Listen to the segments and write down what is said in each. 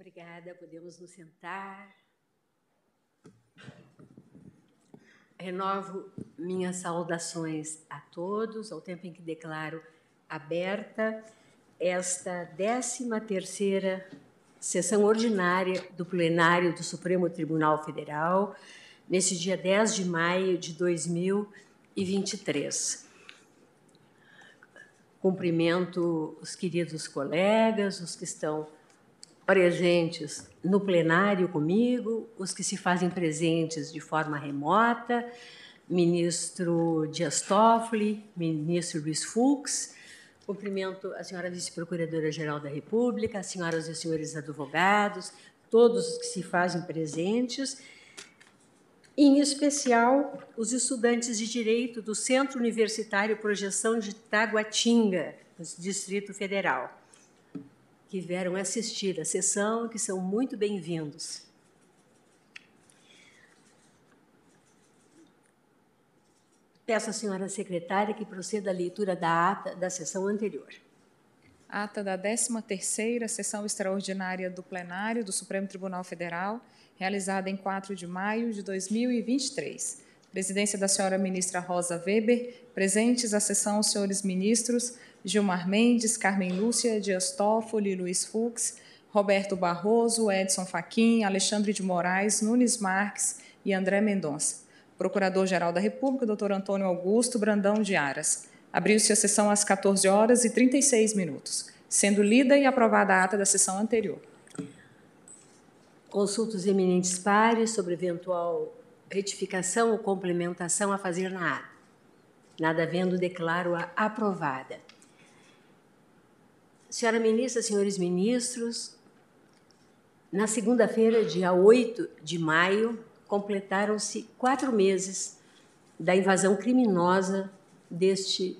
Obrigada, podemos nos sentar. Renovo minhas saudações a todos, ao tempo em que declaro aberta esta 13 terceira sessão ordinária do plenário do Supremo Tribunal Federal, nesse dia 10 de maio de 2023. Cumprimento os queridos colegas, os que estão presentes no plenário comigo, os que se fazem presentes de forma remota, ministro Dias Toffoli, ministro Luiz Fux, cumprimento a senhora vice-procuradora-geral da República, as senhoras e senhores advogados, todos os que se fazem presentes, em especial os estudantes de Direito do Centro Universitário Projeção de Taguatinga, no Distrito Federal que vieram assistir a sessão que são muito bem-vindos. Peço à senhora secretária que proceda à leitura da ata da sessão anterior. Ata da 13ª Sessão Extraordinária do Plenário do Supremo Tribunal Federal, realizada em 4 de maio de 2023. Presidência da senhora ministra Rosa Weber, presentes à sessão senhores ministros Gilmar Mendes, Carmen Lúcia, Dias Toffoli, Luiz Fux, Roberto Barroso, Edson Fachin, Alexandre de Moraes, Nunes Marques e André Mendonça. Procurador-Geral da República, Dr. Antônio Augusto Brandão de Aras. Abriu-se a sessão às 14 horas e 36 minutos, sendo lida e aprovada a ata da sessão anterior. Consulta os eminentes pares sobre eventual retificação ou complementação a fazer na ata. Nada havendo, declaro-a aprovada. Senhora ministra, senhores ministros, na segunda-feira, dia 8 de maio, completaram-se quatro meses da invasão criminosa deste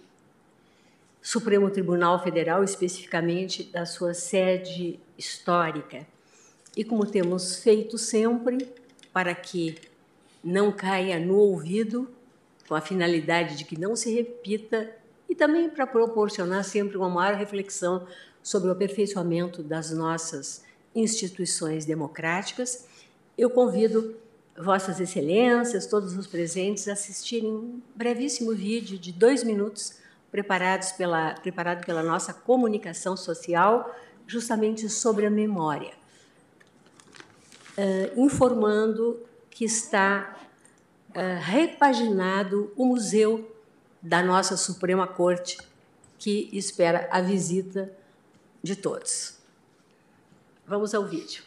Supremo Tribunal Federal, especificamente da sua sede histórica. E como temos feito sempre, para que não caia no ouvido, com a finalidade de que não se repita e também para proporcionar sempre uma maior reflexão sobre o aperfeiçoamento das nossas instituições democráticas, eu convido Vossas Excelências, todos os presentes, a assistirem um brevíssimo vídeo de dois minutos preparados pela, preparado pela nossa comunicação social, justamente sobre a memória, uh, informando que está uh, repaginado o museu da nossa Suprema Corte, que espera a visita de todos. Vamos ao vídeo.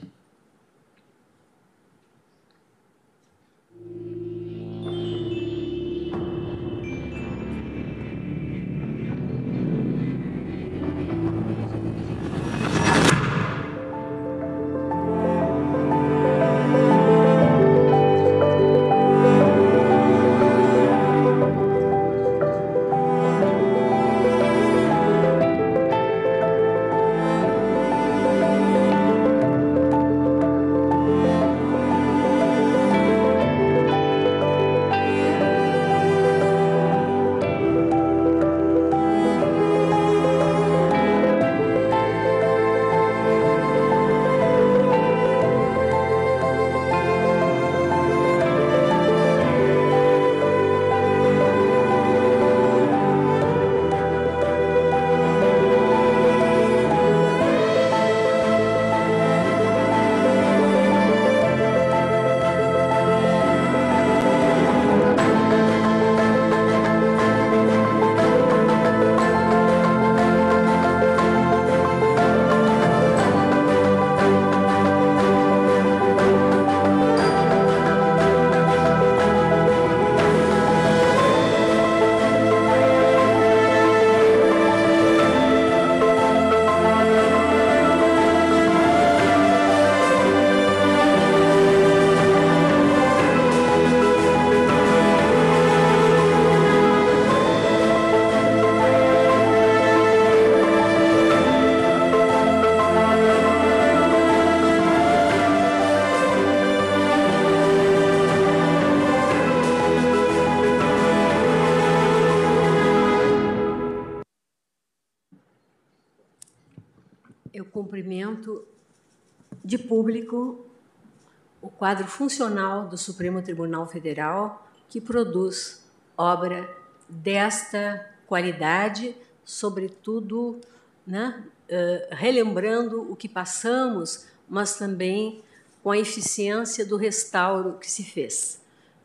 Quadro funcional do Supremo Tribunal Federal, que produz obra desta qualidade, sobretudo né, uh, relembrando o que passamos, mas também com a eficiência do restauro que se fez.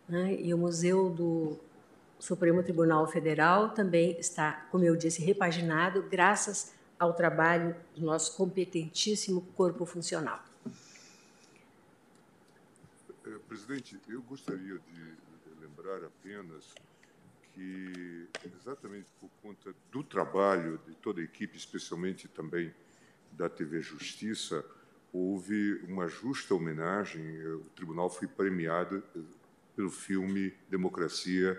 Né? E o Museu do Supremo Tribunal Federal também está, como eu disse, repaginado, graças ao trabalho do nosso competentíssimo corpo funcional. Eh, presidente, eu gostaria de lembrar apenas que, exatamente por conta do trabalho de toda a equipe, especialmente também da TV Justiça, houve uma justa homenagem. O tribunal foi premiado pelo filme Democracia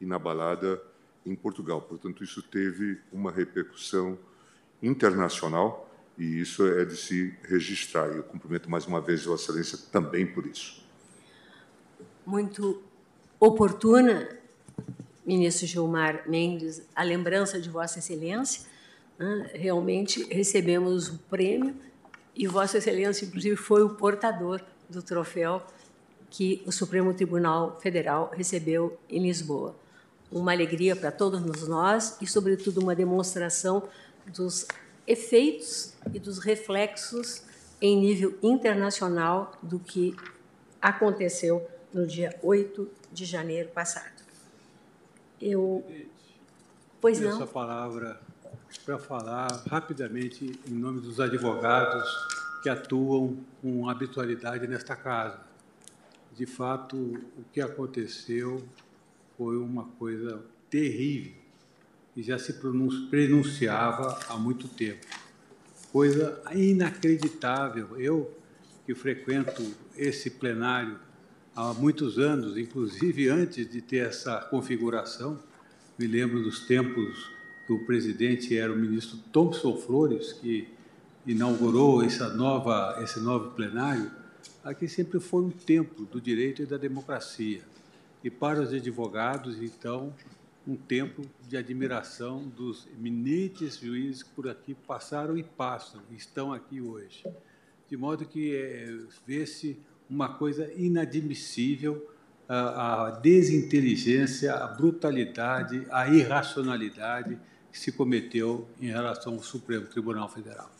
Inabalada em Portugal. Portanto, isso teve uma repercussão internacional e isso é de se registrar. Eu cumprimento mais uma vez Vossa Excelência também por isso. Muito oportuna, ministro Gilmar Mendes, a lembrança de Vossa Excelência. Né? Realmente recebemos o prêmio e Vossa Excelência, inclusive, foi o portador do troféu que o Supremo Tribunal Federal recebeu em Lisboa. Uma alegria para todos nós e, sobretudo, uma demonstração dos efeitos e dos reflexos em nível internacional do que aconteceu no dia 8 de janeiro passado. Eu. Pois não. Essa palavra para falar rapidamente em nome dos advogados que atuam com habitualidade nesta casa. De fato, o que aconteceu foi uma coisa terrível e já se pronunciava há muito tempo. Coisa inacreditável. Eu, que frequento esse plenário há muitos anos, inclusive antes de ter essa configuração, me lembro dos tempos que o presidente era o ministro Thompson Flores, que inaugurou essa nova, esse novo plenário, aqui sempre foi um templo do direito e da democracia. E para os advogados, então, um tempo de admiração dos eminentes juízes que por aqui passaram e passam, estão aqui hoje. De modo que é, vê-se uma coisa inadmissível a, desinteligência, a brutalidade, a irracionalidade que se cometeu em relação ao Supremo Tribunal Federal.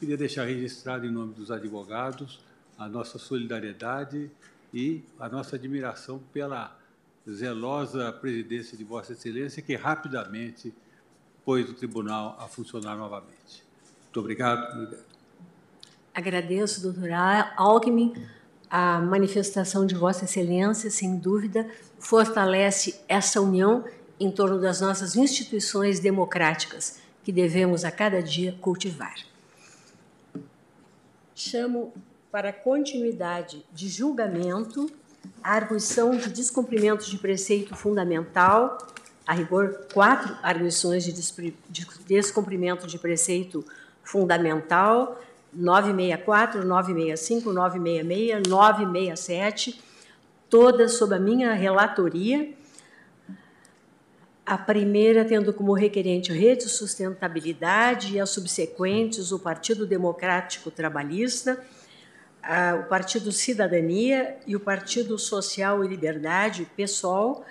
Queria deixar registrado em nome dos advogados a nossa solidariedade e a nossa admiração pela zelosa presidência de Vossa Excelência, que rapidamente pôs o tribunal a funcionar novamente. Muito obrigado. Agradeço, doutora Alckmin. A manifestação de Vossa Excelência, sem dúvida, fortalece essa união em torno das nossas instituições democráticas, que devemos a cada dia cultivar. Chamo para continuidade de julgamento a arguição de descumprimento de preceito fundamental, a rigor, quatro arguições de descumprimento de preceito fundamental, 964, 965, 966, 967, todas sob a minha relatoria. A primeira tendo como requerente Rede Sustentabilidade e as subsequentes o Partido Democrático Trabalhista, o Partido Cidadania e o Partido Social e Liberdade, PSOL,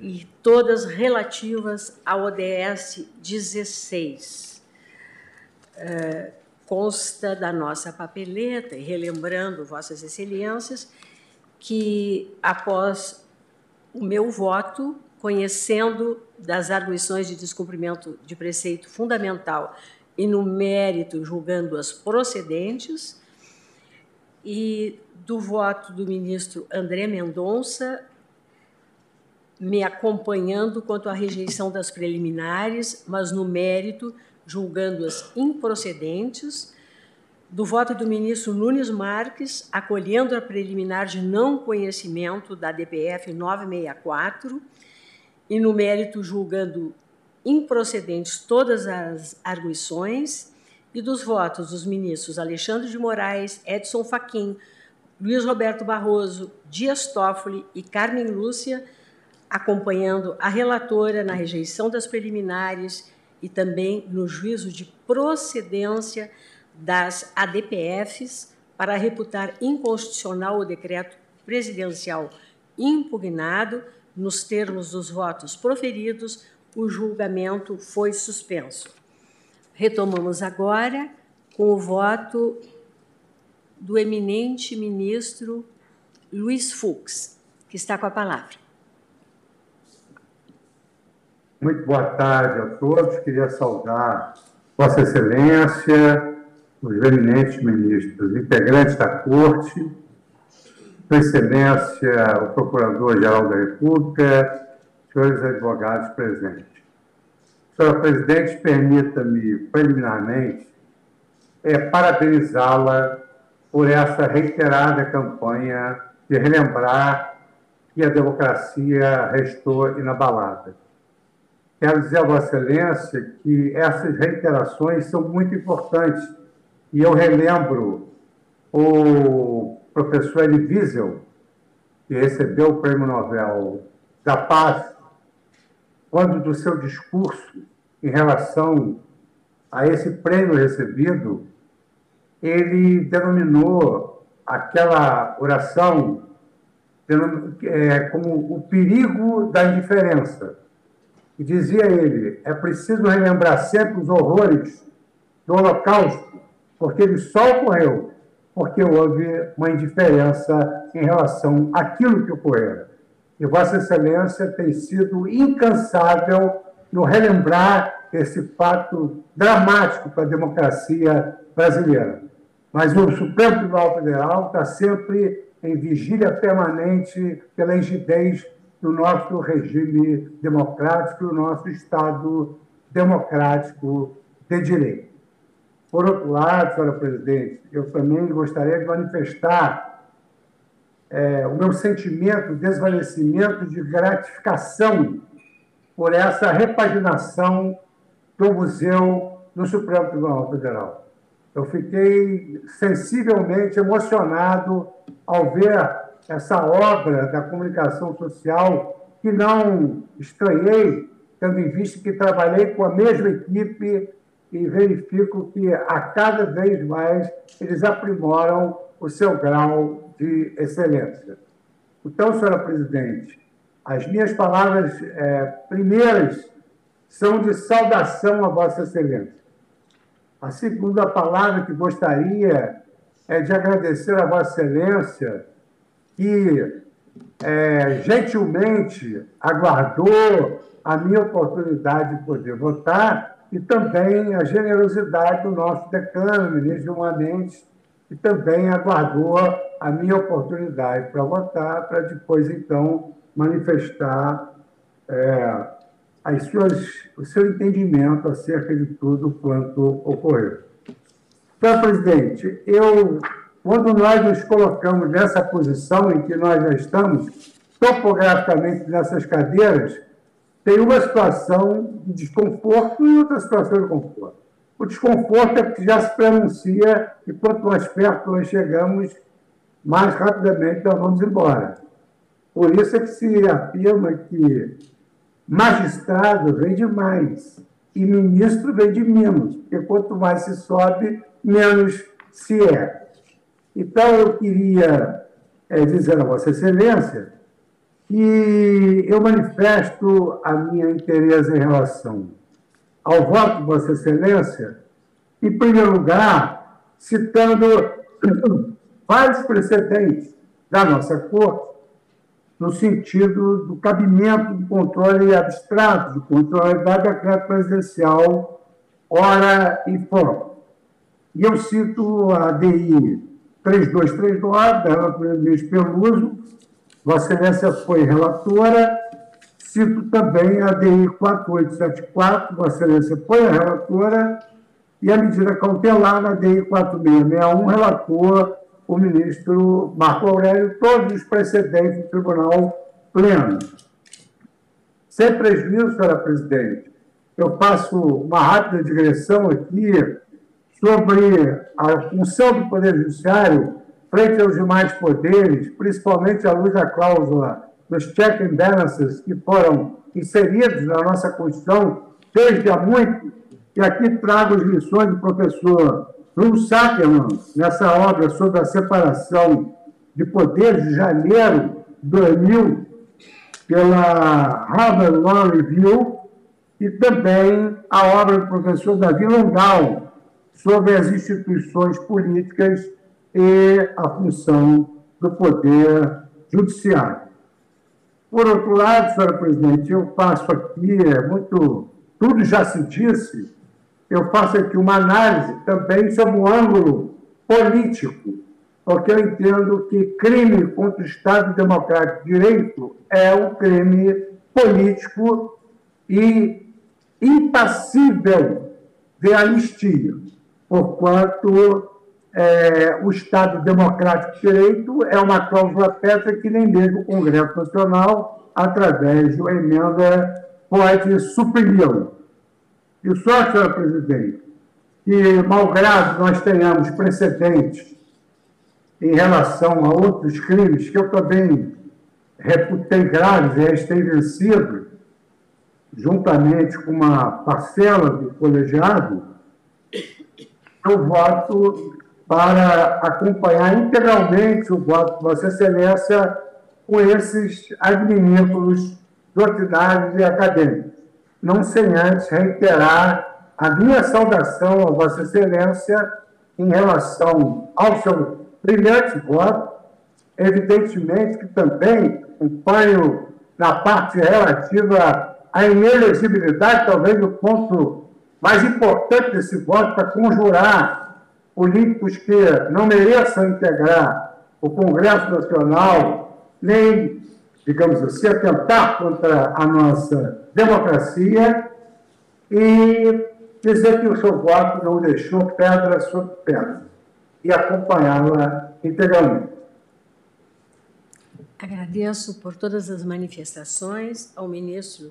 e todas relativas ao ODS 16. Uh, consta da nossa papeleta, e relembrando Vossas Excelências, que após o meu voto, conhecendo das arguições de descumprimento de preceito fundamental e no mérito julgando-as procedentes, e do voto do ministro André Mendonça, me acompanhando quanto à rejeição das preliminares, mas no mérito, julgando-as improcedentes, do voto do ministro Nunes Marques, acolhendo a preliminar de não conhecimento da DPF 964, e no mérito, julgando improcedentes todas as arguições, e dos votos dos ministros Alexandre de Moraes, Edson Fachin, Luiz Roberto Barroso, Dias Toffoli e Carmen Lúcia, acompanhando a relatora na rejeição das preliminares e também no juízo de procedência das ADPFs, para reputar inconstitucional o decreto presidencial impugnado nos termos dos votos proferidos, o julgamento foi suspenso. Retomamos agora com o voto do eminente ministro Luiz Fux, que está com a palavra. Muito boa tarde a todos. Queria saudar Vossa Excelência, os eminentes ministros, integrantes da Corte, Sua Excelência, o Procurador-Geral da República, senhores advogados presentes. Senhora Presidente, permita-me preliminarmente é, parabenizá-la por essa reiterada campanha de relembrar que a democracia restou inabalada. Quero dizer a Vossa Excelência que essas reiterações são muito importantes e eu relembro o professor Elie Wiesel, que recebeu o Prêmio Nobel da Paz, quando do seu discurso em relação a esse prêmio recebido, ele denominou aquela oração é, como o perigo da indiferença. E dizia ele: é preciso relembrar sempre os horrores do Holocausto, porque ele só ocorreu porque houve uma indiferença em relação àquilo que ocorreu. E Vossa Excelência tem sido incansável no relembrar esse fato dramático para a democracia brasileira. Mas o Supremo Tribunal Federal está sempre em vigília permanente pela rigidez do nosso regime democrático, do nosso Estado democrático de direito. Por outro lado, senhora presidente, eu também gostaria de manifestar é, o meu sentimento, desvanecimento de gratificação por essa repaginação do museu no Supremo Tribunal Federal. Eu fiquei sensivelmente emocionado ao ver essa obra da comunicação social que não estranhei, tendo em vista que trabalhei com a mesma equipe e verifico que a cada vez mais eles aprimoram o seu grau de excelência. Então, senhora presidente, as minhas palavras é, primeiras são de saudação a Vossa Excelência. A segunda palavra que gostaria é de agradecer a Vossa Excelência que é, gentilmente aguardou a minha oportunidade de poder votar e também a generosidade do nosso decano, ministro Gilmar Mendes, que também aguardou a minha oportunidade para votar, para depois, então, manifestar é, as suas, o seu entendimento acerca de tudo quanto ocorreu. Então, presidente, eu, quando nós nos colocamos nessa posição em que nós já estamos, topograficamente nessas cadeiras, tem uma situação de desconforto e outra situação de conforto. O desconforto é porque já se pronuncia e quanto mais perto nós chegamos, mais rapidamente nós vamos embora. Por isso é que se afirma que Magistrado vem de mais e ministro vem de menos, porque quanto mais se sobe, menos se é. Então, eu queria é, dizer a Vossa Excelência que eu manifesto a minha interesse em relação ao voto de Vossa Excelência, em primeiro lugar, citando vários precedentes da nossa Corte no sentido do cabimento do controle abstrato, do controle da decreto presidencial, hora e forma. E eu cito a DI 3239, da relatora ministro Peluso, Vossa Excelência foi relatora, cito também a DI 4874, Vossa Excelência foi a relatora, e a medida cautelar na DI 4661, relator o ministro Marco Aurélio todos os precedentes do Tribunal Pleno. Sem prejuízo, senhora presidente, eu faço uma rápida digressão aqui sobre a função do Poder Judiciário frente aos demais poderes, principalmente à luz da cláusula dos check and balances que foram inseridos na nossa Constituição desde há muito, e aqui trago as lições do professor Bruno Sackerman, nessa obra sobre a separação de poderes de janeiro de 2000, pela Harvard Law Review, e também a obra do professor Davi Longal sobre as instituições políticas e a função do poder judiciário. Por outro lado, senhora presidente, eu faço aqui, é muito, tudo já se disse, eu faço aqui uma análise também sobre o ângulo político, porque eu entendo que crime contra o Estado Democrático de Direito é um crime político e impassível de anistia, porquanto é, o Estado Democrático de Direito é uma cláusula pétrea que nem mesmo o Congresso Nacional, através de uma emenda, pode suprimi-la. E só, senhora presidente, que, malgrado nós tenhamos precedentes em relação a outros crimes que eu também reputei graves e eles têm vencido, juntamente com uma parcela do colegiado, eu voto para acompanhar integralmente o voto de Vossa Excelência com esses adminículos doutrinários e acadêmicos. Não sem antes reiterar a minha saudação a Vossa Excelência em relação ao seu brilhante voto, evidentemente que também acompanho na parte relativa à inelegibilidade, talvez o ponto mais importante desse voto para conjurar políticos que não mereçam integrar o Congresso Nacional, nem, digamos assim, atentar contra a nossa democracia e dizer que o seu voto não deixou pedra sobre pedra e acompanhá-la integralmente. Agradeço por todas as manifestações ao ministro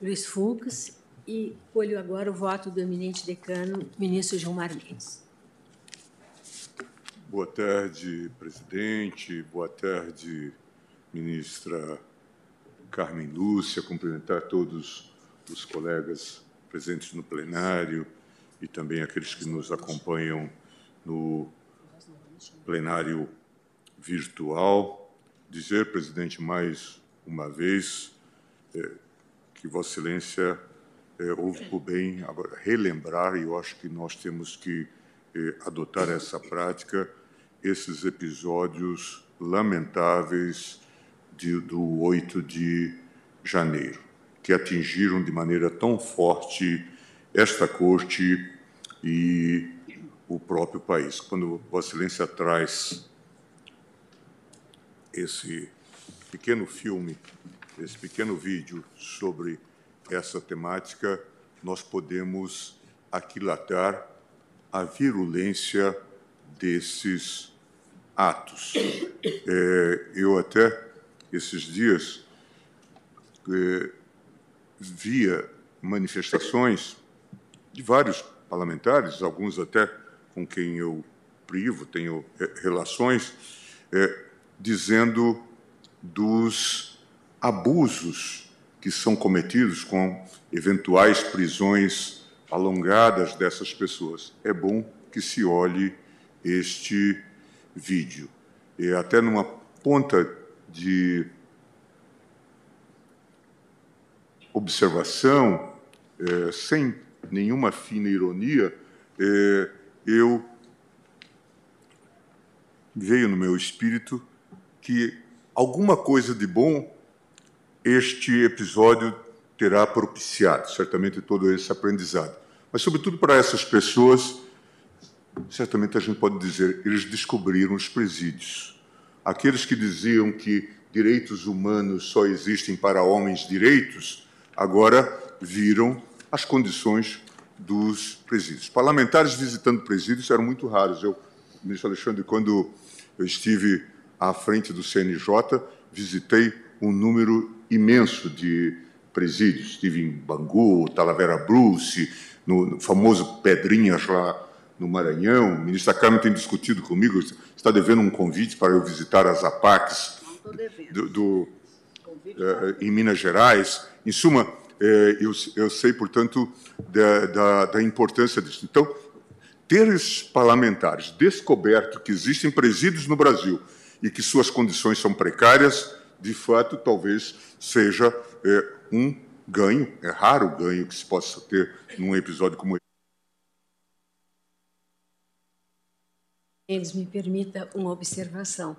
Luiz Fux e colho agora o voto do eminente decano, ministro Gilmar Mendes. Boa tarde, presidente. Boa tarde, ministra Carmen Lúcia. Cumprimentar todos os colegas presentes no plenário e também aqueles que nos acompanham no plenário virtual. Dizer, presidente, mais uma vez é, que Vossa Excelência é, houve por bem relembrar, e eu acho que nós temos que é, adotar essa prática esses episódios lamentáveis de, do 8 de janeiro, que atingiram de maneira tão forte esta corte e o próprio país. Quando Vossa Excelência traz esse pequeno filme, esse pequeno vídeo sobre essa temática, nós podemos aquilatar a virulência desses atos. É, eu até, esses dias, é, via manifestações de vários parlamentares, alguns até com quem eu privo, tenho é, relações, é, dizendo dos abusos que são cometidos com eventuais prisões alongadas dessas pessoas. É bom que se olhe este vídeo. E até numa ponta de observação, é, sem nenhuma fina ironia, é, eu veio no meu espírito que alguma coisa de bom este episódio terá propiciado, certamente todo esse aprendizado. Mas, sobretudo, para essas pessoas certamente a gente pode dizer, eles descobriram os presídios. Aqueles que diziam que direitos humanos só existem para homens direitos, agora viram as condições dos presídios. Parlamentares visitando presídios eram muito raros. Eu, ministro Alexandre, quando eu estive à frente do CNJ, visitei um número imenso de presídios. Estive em Bangu, Talavera Bruce, no famoso Pedrinhas lá no Maranhão. O ministro da Câmara tem discutido comigo, está devendo um convite para eu visitar as APACs do, do uh, em Minas Gerais. Em suma, uh, eu, eu, sei, portanto, da, da, da, importância disso. Então, ter esses parlamentares descoberto que existem presídios no Brasil e que suas condições são precárias, de fato, talvez seja é, um ganho, é raro o ganho que se possa ter num episódio como esse. Eles me permita uma observação.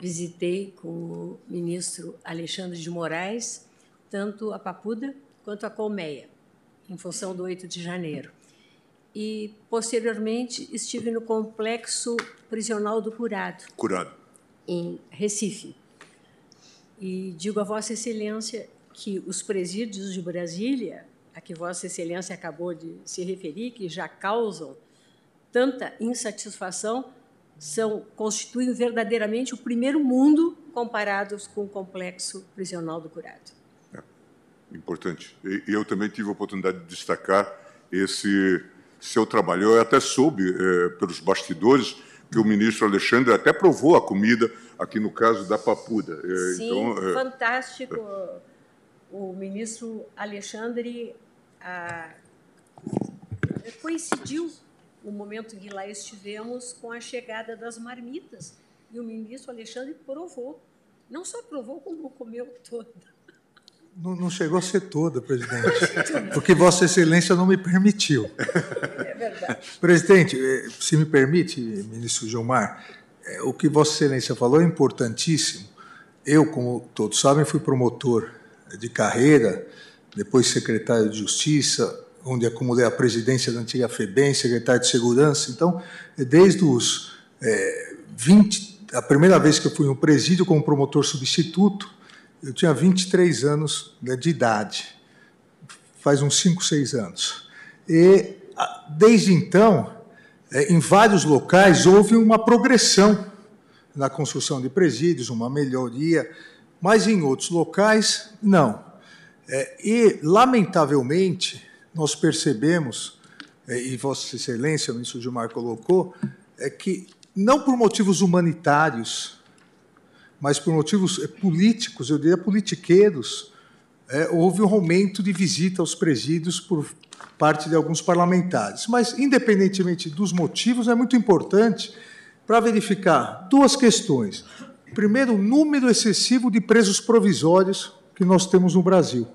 Visitei com o ministro Alexandre de Moraes tanto a Papuda quanto a Colmeia, em função do 8 de janeiro. E, posteriormente, estive no complexo prisional do Curado. Curado. Em Recife. E digo a Vossa Excelência que os presídios de Brasília, a que Vossa Excelência acabou de se referir, que já causam tanta insatisfação, são constituem verdadeiramente o primeiro mundo comparados com o complexo prisional do Curado. É, importante. E eu também tive a oportunidade de destacar esse seu trabalho. Eu até soube, é, pelos bastidores, que o ministro Alexandre até provou a comida, aqui no caso da Papuda. É, Sim, então, é, fantástico. O ministro Alexandre ah, coincidiu o momento que lá estivemos com a chegada das marmitas. E o ministro Alexandre provou. Não só provou, como comeu toda. Não, não chegou a ser toda, presidente, porque Vossa Excelência não me permitiu. É verdade. Presidente, eh, se me permite, ministro Gilmar, eh, o que Vossa Excelência falou é importantíssimo. Eu, como todos sabem, fui promotor de carreira, depois secretário de Justiça, onde acumulei a presidência da antiga FEBEM, secretário de Segurança. Então, desde os é, 20, a primeira vez que eu fui no presídio como promotor substituto, eu tinha 23 anos né, de idade, faz uns 5, 6 anos. E, desde então, é, em vários locais, houve uma progressão na construção de presídios, uma melhoria, mas em outros locais, não. É, e, lamentavelmente, nós percebemos, é, e Vossa Excelência, o ministro Gilmar colocou, é que, não por motivos humanitários, mas por motivos é, políticos, eu diria politiqueiros, é, houve um aumento de visita aos presídios por parte de alguns parlamentares. Mas, independentemente dos motivos, é muito importante para verificar duas questões. Primeiro, o número excessivo de presos provisórios que nós temos no Brasil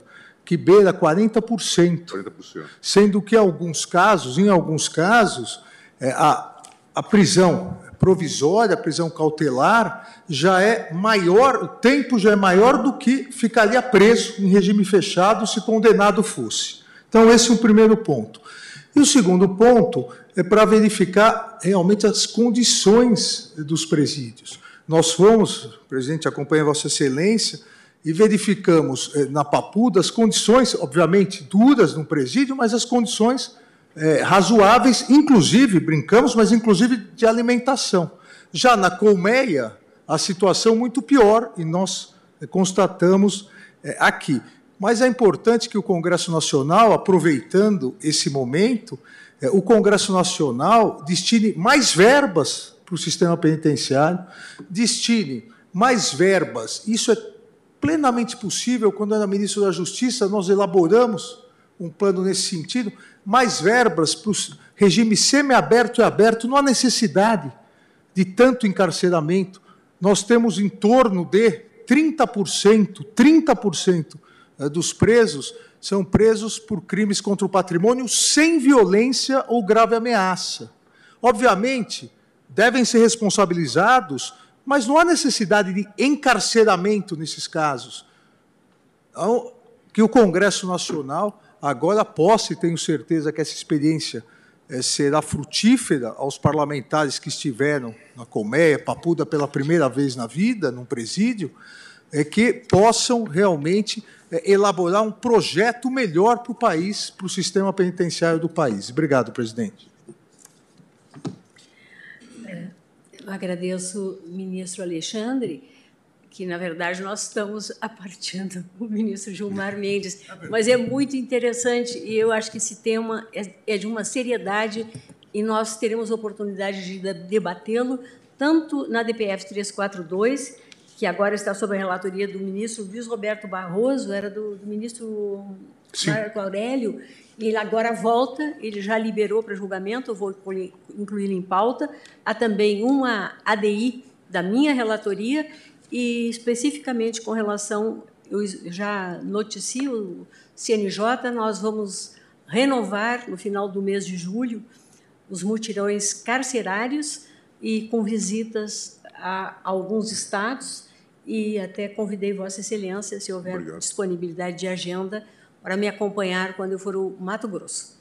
que beira 40%, 40%. sendo que alguns casos, em alguns casos, é, a, a prisão provisória, prisão cautelar, já é maior, o tempo já é maior do que ficaria preso em regime fechado se condenado fosse. Então, esse é o primeiro ponto. E o segundo ponto é para verificar realmente as condições dos presídios. Nós fomos, presidente, acompanha Vossa Excelência, e verificamos eh, na Papuda as condições, obviamente, duras no presídio, mas as condições eh, razoáveis, inclusive, brincamos, mas inclusive de alimentação. Já na Colmeia, a situação muito pior, e nós eh, constatamos aqui. Mas é importante que o Congresso Nacional, aproveitando esse momento, o Congresso Nacional destine mais verbas para o sistema penitenciário, destine mais verbas. Isso é plenamente possível, quando era ministro da Justiça, nós elaboramos um plano nesse sentido, mais verbas para o regime semiaberto e aberto, não há necessidade de tanto encarceramento. Nós temos em torno de 30%, 30% eh, dos presos são presos por crimes contra o patrimônio sem violência ou grave ameaça. Obviamente, devem ser responsabilizados mas não há necessidade de encarceramento nesses casos. Então, que o Congresso Nacional agora possa, e tenho certeza que essa experiência é, será frutífera aos parlamentares que estiveram na colmeia, papuda pela primeira vez na vida, num presídio, é que possam realmente é, elaborar um projeto melhor para o país, para o sistema penitenciário do país. Obrigado, presidente. Eu agradeço ministro Alexandre, que, na verdade, nós estamos apartando o ministro Gilmar Mendes, mas é muito interessante e eu acho que esse tema é, é de uma seriedade e nós teremos oportunidade de debatê-lo tanto na DPF 342, que agora está sob a relatoria do ministro Luiz Roberto Barroso, era do, do ministro Sim. Marco Aurélio, ele agora volta, ele já liberou para julgamento, eu vou incluí-lo em pauta. Há também uma ADI da minha relatoria e especificamente com relação, eu já noticio o CNJ, nós vamos renovar no final do mês de julho os mutirões carcerários e com visitas a alguns estados e até convidei Vossa Excelência, se houver Obrigado. disponibilidade de agenda, para me acompanhar quando eu for ao Mato Grosso.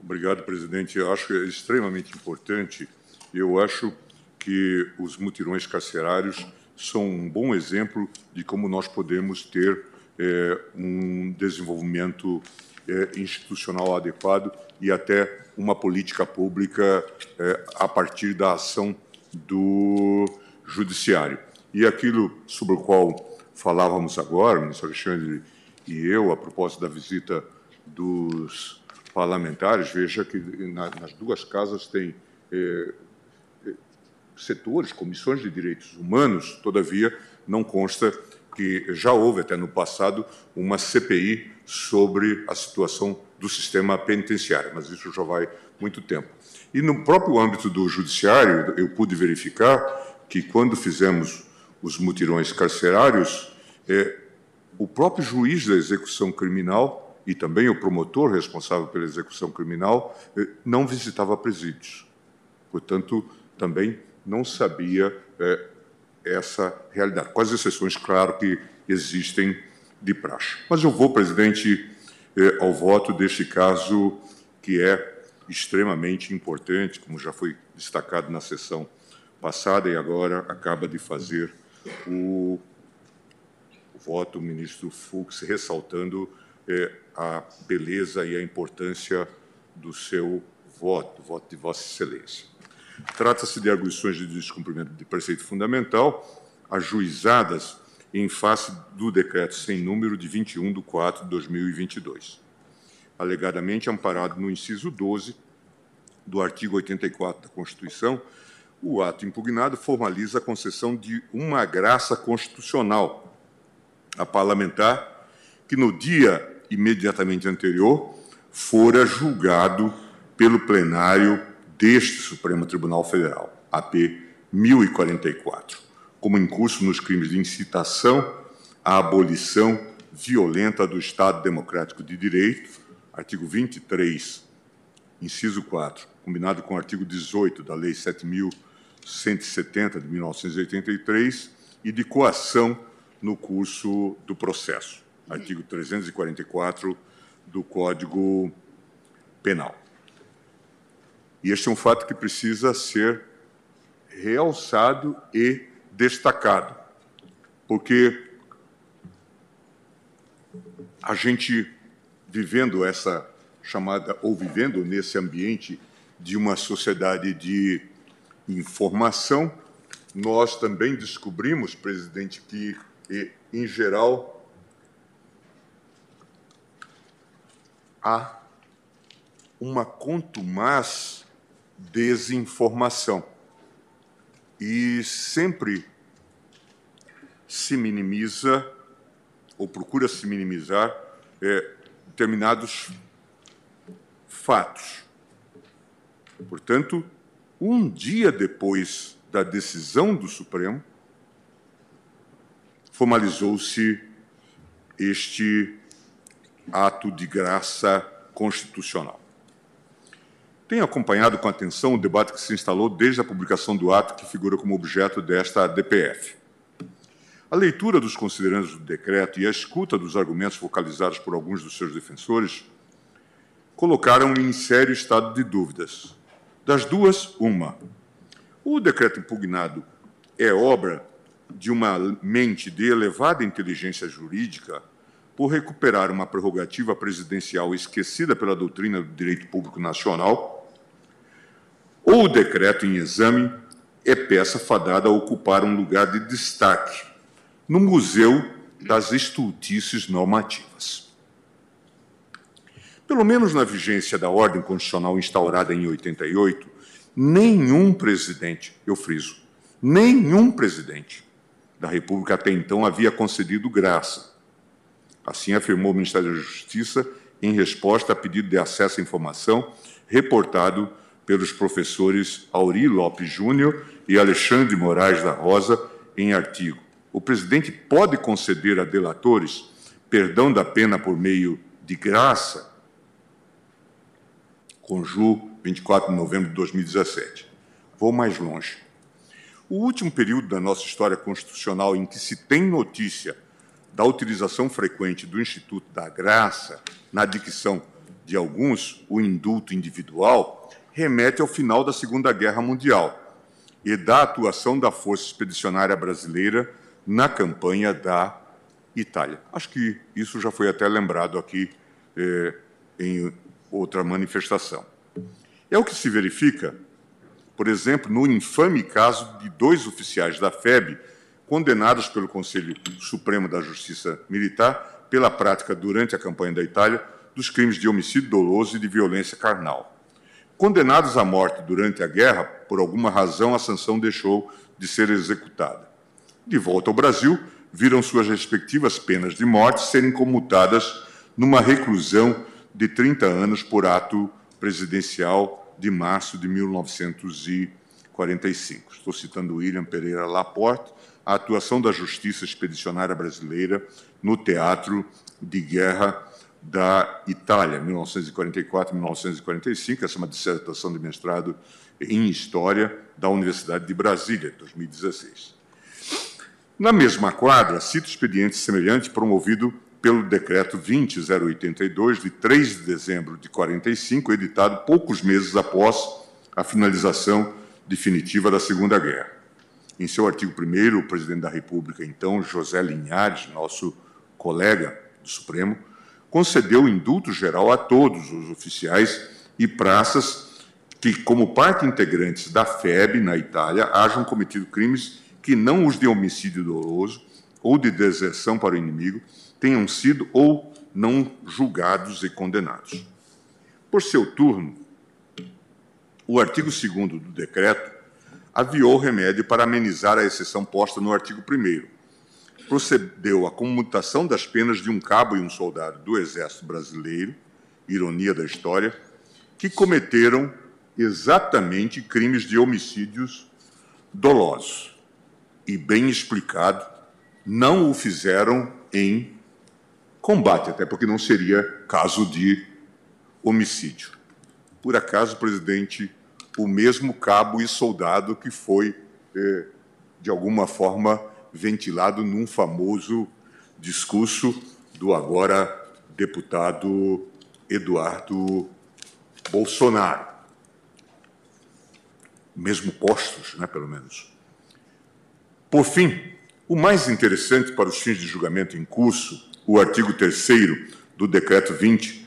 Obrigado, presidente. Eu acho que é extremamente importante. Eu acho que os mutirões carcerários são um bom exemplo de como nós podemos ter é, um desenvolvimento é, institucional adequado e até uma política pública é, a partir da ação do judiciário. E aquilo sobre o qual falávamos agora, o ministro Alexandre e eu, a propósito da visita dos parlamentares, veja que nas duas casas tem é, setores, comissões de direitos humanos, todavia não consta que já houve até no passado uma CPI sobre a situação do sistema penitenciário, mas isso já vai muito tempo. E no próprio âmbito do judiciário, eu pude verificar que quando fizemos os mutirões carcerários, é, o próprio juiz da execução criminal e também o promotor responsável pela execução criminal eh, não visitava presídios. Portanto, também não sabia eh, essa realidade, com as exceções, claro, que existem de praxe. Mas eu vou, presidente, eh, ao voto deste caso que é extremamente importante, como já foi destacado na sessão passada e agora acaba de fazer o voto o ministro Fux ressaltando é, a beleza e a importância do seu voto, voto de Vossa Excelência. Trata-se de arguições de descumprimento de preceito fundamental ajuizadas em face do decreto sem número de 21 de 4 de 2022, alegadamente amparado no inciso 12 do artigo 84 da Constituição, o ato impugnado formaliza a concessão de uma graça constitucional a parlamentar que no dia imediatamente anterior fora julgado pelo plenário deste Supremo Tribunal Federal, AP 1044, como incurso nos crimes de incitação à abolição violenta do Estado Democrático de Direito, artigo 23, inciso 4, combinado com o artigo 18 da Lei 7170 de 1983 e de coação no curso do processo, artigo 344 do Código Penal. E este é um fato que precisa ser realçado e destacado, porque a gente vivendo essa chamada, ou vivendo nesse ambiente de uma sociedade de informação, nós também descobrimos, presidente, que em geral, há uma contumaz desinformação. E sempre se minimiza, ou procura se minimizar, é, determinados fatos. Portanto, um dia depois da decisão do Supremo, formalizou-se este ato de graça constitucional. Tenho acompanhado com atenção o debate que se instalou desde a publicação do ato que figura como objeto desta DPF. A leitura dos considerandos do decreto e a escuta dos argumentos focalizados por alguns dos seus defensores colocaram-me em sério estado de dúvidas. Das duas, uma. O decreto impugnado é obra de uma mente de elevada inteligência jurídica por recuperar uma prerrogativa presidencial esquecida pela doutrina do direito público nacional, ou o decreto em exame é peça fadada a ocupar um lugar de destaque no Museu das Estultices Normativas. Pelo menos na vigência da ordem constitucional instaurada em 88, nenhum presidente, eu friso, nenhum presidente da República até então havia concedido graça. Assim afirmou o Ministério da Justiça em resposta a pedido de acesso à informação reportado pelos professores Auri Lopes Júnior e Alexandre Moraes da Rosa em artigo. O presidente pode conceder a delatores perdão da pena por meio de graça? Conju, 24 de novembro de 2017. Vou mais longe. O último período da nossa história constitucional em que se tem notícia da utilização frequente do Instituto da Graça na dicção de alguns, o indulto individual, remete ao final da Segunda Guerra Mundial e da atuação da Força Expedicionária Brasileira na campanha da Itália. Acho que isso já foi até lembrado aqui eh, em outra manifestação. É o que se verifica, por exemplo, no infame caso de dois oficiais da FEB condenados pelo Conselho Supremo da Justiça Militar pela prática durante a campanha da Itália dos crimes de homicídio doloso e de violência carnal. Condenados à morte durante a guerra, por alguma razão a sanção deixou de ser executada. De volta ao Brasil, viram suas respectivas penas de morte serem comutadas numa reclusão de 30 anos por ato presidencial de março de 1945. Estou citando William Pereira Laporte, a atuação da Justiça Expedicionária Brasileira no Teatro de Guerra da Itália, 1944-1945. Essa é uma dissertação de mestrado em História da Universidade de Brasília, 2016. Na mesma quadra, cito expediente semelhante promovido pelo Decreto 20082, de 3 de dezembro de 45, editado poucos meses após a finalização definitiva da Segunda Guerra. Em seu artigo 1, o presidente da República, então, José Linhares, nosso colega do Supremo, concedeu indulto geral a todos os oficiais e praças que, como parte integrantes da FEB na Itália, hajam cometido crimes que não os de homicídio doloso ou de deserção para o inimigo tenham sido ou não julgados e condenados. Por seu turno, o artigo 2 do decreto aviou remédio para amenizar a exceção posta no artigo 1 procedeu à comutação das penas de um cabo e um soldado do Exército Brasileiro, ironia da história, que cometeram exatamente crimes de homicídios dolosos. E, bem explicado, não o fizeram em combate, até porque não seria caso de homicídio. Por acaso, presidente o mesmo cabo e soldado que foi, eh, de alguma forma, ventilado num famoso discurso do agora deputado Eduardo Bolsonaro. Mesmo postos, né, pelo menos. Por fim, o mais interessante para os fins de julgamento em curso, o artigo 3 do Decreto 20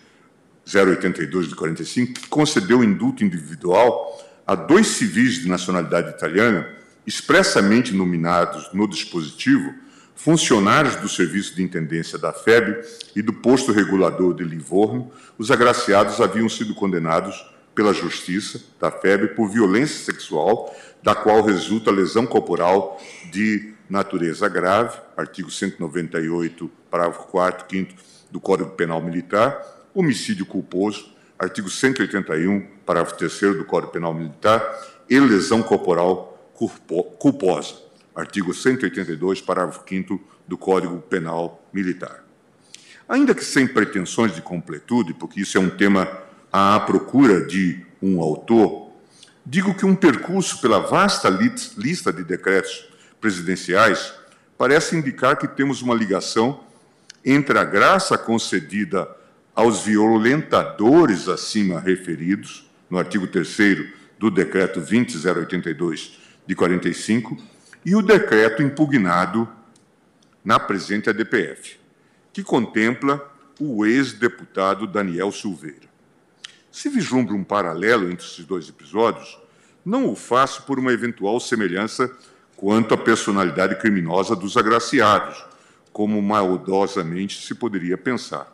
082 de 45, que concedeu indulto individual a dois civis de nacionalidade italiana, expressamente nominados no dispositivo, funcionários do Serviço de Intendência da FEB e do Posto Regulador de Livorno, os agraciados haviam sido condenados pela Justiça da FEB por violência sexual, da qual resulta lesão corporal de natureza grave, artigo 198, parágrafo 4 5 do Código Penal Militar, homicídio culposo, artigo 181, parágrafo 3 do Código Penal Militar, e lesão corporal culposa, artigo 182, parágrafo 5 do Código Penal Militar. Ainda que sem pretensões de completude, porque isso é um tema à procura de um autor, digo que um percurso pela vasta lista de decretos presidenciais parece indicar que temos uma ligação entre a graça concedida aos violentadores acima referidos, no artigo 3 do Decreto 20082 de 45, e o decreto impugnado na presente ADPF, que contempla o ex-deputado Daniel Silveira. Se vislumbra um paralelo entre esses dois episódios, não o faço por uma eventual semelhança quanto à personalidade criminosa dos agraciados, como maldosamente se poderia pensar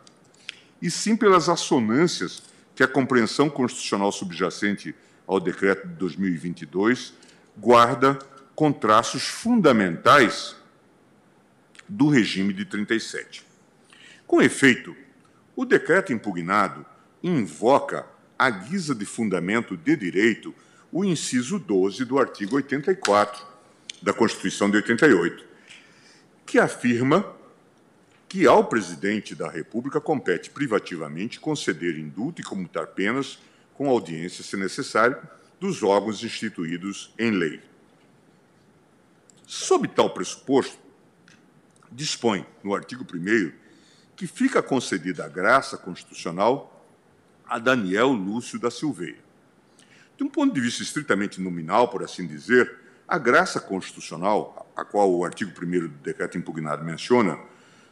e sim pelas assonâncias que a compreensão constitucional subjacente ao decreto de 2022 guarda com traços fundamentais do regime de 37. Com efeito, o decreto impugnado invoca, à guisa de fundamento de direito, o inciso 12 do artigo 84 da Constituição de 88, que afirma que ao presidente da República compete privativamente conceder indulto e comutar penas com audiência, se necessário, dos órgãos instituídos em lei. Sob tal pressuposto, dispõe, no artigo 1, que fica concedida a graça constitucional a Daniel Lúcio da Silveira. De um ponto de vista estritamente nominal, por assim dizer, a graça constitucional, a qual o artigo 1 do decreto impugnado menciona,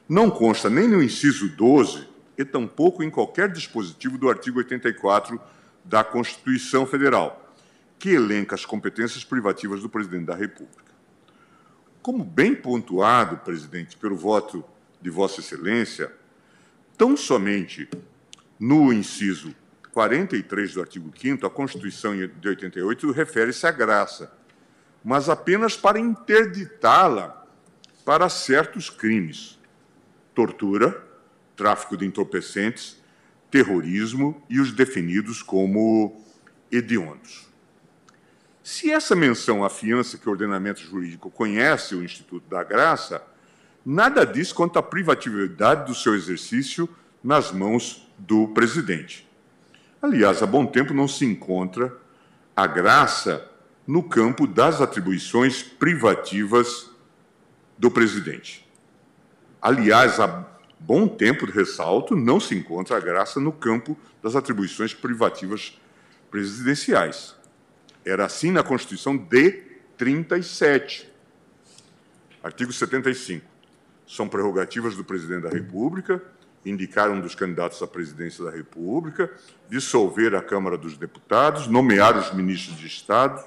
não consta nem no inciso 12 e tampouco em qualquer dispositivo do artigo 84 da Constituição Federal, que elenca as competências privativas do presidente da República. Como bem pontuado, presidente, pelo voto de Vossa Excelência, tão somente no inciso 43 do artigo 5 a Constituição de 88 refere-se à graça, mas apenas para interditá-la para certos crimes: tortura, tráfico de entorpecentes, terrorismo e os definidos como hediondos. Se essa menção afiança que o ordenamento jurídico conhece o Instituto da Graça, nada diz quanto à privatividade do seu exercício nas mãos do presidente. Aliás, há bom tempo não se encontra a graça no campo das atribuições privativas do presidente. Aliás, há bom tempo, ressalto, não se encontra a graça no campo das atribuições privativas presidenciais. Era assim na Constituição de 37. Artigo 75. São prerrogativas do presidente da República indicar um dos candidatos à presidência da República, dissolver a Câmara dos Deputados, nomear os ministros de Estado,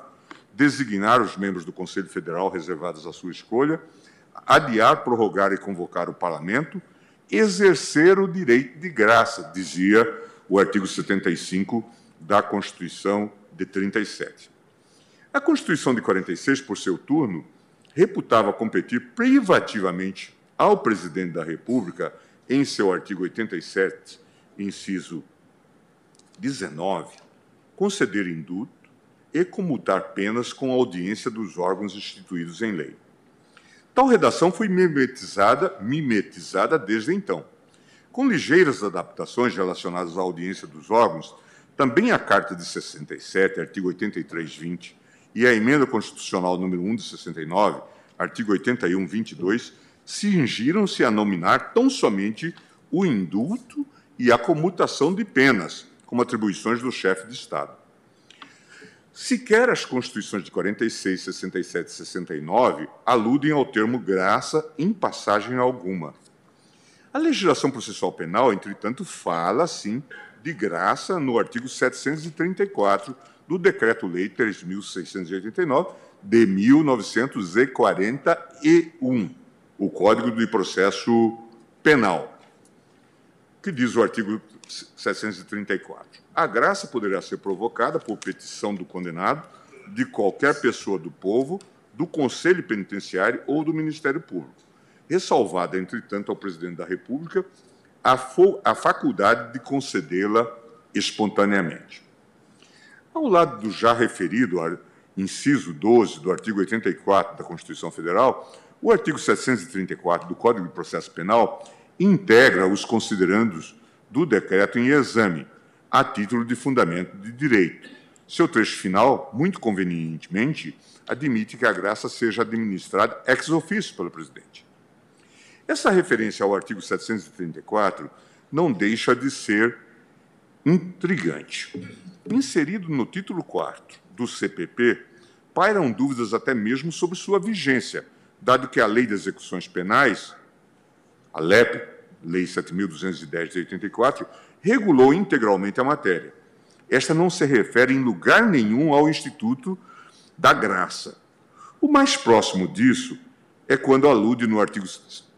designar os membros do Conselho Federal reservados à sua escolha, adiar, prorrogar e convocar o parlamento, exercer o direito de graça, dizia o artigo 75 da Constituição de 37. A Constituição de 46, por seu turno, reputava competir privativamente ao presidente da República, em seu artigo 87, inciso 19, conceder indulto e comutar penas com audiência dos órgãos instituídos em lei. Tal redação foi mimetizada, mimetizada desde então. Com ligeiras adaptações relacionadas à audiência dos órgãos, também a Carta de 67, artigo 83, 20, e a Emenda Constitucional número 1 de 69, artigo 81, 22, cingiram-se a nominar tão somente o indulto e a comutação de penas como atribuições do chefe de Estado. Sequer as Constituições de 46, 67 e 69 aludem ao termo graça em passagem alguma. A legislação processual penal, entretanto, fala, sim, de graça no artigo 734 do Decreto-Lei 3.689 de 1941, o Código de Processo Penal, que diz o artigo 734. A graça poderá ser provocada por petição do condenado, de qualquer pessoa do povo, do Conselho Penitenciário ou do Ministério Público, ressalvada, entretanto, ao Presidente da República a, a faculdade de concedê-la espontaneamente. Ao lado do já referido inciso 12 do artigo 84 da Constituição Federal, o artigo 734 do Código de Processo Penal integra os considerandos do decreto em exame, a título de fundamento de direito. Seu trecho final, muito convenientemente, admite que a graça seja administrada ex officio pelo presidente. Essa referência ao artigo 734 não deixa de ser intrigante. Inserido no título 4 do CPP, pairam dúvidas até mesmo sobre sua vigência, dado que a Lei de Execuções Penais, a LEP, Lei 7.210 de 84, regulou integralmente a matéria. Esta não se refere em lugar nenhum ao Instituto da Graça. O mais próximo disso é quando alude no artigo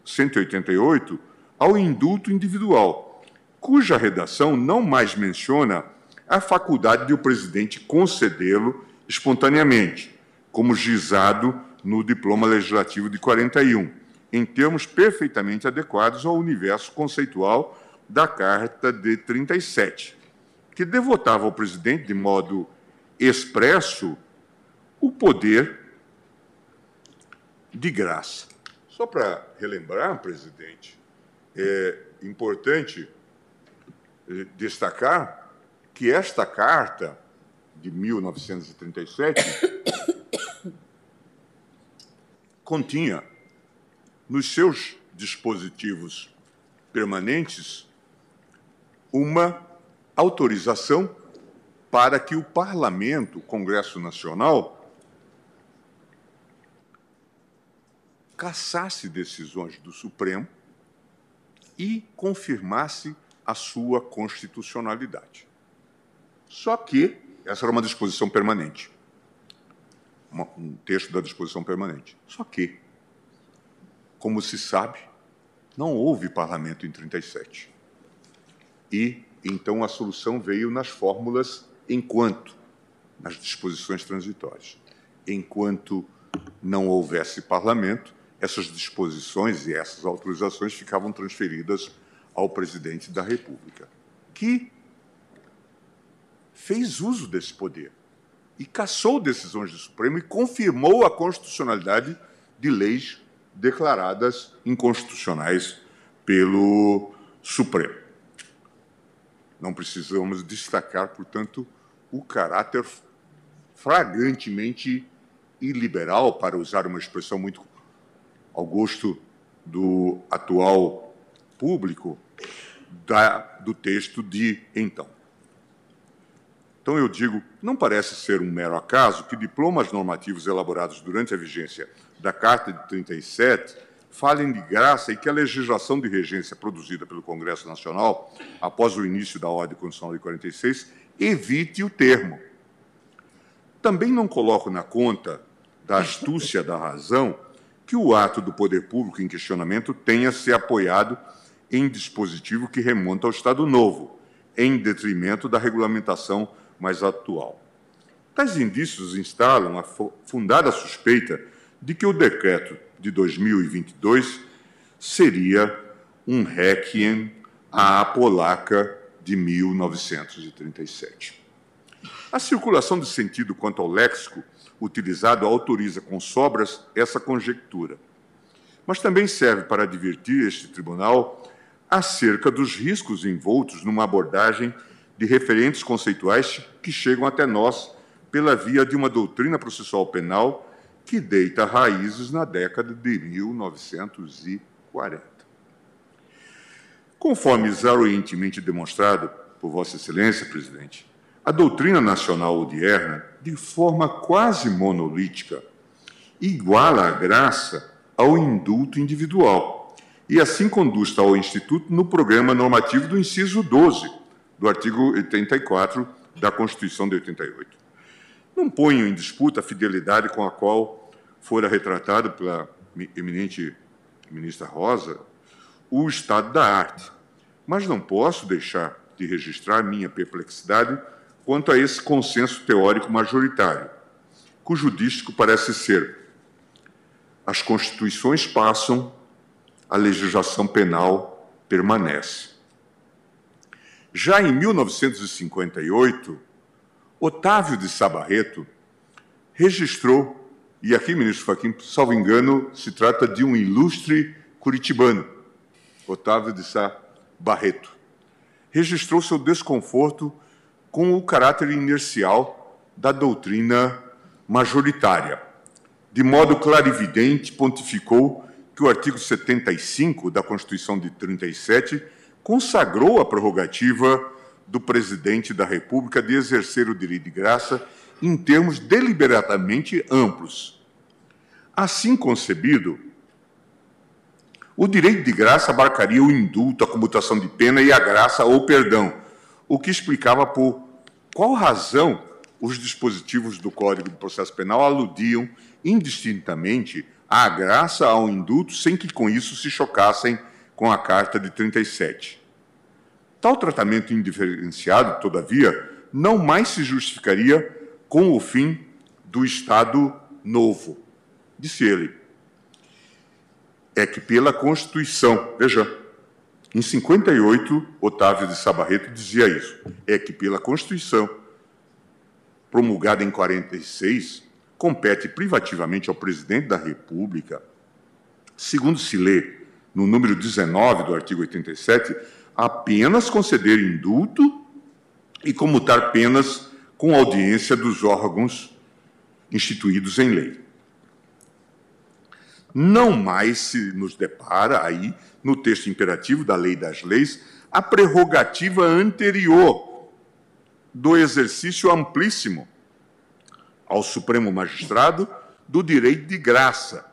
188 ao indulto individual, cuja redação não mais menciona a faculdade de o presidente concedê-lo espontaneamente, como gizado no diploma legislativo de 41, em termos perfeitamente adequados ao universo conceitual da Carta de 37, que devotava ao presidente, de modo expresso, o poder de graça. Só para relembrar, presidente, é importante eh, destacar que esta carta de 1937 continha nos seus dispositivos permanentes uma autorização para que o parlamento, o Congresso Nacional, cassasse decisões do Supremo e confirmasse a sua constitucionalidade. Só que essa era uma disposição permanente, um texto da disposição permanente. Só que, como se sabe, não houve parlamento em 37. E então a solução veio nas fórmulas enquanto, nas disposições transitórias. Enquanto não houvesse parlamento, essas disposições e essas autorizações ficavam transferidas ao presidente da República, que fez uso desse poder e cassou decisões do Supremo e confirmou a constitucionalidade de leis declaradas inconstitucionais pelo Supremo. Não precisamos destacar, portanto, o caráter flagrantemente iliberal, para usar uma expressão muito ao gosto do atual público, da, do texto de então. Então eu digo, não parece ser um mero acaso que diplomas normativos elaborados durante a vigência da Carta de 37 falem de graça e que a legislação de regência produzida pelo Congresso Nacional após o início da Ordem Constitucional de 46 evite o termo. Também não coloco na conta da astúcia da razão que o ato do poder público em questionamento tenha se apoiado em dispositivo que remonta ao Estado Novo, em detrimento da regulamentação mais atual. Tais indícios instalam a fundada suspeita de que o decreto de 2022 seria um requiem à polaca de 1937. A circulação de sentido quanto ao léxico utilizado autoriza com sobras essa conjectura, mas também serve para advertir este tribunal acerca dos riscos envoltos numa abordagem de referentes conceituais que chegam até nós pela via de uma doutrina processual penal que deita raízes na década de 1940. Conforme exaurientemente demonstrado por Vossa Excelência, presidente, a doutrina nacional odierna, de forma quase monolítica, iguala a graça ao indulto individual e assim conduz ao Instituto no programa normativo do inciso 12 do artigo 84 da Constituição de 88. Não ponho em disputa a fidelidade com a qual fora retratado pela eminente ministra Rosa o estado da arte. Mas não posso deixar de registrar minha perplexidade quanto a esse consenso teórico majoritário, cujo dístico parece ser: as constituições passam, a legislação penal permanece. Já em 1958, Otávio de Sabarreto registrou, e aqui, ministro Faquim, salvo engano, se trata de um ilustre curitibano, Otávio de Sá Barreto, registrou seu desconforto com o caráter inercial da doutrina majoritária. De modo clarividente, pontificou que o artigo 75 da Constituição de 37 consagrou a prerrogativa do presidente da República de exercer o direito de graça em termos deliberadamente amplos. Assim concebido, o direito de graça abarcaria o indulto, a comutação de pena e a graça ou perdão, o que explicava por qual razão os dispositivos do Código de Processo Penal aludiam indistintamente à graça ao indulto sem que com isso se chocassem com a Carta de 37. Tal tratamento indiferenciado, todavia, não mais se justificaria com o fim do Estado Novo. Disse ele: é que pela Constituição, veja, em 58, Otávio de Sabarreto dizia isso, é que pela Constituição, promulgada em 46, compete privativamente ao presidente da República, segundo se lê no número 19 do artigo 87, apenas conceder indulto e comutar penas com audiência dos órgãos instituídos em lei. Não mais se nos depara aí, no texto imperativo da Lei das Leis, a prerrogativa anterior do exercício amplíssimo ao Supremo Magistrado do direito de graça,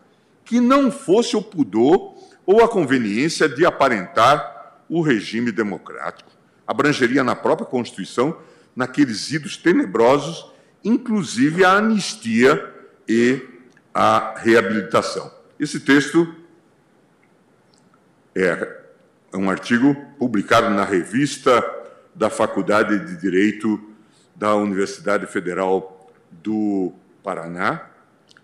que não fosse o pudor ou a conveniência de aparentar o regime democrático. Abrangeria na própria Constituição, naqueles idos tenebrosos, inclusive a anistia e a reabilitação. Esse texto é um artigo publicado na revista da Faculdade de Direito da Universidade Federal do Paraná,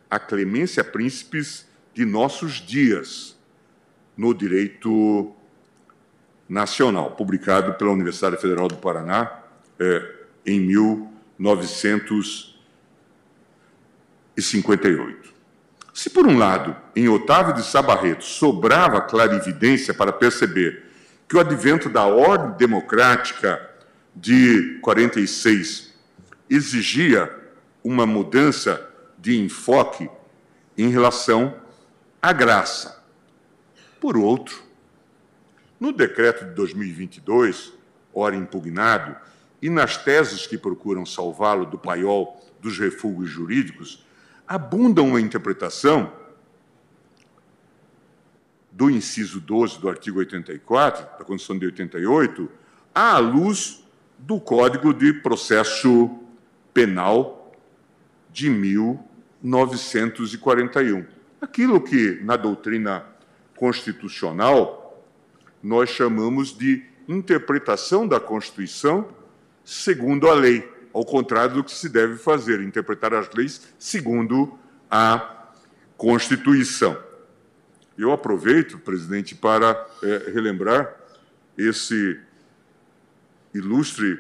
A Clemência Príncipes de Nossos Dias, no Direito Nacional, publicado pela Universidade Federal do Paraná é, em 1958. Se, por um lado, em Otávio de Sabarreto sobrava clarividência para perceber que o advento da ordem democrática de 46 exigia uma mudança de enfoque em relação à graça. Por outro, no decreto de 2022, ora impugnado, e nas teses que procuram salvá-lo do paiol dos refúgios jurídicos, abunda uma interpretação do inciso 12 do artigo 84, da Constituição de 88, à luz do Código de Processo Penal de 1941. Aquilo que, na doutrina constitucional, nós chamamos de interpretação da Constituição segundo a lei ao contrário do que se deve fazer, interpretar as leis segundo a Constituição. Eu aproveito, presidente, para é, relembrar esse ilustre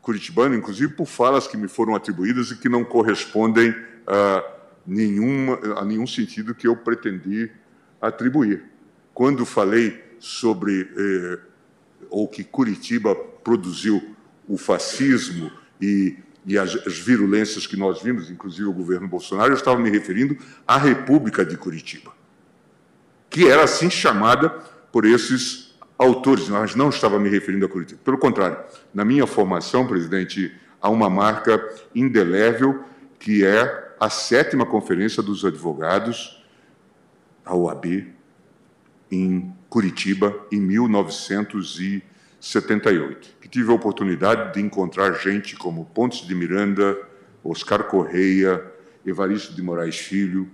curitibano, inclusive por falas que me foram atribuídas e que não correspondem a, nenhuma, a nenhum sentido que eu pretendi atribuir. Quando falei sobre, eh, ou que Curitiba produziu o fascismo e, e as, as, virulências que nós vimos, inclusive o governo Bolsonaro, eu estava me referindo à República de Curitiba, que era assim chamada por esses autores, mas não estava me referindo a Curitiba. Pelo contrário, na minha formação, presidente, há uma marca indelével que é a sétima Conferência dos Advogados, a OAB, em Curitiba, em 1978 que tive a oportunidade de encontrar gente como Pontes de Miranda, Oscar Correia, Evaristo de Moraes Filho.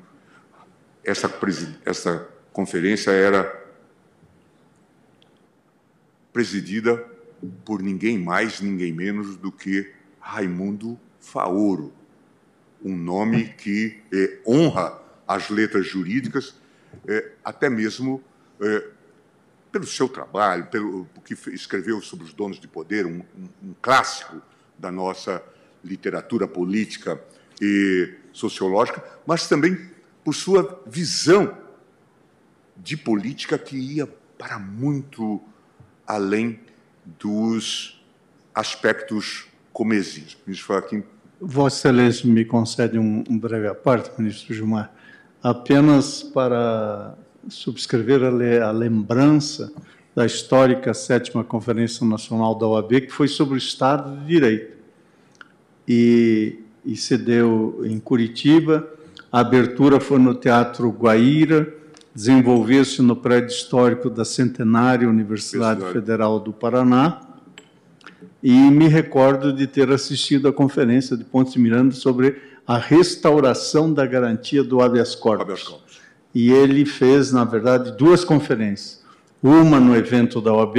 Essa, essa conferência era presidida por ninguém mais, ninguém menos do que Raimundo Faoro, um nome que é, honra as letras jurídicas, é, até mesmo é, pelo seu trabalho, pelo que escreveu sobre os donos de poder, um, um, um clássico da nossa literatura política e sociológica, mas também por sua visão de política que ia para muito além dos aspectos comezinhos. Ministro Joaquim. Vossa Excelência me concede um, um breve aparte, ministro Gilmar, apenas para subscrever a, a lembrança da histórica sétima Conferência Nacional da OAB, que foi sobre o Estado de Direito. E, e se deu em Curitiba, a abertura foi no Teatro Guaíra, desenvolveu-se no prédio histórico da Centenária Universidade Federal do Paraná, e me recordo de ter assistido à conferência de Pontes de Miranda sobre a restauração da garantia do habeas corpus. Habeas corpus e ele fez, na verdade, duas conferências. Uma no evento da OAB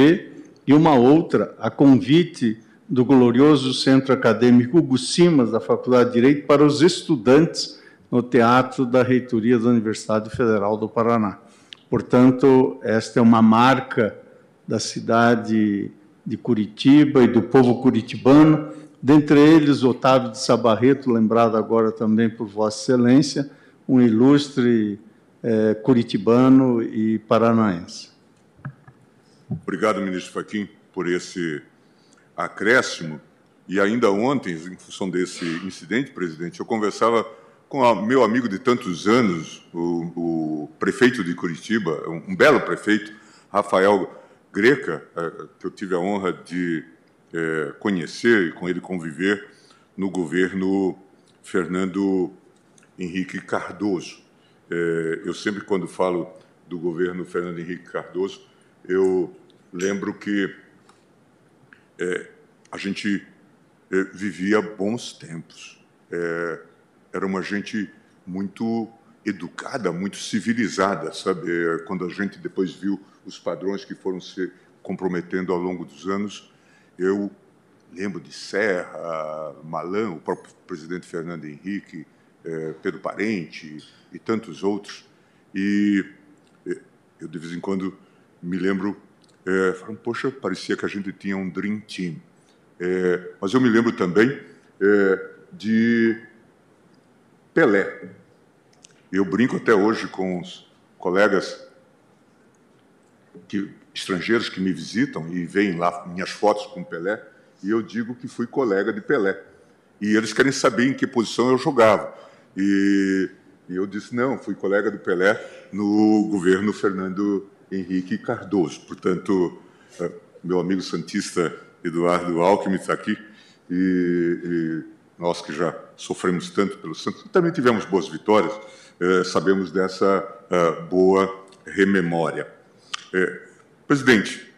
e uma outra a convite do glorioso Centro Acadêmico Hugo Simas, da Faculdade de Direito, para os estudantes no Teatro da Reitoria da Universidade Federal do Paraná. Portanto, esta é uma marca da cidade de Curitiba e do povo curitibano, dentre eles Otávio de Sabarreto, lembrado agora também por Vossa Excelência, um ilustre eh, curitibano e paranaense. Obrigado, ministro Faquim, por esse acréscimo. E ainda ontem, em função desse incidente, presidente, eu conversava com o meu amigo de tantos anos, o, o prefeito de Curitiba, um, belo prefeito, Rafael Greca, eh, que eu tive a honra de é, conhecer e com ele conviver no governo Fernando Henrique Cardoso. É, eu sempre, quando falo do governo Fernando Henrique Cardoso, eu lembro que é, a gente é, vivia bons tempos. Era uma gente muito educada, muito civilizada, sabe? Quando a gente depois viu os padrões que foram se comprometendo ao longo dos anos, eu lembro de Serra, Malan, o próprio presidente Fernando Henrique, é, Pedro Parente e tantos outros. E eu, de vez em quando, me lembro, é, falando, poxa, parecia que a gente tinha um Dream Team. É, mas eu me lembro também é, de Pelé. Eu brinco até hoje com os colegas que, estrangeiros que me visitam e veem lá minhas fotos com Pelé, e eu digo que fui colega de Pelé. E eles querem saber em que posição eu jogava. E, e eu disse, não, fui colega do Pelé no governo Fernando Henrique Cardoso. Portanto, eh, meu amigo santista Eduardo Alckmin está aqui, e, e, nós que já sofremos tanto pelo Santos, também tivemos boas vitórias, eh, sabemos dessa eh, boa rememória. presidente,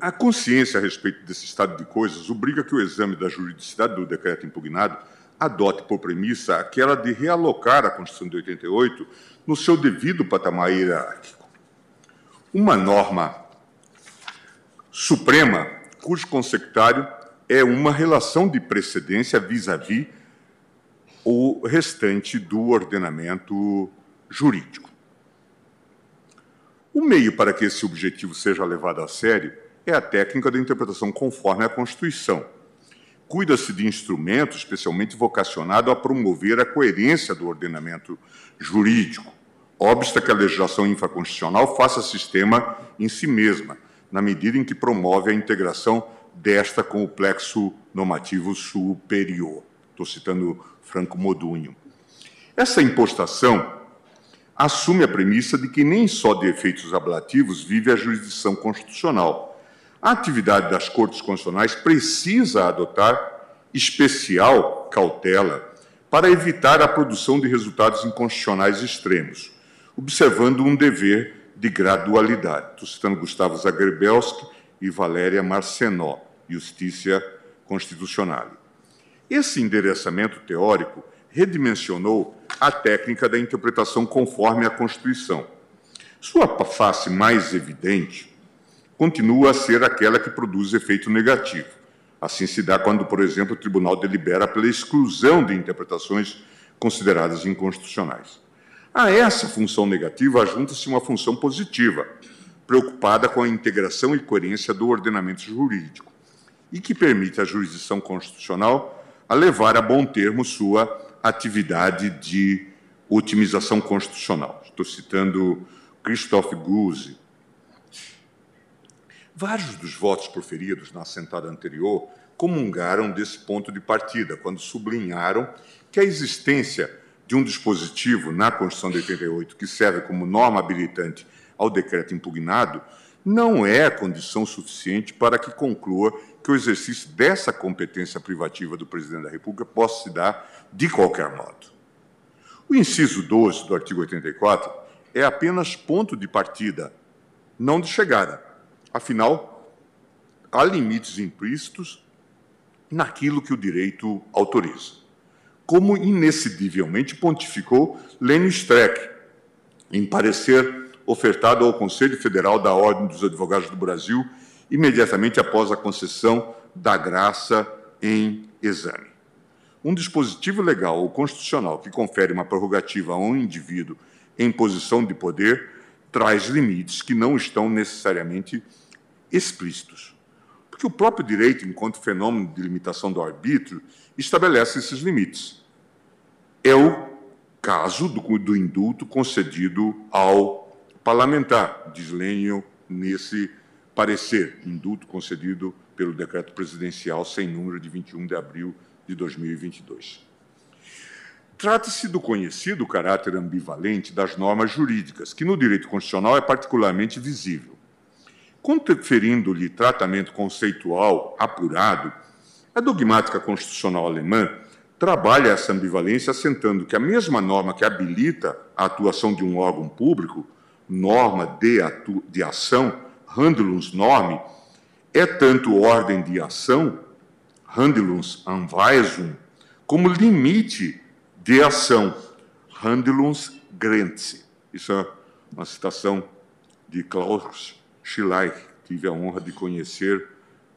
a consciência a respeito desse estado de coisas obriga que o exame da juridicidade do decreto impugnado adote por premissa aquela de realocar a Constituição de 88 no seu devido patamar hierárquico. Uma norma suprema cujo consectário é uma relação de precedência vis-à-vis -vis o restante do ordenamento jurídico. O meio para que esse objetivo seja levado a sério é a técnica da interpretação conforme a Constituição cuida-se de instrumento especialmente vocacionado a promover a coerência do ordenamento jurídico. Obsta que a legislação infraconstitucional faça sistema em si mesma, na medida em que promove a integração desta com o plexo normativo superior. Estou citando Franco Modunho. Essa impostação assume a premissa de que nem só de efeitos ablativos vive a jurisdição constitucional, a atividade das cortes constitucionais precisa adotar especial cautela para evitar a produção de resultados inconstitucionais extremos, observando um dever de gradualidade. Estou citando Gustavo Zagrebelski e Valéria Marcenó, Justiça Constitucional. Esse endereçamento teórico redimensionou a técnica da interpretação conforme a Constituição. Sua face mais evidente continua a ser aquela que produz efeito negativo. Assim se dá quando, por exemplo, o tribunal delibera pela exclusão de interpretações consideradas inconstitucionais. A essa função negativa junta-se uma função positiva, preocupada com a integração e coerência do ordenamento jurídico, e que permite à jurisdição constitucional a levar a bom termo sua atividade de otimização constitucional. Estou citando Christophe Guse, Vários dos votos proferidos na assentada anterior comungaram desse ponto de partida, quando sublinharam que a existência de um dispositivo na Constituição de 88 que serve como norma habilitante ao decreto impugnado não é condição suficiente para que conclua que o exercício dessa competência privativa do presidente da República possa se dar de qualquer modo. O inciso 12 do artigo 84 é apenas ponto de partida, não de chegada. Afinal, há limites implícitos naquilo que o direito autoriza. Como inexcedivelmente pontificou Lênio Streck, em parecer ofertado ao Conselho Federal da Ordem dos Advogados do Brasil, imediatamente após a concessão da graça em exame. Um dispositivo legal ou constitucional que confere uma prerrogativa a um indivíduo em posição de poder traz limites que não estão necessariamente explícitos. Porque o próprio direito, enquanto fenômeno de limitação do arbítrio, estabelece esses limites. É o caso do, do indulto concedido ao parlamentar, diz nesse parecer, indulto concedido pelo decreto presidencial sem número de 21 de abril de 2022. Trata-se do conhecido caráter ambivalente das normas jurídicas, que no direito constitucional é particularmente visível. Conferindo-lhe tratamento conceitual apurado, a dogmática constitucional alemã trabalha essa ambivalência assentando que a mesma norma que habilita a atuação de um órgão público, norma de, de ação, Handlungsnorm, é tanto ordem de ação, Handlungsanweisung, como limite de ação, Handlungsgrenze. Isso é uma citação de Klaus Que tive a honra de conhecer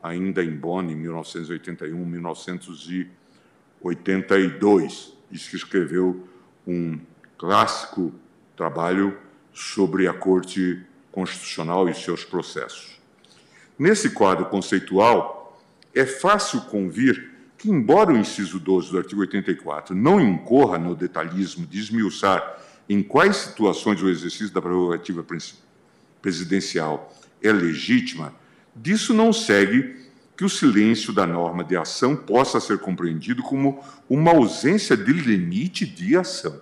ainda em Bonn, em 1981, 1982. Diz que escreveu um clássico trabalho sobre a Corte Constitucional e seus processos. Nesse quadro conceitual, é fácil convir que, embora o inciso 12 do artigo 84 não incorra no detalhismo de esmiuçar em quais situações o exercício da prerrogativa presidencial é legítima, disso não segue que o silêncio da norma de ação possa ser compreendido como uma ausência de limite de ação.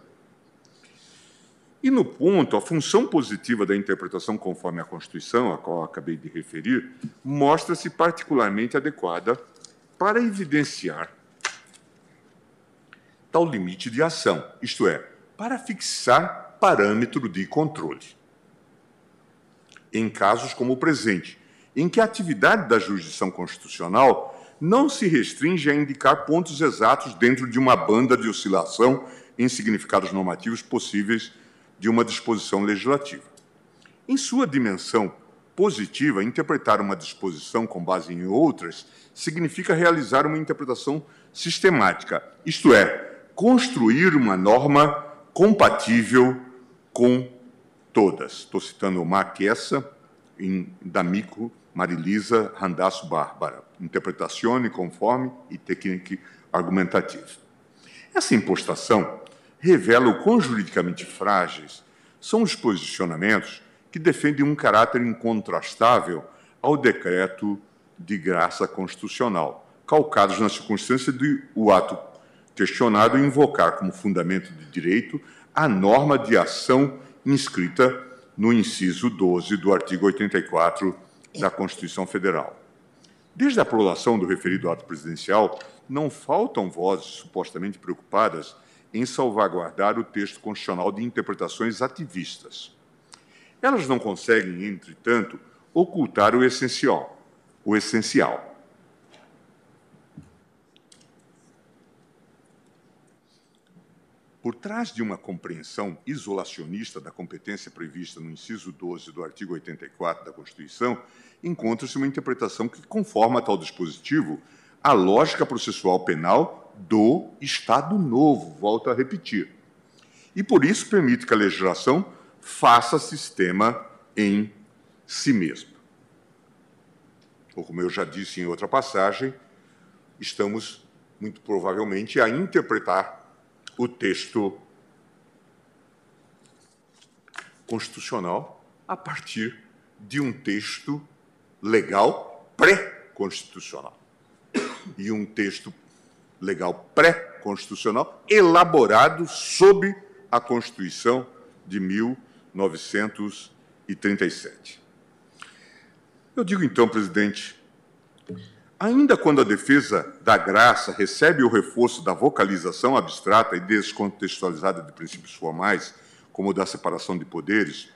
E no ponto, a função positiva da interpretação conforme a Constituição, a qual acabei de referir, mostra-se particularmente adequada para evidenciar tal limite de ação, isto é, para fixar parâmetro de controle. Em casos como o presente, em que a atividade da jurisdição constitucional não se restringe a indicar pontos exatos dentro de uma banda de oscilação em significados normativos possíveis de uma disposição legislativa. Em sua dimensão positiva, interpretar uma disposição com base em outras significa realizar uma interpretação sistemática, isto é, construir uma norma compatível com todas. Estou citando o Marquesa, D'Amico, Marilisa Randasso Bárbara, Interpretazione conforme e Técnica Argumentativa. Essa impostação revela o quão juridicamente frágeis são os posicionamentos que defendem um caráter incontrastável ao decreto de graça constitucional, calcados na circunstância de o ato questionado invocar como fundamento de direito a norma de ação inscrita no inciso 12 do artigo 84 da Constituição Federal. Desde a aprovação do referido ato presidencial, não faltam vozes supostamente preocupadas em salvaguardar o texto constitucional de interpretações ativistas. Elas não conseguem, entretanto, ocultar o essencial, o essencial. Por trás de uma compreensão isolacionista da competência prevista no inciso 12 do artigo 84 da Constituição, encontra-se uma interpretação que conforma tal dispositivo a lógica processual penal do Estado Novo, volto a repetir. E por isso permite que a legislação faça sistema em si mesma. Ou, como eu já disse em outra passagem, estamos muito provavelmente a interpretar o texto constitucional a partir de um texto legal pré-constitucional. E um texto legal pré-constitucional elaborado sob a Constituição de 1937. Eu digo então, presidente, ainda quando a defesa da graça recebe o reforço da vocalização abstrata e descontextualizada de princípios formais, como o da separação de poderes,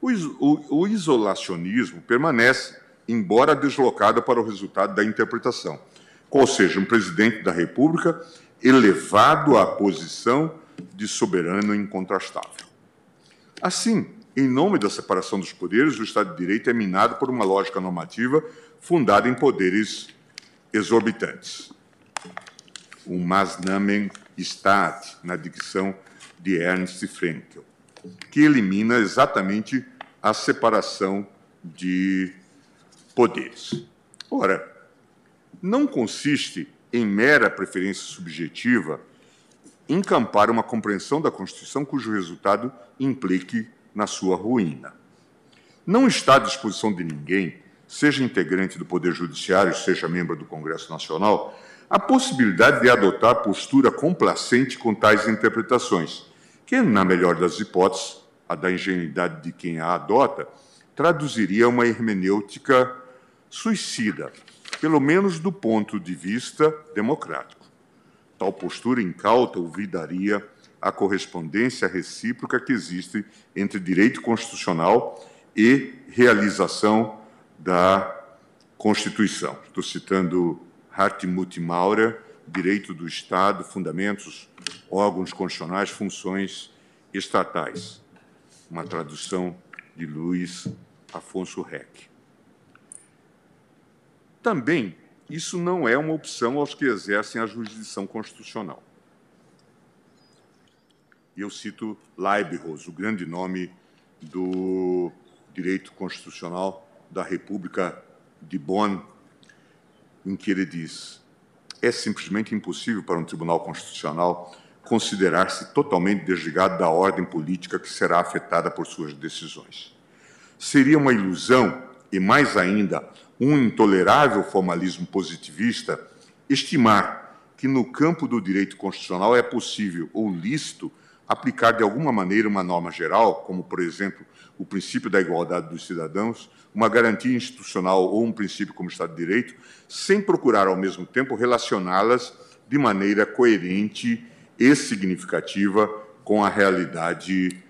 o, isolacionismo permanece, embora deslocado para o resultado da interpretação qual seja, um presidente da República elevado à posição de soberano incontrastável. Assim, em nome da separação dos poderes, o Estado de Direito é minado por uma lógica normativa fundada em poderes exorbitantes. Um Maßnahmen Staat, na dicção de Ernst Frankel. que elimina exatamente a separação de poderes. Ora, não consiste em mera preferência subjetiva encampar uma compreensão da Constituição cujo resultado implique na sua ruína. Não está à disposição de ninguém, seja integrante do Poder Judiciário, seja membro do Congresso Nacional, a possibilidade de adotar postura complacente com tais interpretações, que, na melhor das hipóteses, a da ingenuidade de quem a adota, traduziria uma hermenêutica suicida, pelo menos do ponto de vista democrático. Tal postura incauta olvidaria a correspondência recíproca que existe entre direito constitucional e realização da Constituição. Estou citando Hartmut Maurer, Direito do Estado, Fundamentos, Órgãos Constitucionais, Funções Estatais. Uma tradução de Luiz Afonso Reck. Também, isso não é uma opção aos que exercem a jurisdição constitucional. E eu cito Leibniz, o grande nome do direito constitucional da República de Bonn, em que ele diz: é simplesmente impossível para um tribunal constitucional considerar-se totalmente desligado da ordem política que será afetada por suas decisões. Seria uma ilusão e, mais ainda, um intolerável formalismo positivista estimar que no campo do direito constitucional é possível ou lícito aplicar de alguma maneira uma norma geral, como, por exemplo, o princípio da igualdade dos cidadãos, uma garantia institucional ou um princípio como Estado de Direito, sem procurar, ao mesmo tempo, relacioná-las de maneira coerente e significativa com a realidade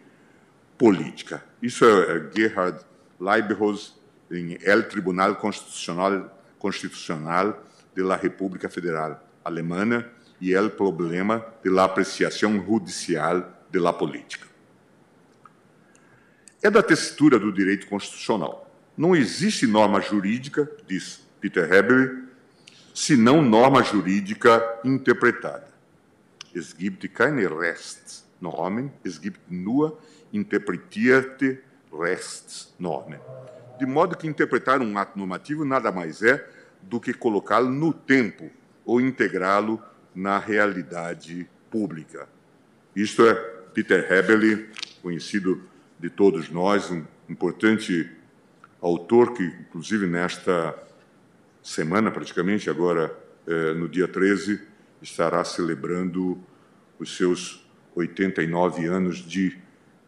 política. Isso é, é Gerhard Leibniz em El Tribunal Constitucional, Constitucional de la República Federal Alemana e El Problema de Apreciação Judicial de Política. É da textura do direito constitucional. Não existe norma jurídica, diz Peter Heber, senão norma jurídica interpretada. Es gibt keine Rechtsnormen, es gibt nur interpretierte Rechtsnormen de modo que interpretar um ato normativo nada mais é do que colocá-lo no tempo ou integrá-lo na realidade pública. Isto é Peter Hebele, conhecido de todos nós, um importante autor que, inclusive, nesta semana, praticamente, agora eh, no dia 13, estará celebrando os seus 89 anos de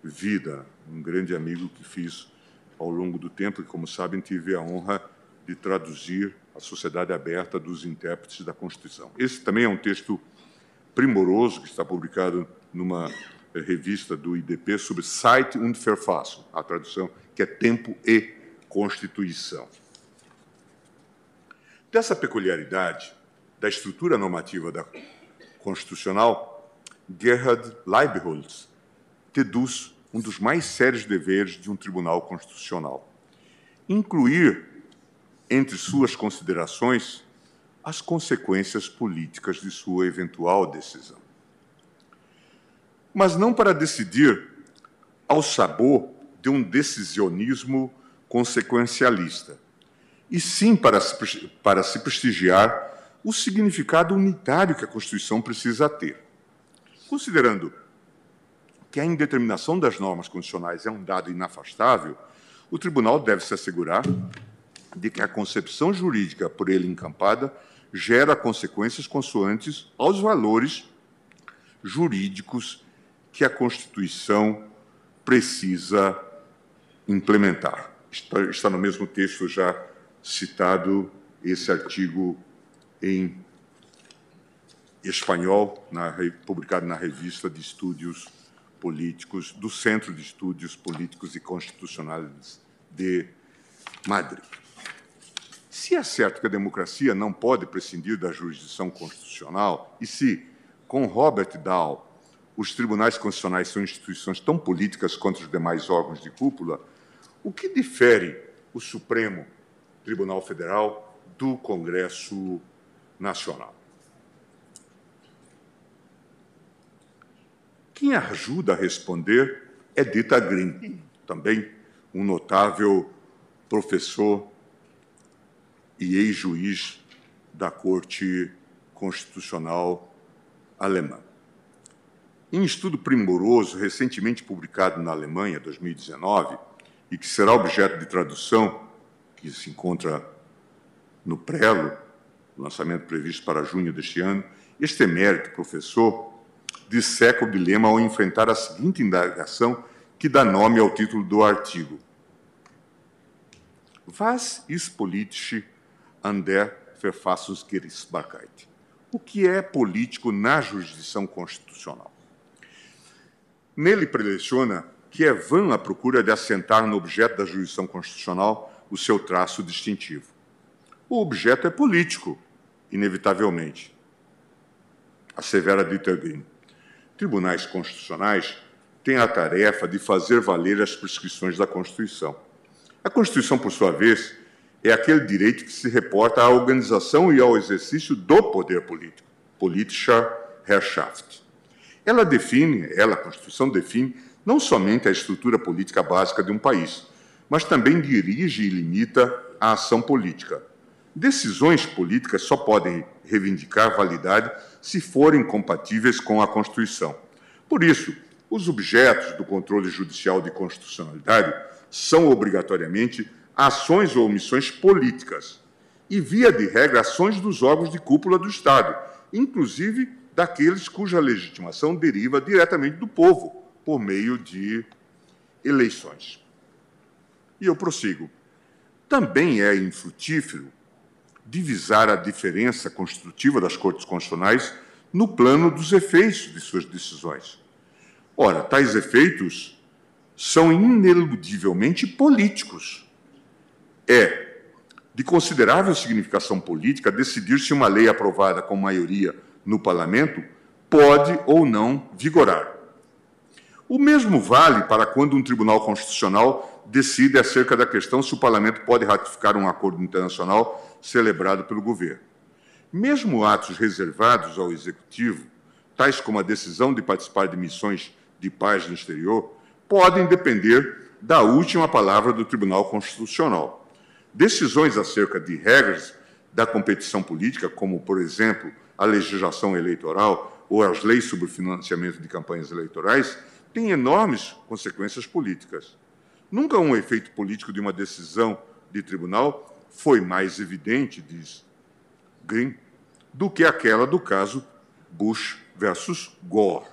vida. Um grande amigo que fiz ao longo do tempo, e como sabem, tive a honra de traduzir a Sociedade Aberta dos Intérpretes da Constituição. Esse também é um texto primoroso que está publicado numa revista do IDP sobre Site und Verfassung, a tradução que é Tempo e Constituição. Dessa peculiaridade da estrutura normativa da constitucional, Gerhard Leibholz deduz um dos mais sérios deveres de um tribunal constitucional. Incluir entre suas considerações as consequências políticas de sua eventual decisão. Mas não para decidir ao sabor de um decisionismo consequencialista, e sim para se, para se prestigiar o significado unitário que a Constituição precisa ter. Considerando que a indeterminação das normas constitucionais é um dado inafastável, o tribunal deve se assegurar de que a concepção jurídica por ele encampada gera consequências consoantes aos valores jurídicos que a Constituição precisa implementar. Está, no mesmo texto já citado esse artigo em espanhol, na, publicado na revista de Estudos políticos do Centro de Estudos Políticos e Constitucionais de Madrid. Se é certo que a democracia não pode prescindir da jurisdição constitucional, e se, com Robert Dahl, os tribunais constitucionais são instituições tão políticas quanto os demais órgãos de cúpula, o que difere o Supremo Tribunal Federal do Congresso Nacional? Quem ajuda a responder Edita Green, também um notável professor e ex-juiz da Corte Constitucional Alemã. Em estudo primoroso, recentemente publicado na Alemanha, 2019, e que será objeto de tradução, que se encontra no Prelo, lançamento previsto para junho deste ano, este emérito professor disseca o dilema ao enfrentar a seguinte indagação que dá nome ao título do artigo. Was ist politisch an der Verfassungsgerichtsbarkeit? O que é político na jurisdição constitucional? Nele preleciona que é vã a procura de assentar no objeto da jurisdição constitucional o seu traço distintivo. O objeto é político, inevitavelmente. A severa Dieter. Tribunais constitucionais têm a tarefa de fazer valer as prescrições da Constituição. A Constituição, por sua vez, é aquele direito que se reporta à organização e ao exercício do poder político, politischer Herrschaft. Ela define, ela, a Constituição define, não somente a estrutura política básica de um país, mas também dirige e limita a ação política. Decisões políticas só podem reivindicar validade se forem compatíveis com a Constituição. Por isso, os objetos do controle judicial de constitucionalidade são obrigatoriamente ações ou omissões políticas e, via de regra, ações dos órgãos de cúpula do Estado, inclusive daqueles cuja legitimação deriva diretamente do povo, por meio de eleições. E eu prossigo. Também é infrutífero divisar a diferença construtiva das cortes constitucionais no plano dos efeitos de suas decisões. Ora, tais efeitos são ineludivelmente políticos. É de considerável significação política decidir se uma lei aprovada com maioria no parlamento pode ou não vigorar. O mesmo vale para quando um tribunal constitucional decide acerca da questão se o parlamento pode ratificar um acordo internacional celebrado pelo governo. Mesmo atos reservados ao executivo, tais como a decisão de participar de missões de paz no exterior, podem depender da última palavra do Tribunal Constitucional. Decisões acerca de regras da competição política, como, por exemplo, a legislação eleitoral ou as leis sobre financiamento de campanhas eleitorais, têm enormes consequências políticas. Nunca um efeito político de uma decisão de tribunal foi mais evidente, diz Green, do que aquela do caso Bush versus Gore.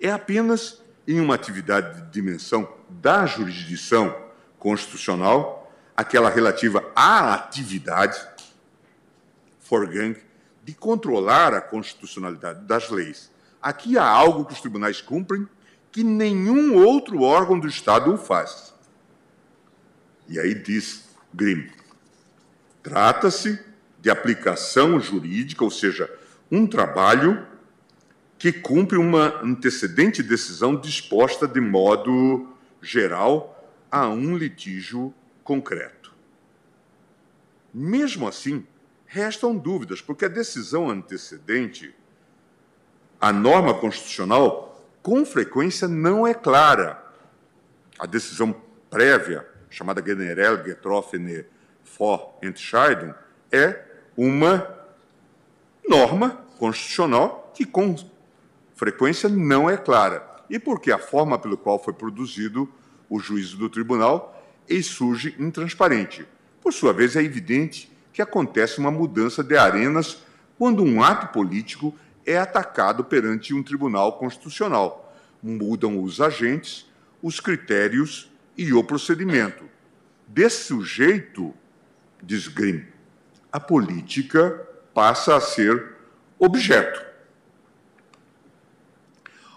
É apenas em uma atividade de dimensão da jurisdição constitucional, aquela relativa à atividade, Forgang de controlar a constitucionalidade das leis. Aqui há algo que os tribunais cumprem que nenhum outro órgão do Estado o faz. E aí diz Grimm: trata-se de aplicação jurídica, ou seja, um trabalho que cumpre uma antecedente decisão disposta de modo geral a um litígio concreto. Mesmo assim, restam dúvidas, porque a decisão antecedente, a norma constitucional, com frequência não é clara. A decisão prévia, chamada Generell getroffene Vorentscheidung, é uma norma constitucional que com frequência não é clara. E porque a forma pela qual foi produzido o juízo do tribunal e surge intransparente. Por sua vez, é evidente que acontece uma mudança de arenas quando um ato político é atacado perante um tribunal constitucional. Mudam os agentes, os critérios e o procedimento. Desse jeito, diz Grimm, a política passa a ser objeto.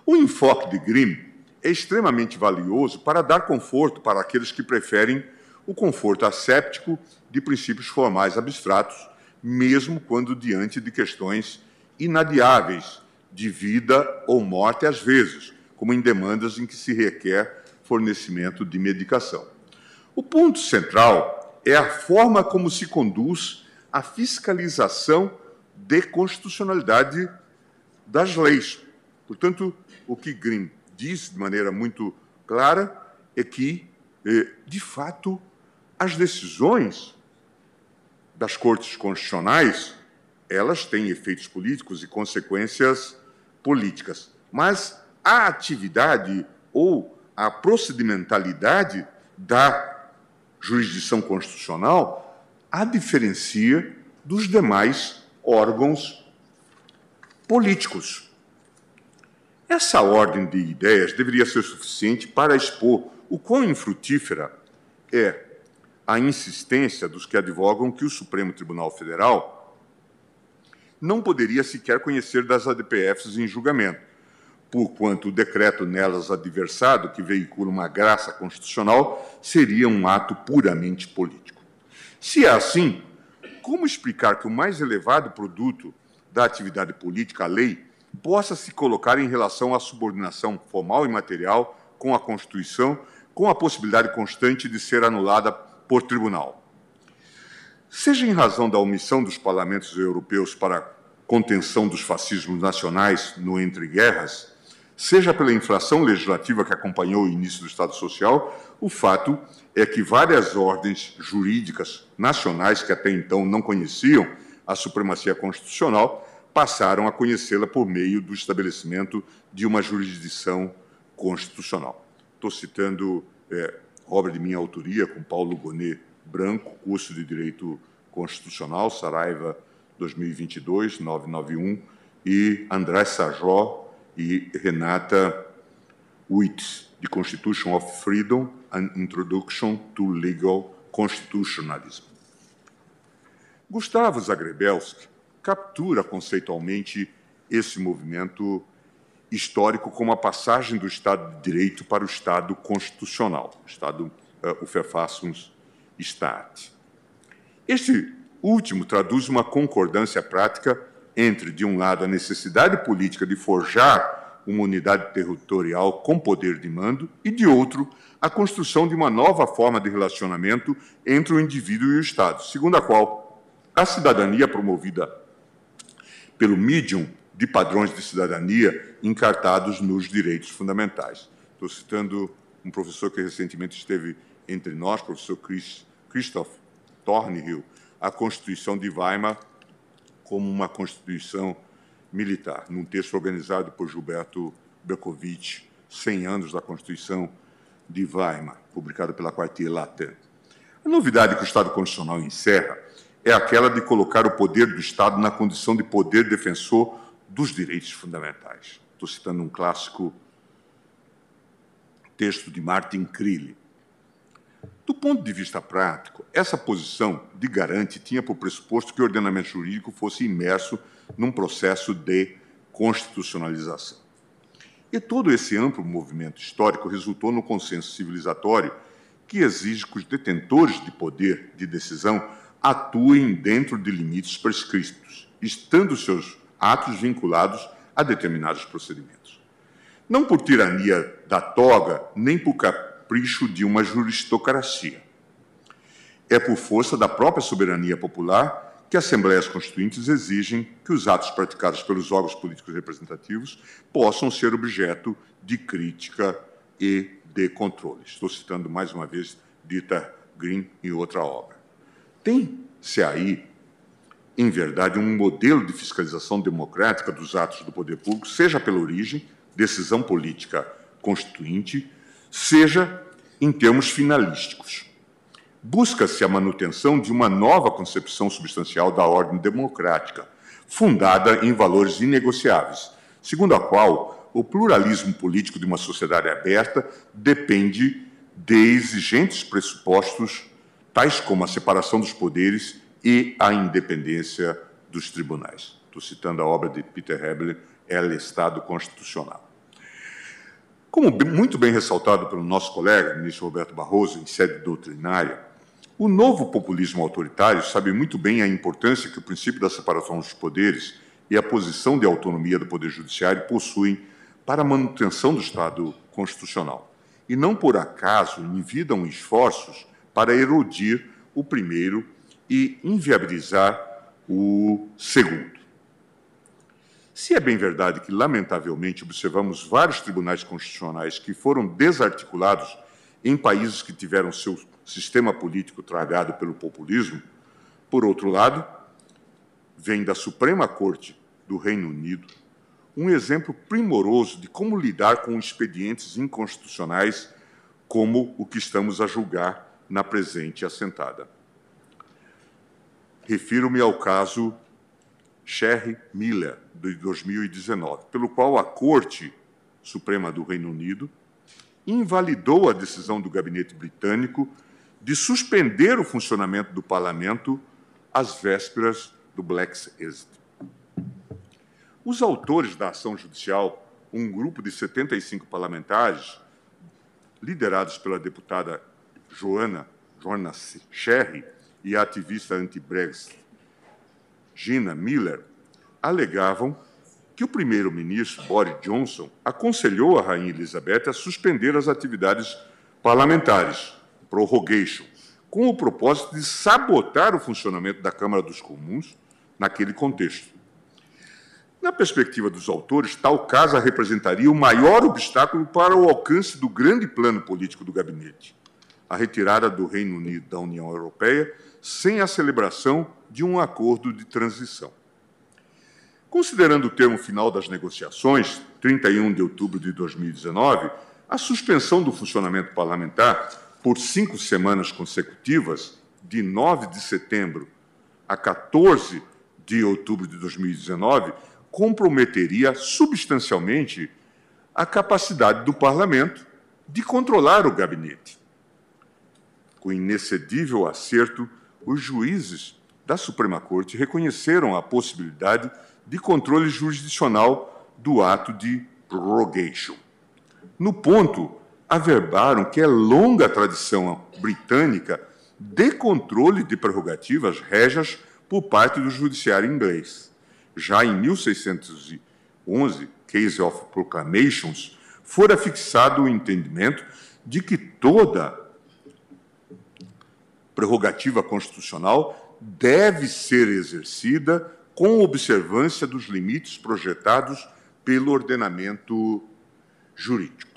O enfoque de Grimm é extremamente valioso para dar conforto para aqueles que preferem o conforto asséptico de princípios formais abstratos, mesmo quando diante de questões inadiáveis de vida ou morte, às vezes, como em demandas em que se requer fornecimento de medicação. O ponto central é a forma como se conduz a fiscalização de constitucionalidade das leis. Portanto, o que Grimm diz de maneira muito clara é que, eh, de fato, as decisões das cortes constitucionais elas têm efeitos políticos e consequências políticas, mas a atividade ou a procedimentalidade da jurisdição constitucional a diferencia dos demais órgãos políticos. Essa ordem de ideias deveria ser suficiente para expor o quão infrutífera é a insistência dos que advogam que o Supremo Tribunal Federal não poderia sequer conhecer das ADPFs em julgamento, porquanto o decreto nelas adversado, que veicula uma graça constitucional, seria um ato puramente político. Se é assim, como explicar que o mais elevado produto da atividade política, a lei, possa se colocar em relação à subordinação formal e material com a Constituição, com a possibilidade constante de ser anulada por tribunal. Seja em razão da omissão dos parlamentos europeus para a contenção dos fascismos nacionais no entre guerras, seja pela inflação legislativa que acompanhou o início do Estado Social, o fato é que várias ordens jurídicas nacionais que até então não conheciam a supremacia constitucional passaram a conhecê-la por meio do estabelecimento de uma jurisdição constitucional. Estou citando é, obra de minha autoria, com Paulo Gonet Branco, curso de Direito Constitucional, Saraiva 2022, 991, e André Sajó e Renata Witt, de Constitution of Freedom and Introduction to Legal Constitutionalism. Gustavo Zagrebelski captura conceitualmente esse movimento histórico como a passagem do Estado de Direito para o Estado constitucional, o Estado uh, o Verfassungsstaat. Este último traduz uma concordância prática entre, de um lado, a necessidade política de forjar uma unidade territorial com poder de mando e, de outro, a construção de uma nova forma de relacionamento entre o indivíduo e o Estado, segundo a qual a cidadania promovida pelo medium de padrões de cidadania encartados nos direitos fundamentais. Estou citando um professor que recentemente esteve entre nós, professor Chris, Christoph Thornhill, a Constituição de Weimar como uma Constituição militar, num texto organizado por Gilberto Berkovitch, 100 anos da Constituição de Weimar, publicado pela Quartier Latin. A novidade que o Estado Constitucional encerra é aquela de colocar o poder do Estado na condição de poder defensor dos direitos fundamentais. Estou citando um clássico texto de Martin Crilly. Do ponto de vista prático, essa posição de garante tinha por pressuposto que o ordenamento jurídico fosse imerso num processo de constitucionalização. E todo esse amplo movimento histórico resultou no consenso civilizatório que exige que os detentores de poder de decisão atuem dentro de limites prescritos, estando seus atos vinculados a determinados procedimentos. Não por tirania da toga, nem por capricho de uma juristocracia. É por força da própria soberania popular que assembleias constituintes exigem que os atos praticados pelos órgãos políticos representativos possam ser objeto de crítica e de controle. Estou citando mais uma vez Dita Green em outra obra. Tem-se aí, em verdade, um modelo de fiscalização democrática dos atos do poder público, seja pela origem, decisão política constituinte, seja em termos finalísticos. Busca-se a manutenção de uma nova concepção substancial da ordem democrática, fundada em valores inegociáveis, segundo a qual o pluralismo político de uma sociedade aberta depende de exigentes pressupostos tais como a separação dos poderes e a independência dos tribunais. Estou citando a obra de Peter Hebler, El Estado Constitucional. Como muito bem ressaltado pelo nosso colega, ministro Roberto Barroso, em sede doutrinária, o novo populismo autoritário sabe muito bem a importância que o princípio da separação dos poderes e a posição de autonomia do Poder Judiciário possuem para a manutenção do Estado constitucional. E não por acaso envidam esforços para erodir o primeiro e inviabilizar o segundo. Se é bem verdade que, lamentavelmente, observamos vários tribunais constitucionais que foram desarticulados em países que tiveram seu sistema político tragado pelo populismo, por outro lado, vem da Suprema Corte do Reino Unido um exemplo primoroso de como lidar com expedientes inconstitucionais como o que estamos a julgar na presente assentada. Refiro-me ao caso Sherry Miller, de 2019, pelo qual a Corte Suprema do Reino Unido invalidou a decisão do gabinete britânico de suspender o funcionamento do parlamento às vésperas do Brexit. Os autores da ação judicial, um grupo de 75 parlamentares, liderados pela deputada Joana, Joana Sherry e a ativista anti-Brexit Gina Miller, alegavam que o primeiro-ministro Boris Johnson aconselhou a rainha Elizabeth a suspender as atividades parlamentares, prorrogation, com o propósito de sabotar o funcionamento da Câmara dos Comuns naquele contexto. Na perspectiva dos autores, tal caso representaria o maior obstáculo para o alcance do grande plano político do gabinete, a retirada do Reino Unido da União Europeia sem a celebração de um acordo de transição. Considerando o termo final das negociações, 31 de outubro de 2019, a suspensão do funcionamento parlamentar por cinco semanas consecutivas, de 9 de setembro a 14 de outubro de 2019, comprometeria substancialmente a capacidade do parlamento de controlar o gabinete. Com inexcedível acerto, os juízes da Suprema Corte reconheceram a possibilidade de controle jurisdicional do ato de prorogation. No ponto, averbaram que é longa a tradição britânica de controle de prerrogativas régias por parte do judiciário inglês. Já em 1611, Case of Proclamations, fora fixado o entendimento de que toda prerrogativa constitucional deve ser exercida com observância dos limites projetados pelo ordenamento jurídico.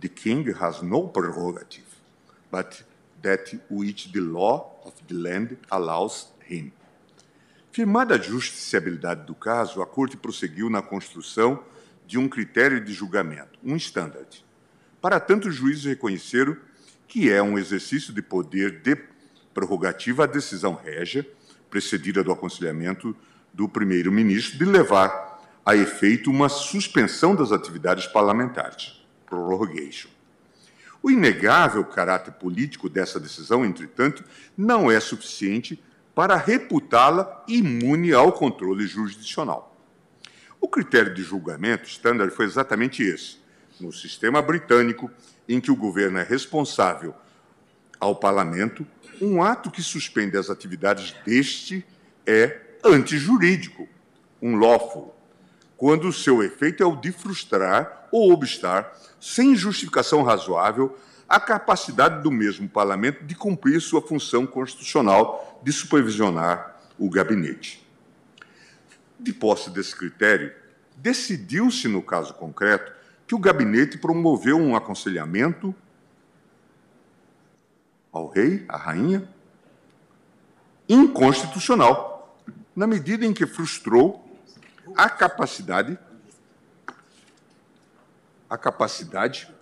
The king has no prerogative, but that which the law of the land allows him. Firmada a justiciabilidade do caso, a Corte prosseguiu na construção de um critério de julgamento, um standard. Para tanto, os juízes reconheceram que é um exercício de poder de prerrogativa a decisão régia precedida do aconselhamento do primeiro-ministro de levar a efeito uma suspensão das atividades parlamentares, prorogation. O inegável caráter político dessa decisão, entretanto, não é suficiente para reputá-la imune ao controle jurisdicional. O critério de julgamento standard foi exatamente esse. No sistema britânico, em que o governo é responsável ao parlamento, um ato que suspende as atividades deste é antijurídico, um lawful, quando o seu efeito é o de frustrar ou obstar, sem justificação razoável, a capacidade do mesmo parlamento de cumprir sua função constitucional de supervisionar o gabinete. De posse desse critério, decidiu-se, no caso concreto, que o gabinete promoveu um aconselhamento ao rei, à rainha, inconstitucional, na medida em que frustrou a capacidade a capacidade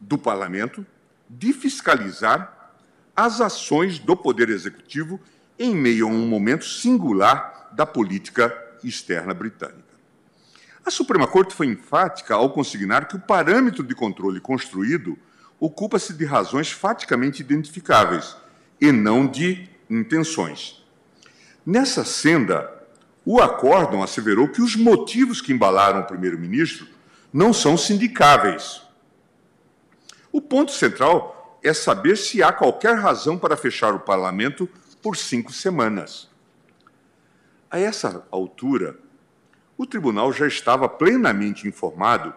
do parlamento de fiscalizar as ações do poder executivo em meio a um momento singular da política externa britânica. A Suprema Corte foi enfática ao consignar que o parâmetro de controle construído ocupa-se de razões faticamente identificáveis e não de intenções. Nessa senda, o acórdão asseverou que os motivos que embalaram o primeiro-ministro não são sindicáveis. O ponto central é saber se há qualquer razão para fechar o parlamento por cinco semanas. A essa altura, o tribunal já estava plenamente informado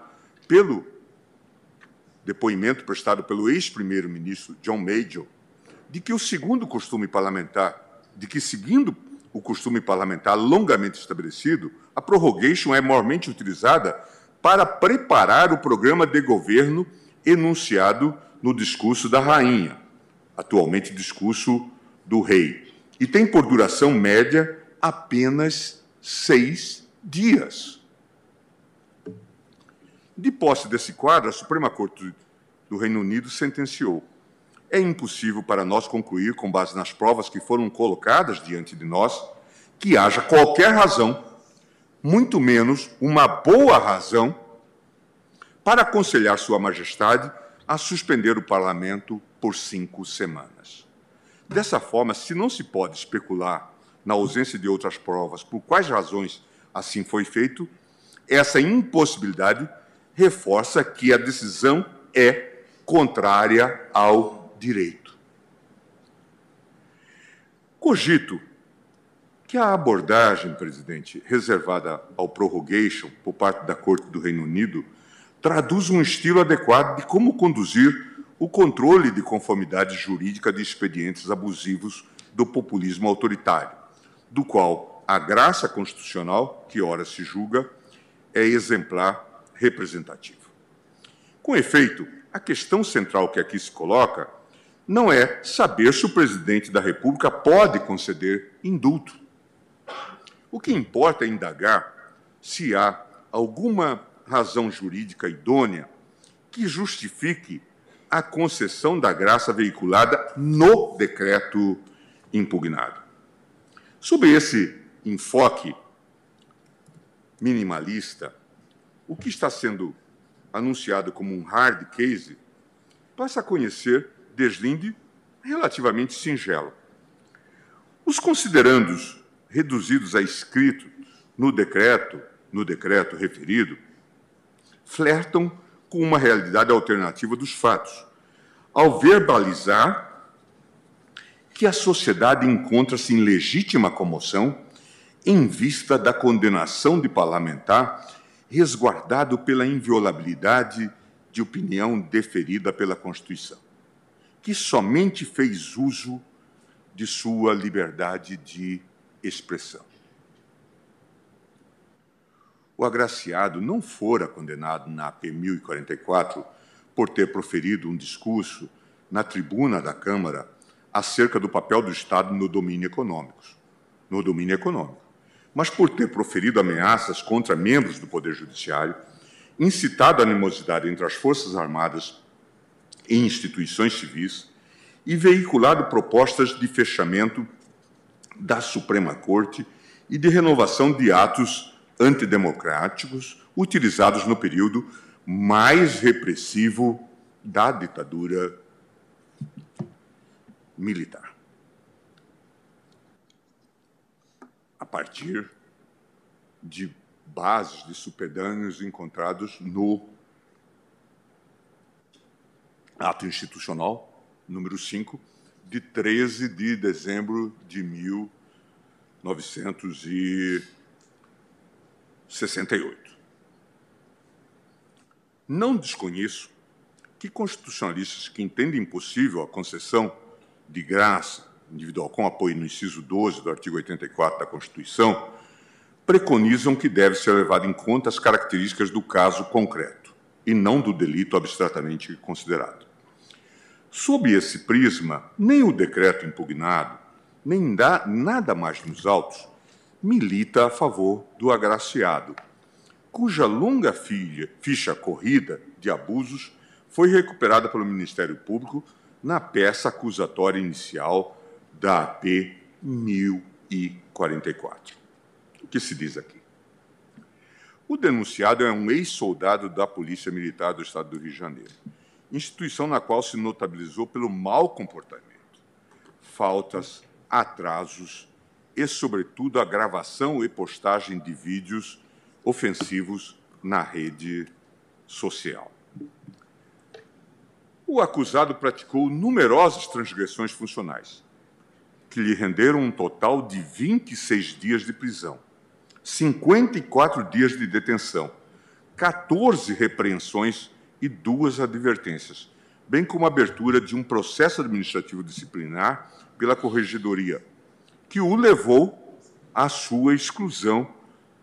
pelo depoimento prestado pelo ex-primeiro-ministro John Major, de que o segundo costume parlamentar, de que seguindo o costume parlamentar longamente estabelecido, a prorrogation é mormente utilizada para preparar o programa de governo enunciado no discurso da rainha, atualmente discurso do rei, e tem por duração média apenas seis dias. De posse desse quadro, a Suprema Corte do Reino Unido sentenciou é impossível para nós concluir, com base nas provas que foram colocadas diante de nós, que haja qualquer razão, muito menos uma boa razão, para aconselhar Sua Majestade a suspender o parlamento por cinco semanas. Dessa forma, se não se pode especular na ausência de outras provas por quais razões assim foi feito, essa impossibilidade reforça que a decisão é contrária ao direito. Cogito que a abordagem, presidente, reservada ao prorrogation por parte da Corte do Reino Unido traduz um estilo adequado de como conduzir o controle de conformidade jurídica de expedientes abusivos do populismo autoritário, do qual a graça constitucional, que ora se julga, é exemplar representativo. Com efeito, a questão central que aqui se coloca não é saber se o presidente da República pode conceder indulto. O que importa é indagar se há alguma razão jurídica idônea que justifique a concessão da graça veiculada no decreto impugnado. Sob esse enfoque minimalista, o que está sendo anunciado como um hard case passa a conhecer deslinde relativamente singelo. Os considerandos reduzidos a escrito no decreto, no decreto referido, flertam com uma realidade alternativa dos fatos, ao verbalizar que a sociedade encontra-se em legítima comoção em vista da condenação de parlamentar resguardado pela inviolabilidade de opinião deferida pela Constituição que somente fez uso de sua liberdade de expressão. O agraciado não fora condenado na AP 1044 por ter proferido um discurso na tribuna da Câmara acerca do papel do Estado no domínio econômico, no domínio econômico, mas por ter proferido ameaças contra membros do Poder Judiciário, incitado a animosidade entre as Forças Armadas em instituições civis e veiculado propostas de fechamento da Suprema Corte e de renovação de atos antidemocráticos utilizados no período mais repressivo da ditadura militar. A partir de bases de supedâneos encontrados no ato institucional número 5, de 13 de dezembro de 1968. Não desconheço que constitucionalistas que entendem impossível a concessão de graça individual com apoio no inciso 12 do artigo 84 da Constituição preconizam que deve ser levado em conta as características do caso concreto e não do delito abstratamente considerado. Sob esse prisma, nem o decreto impugnado, nem dá nada mais nos autos, milita a favor do agraciado, cuja longa filha, ficha corrida de abusos foi recuperada pelo Ministério Público na peça acusatória inicial da AP 1044. O que se diz aqui? O denunciado é um ex-soldado da Polícia Militar do Estado do Rio de Janeiro instituição na qual se notabilizou pelo mau comportamento, faltas, atrasos e, sobretudo, a gravação e postagem de vídeos ofensivos na rede social. O acusado praticou numerosas transgressões funcionais, que lhe renderam um total de 26 dias de prisão, 54 dias de detenção, 14 repreensões e duas advertências, bem como a abertura de um processo administrativo disciplinar pela Corregedoria, que o levou a sua exclusão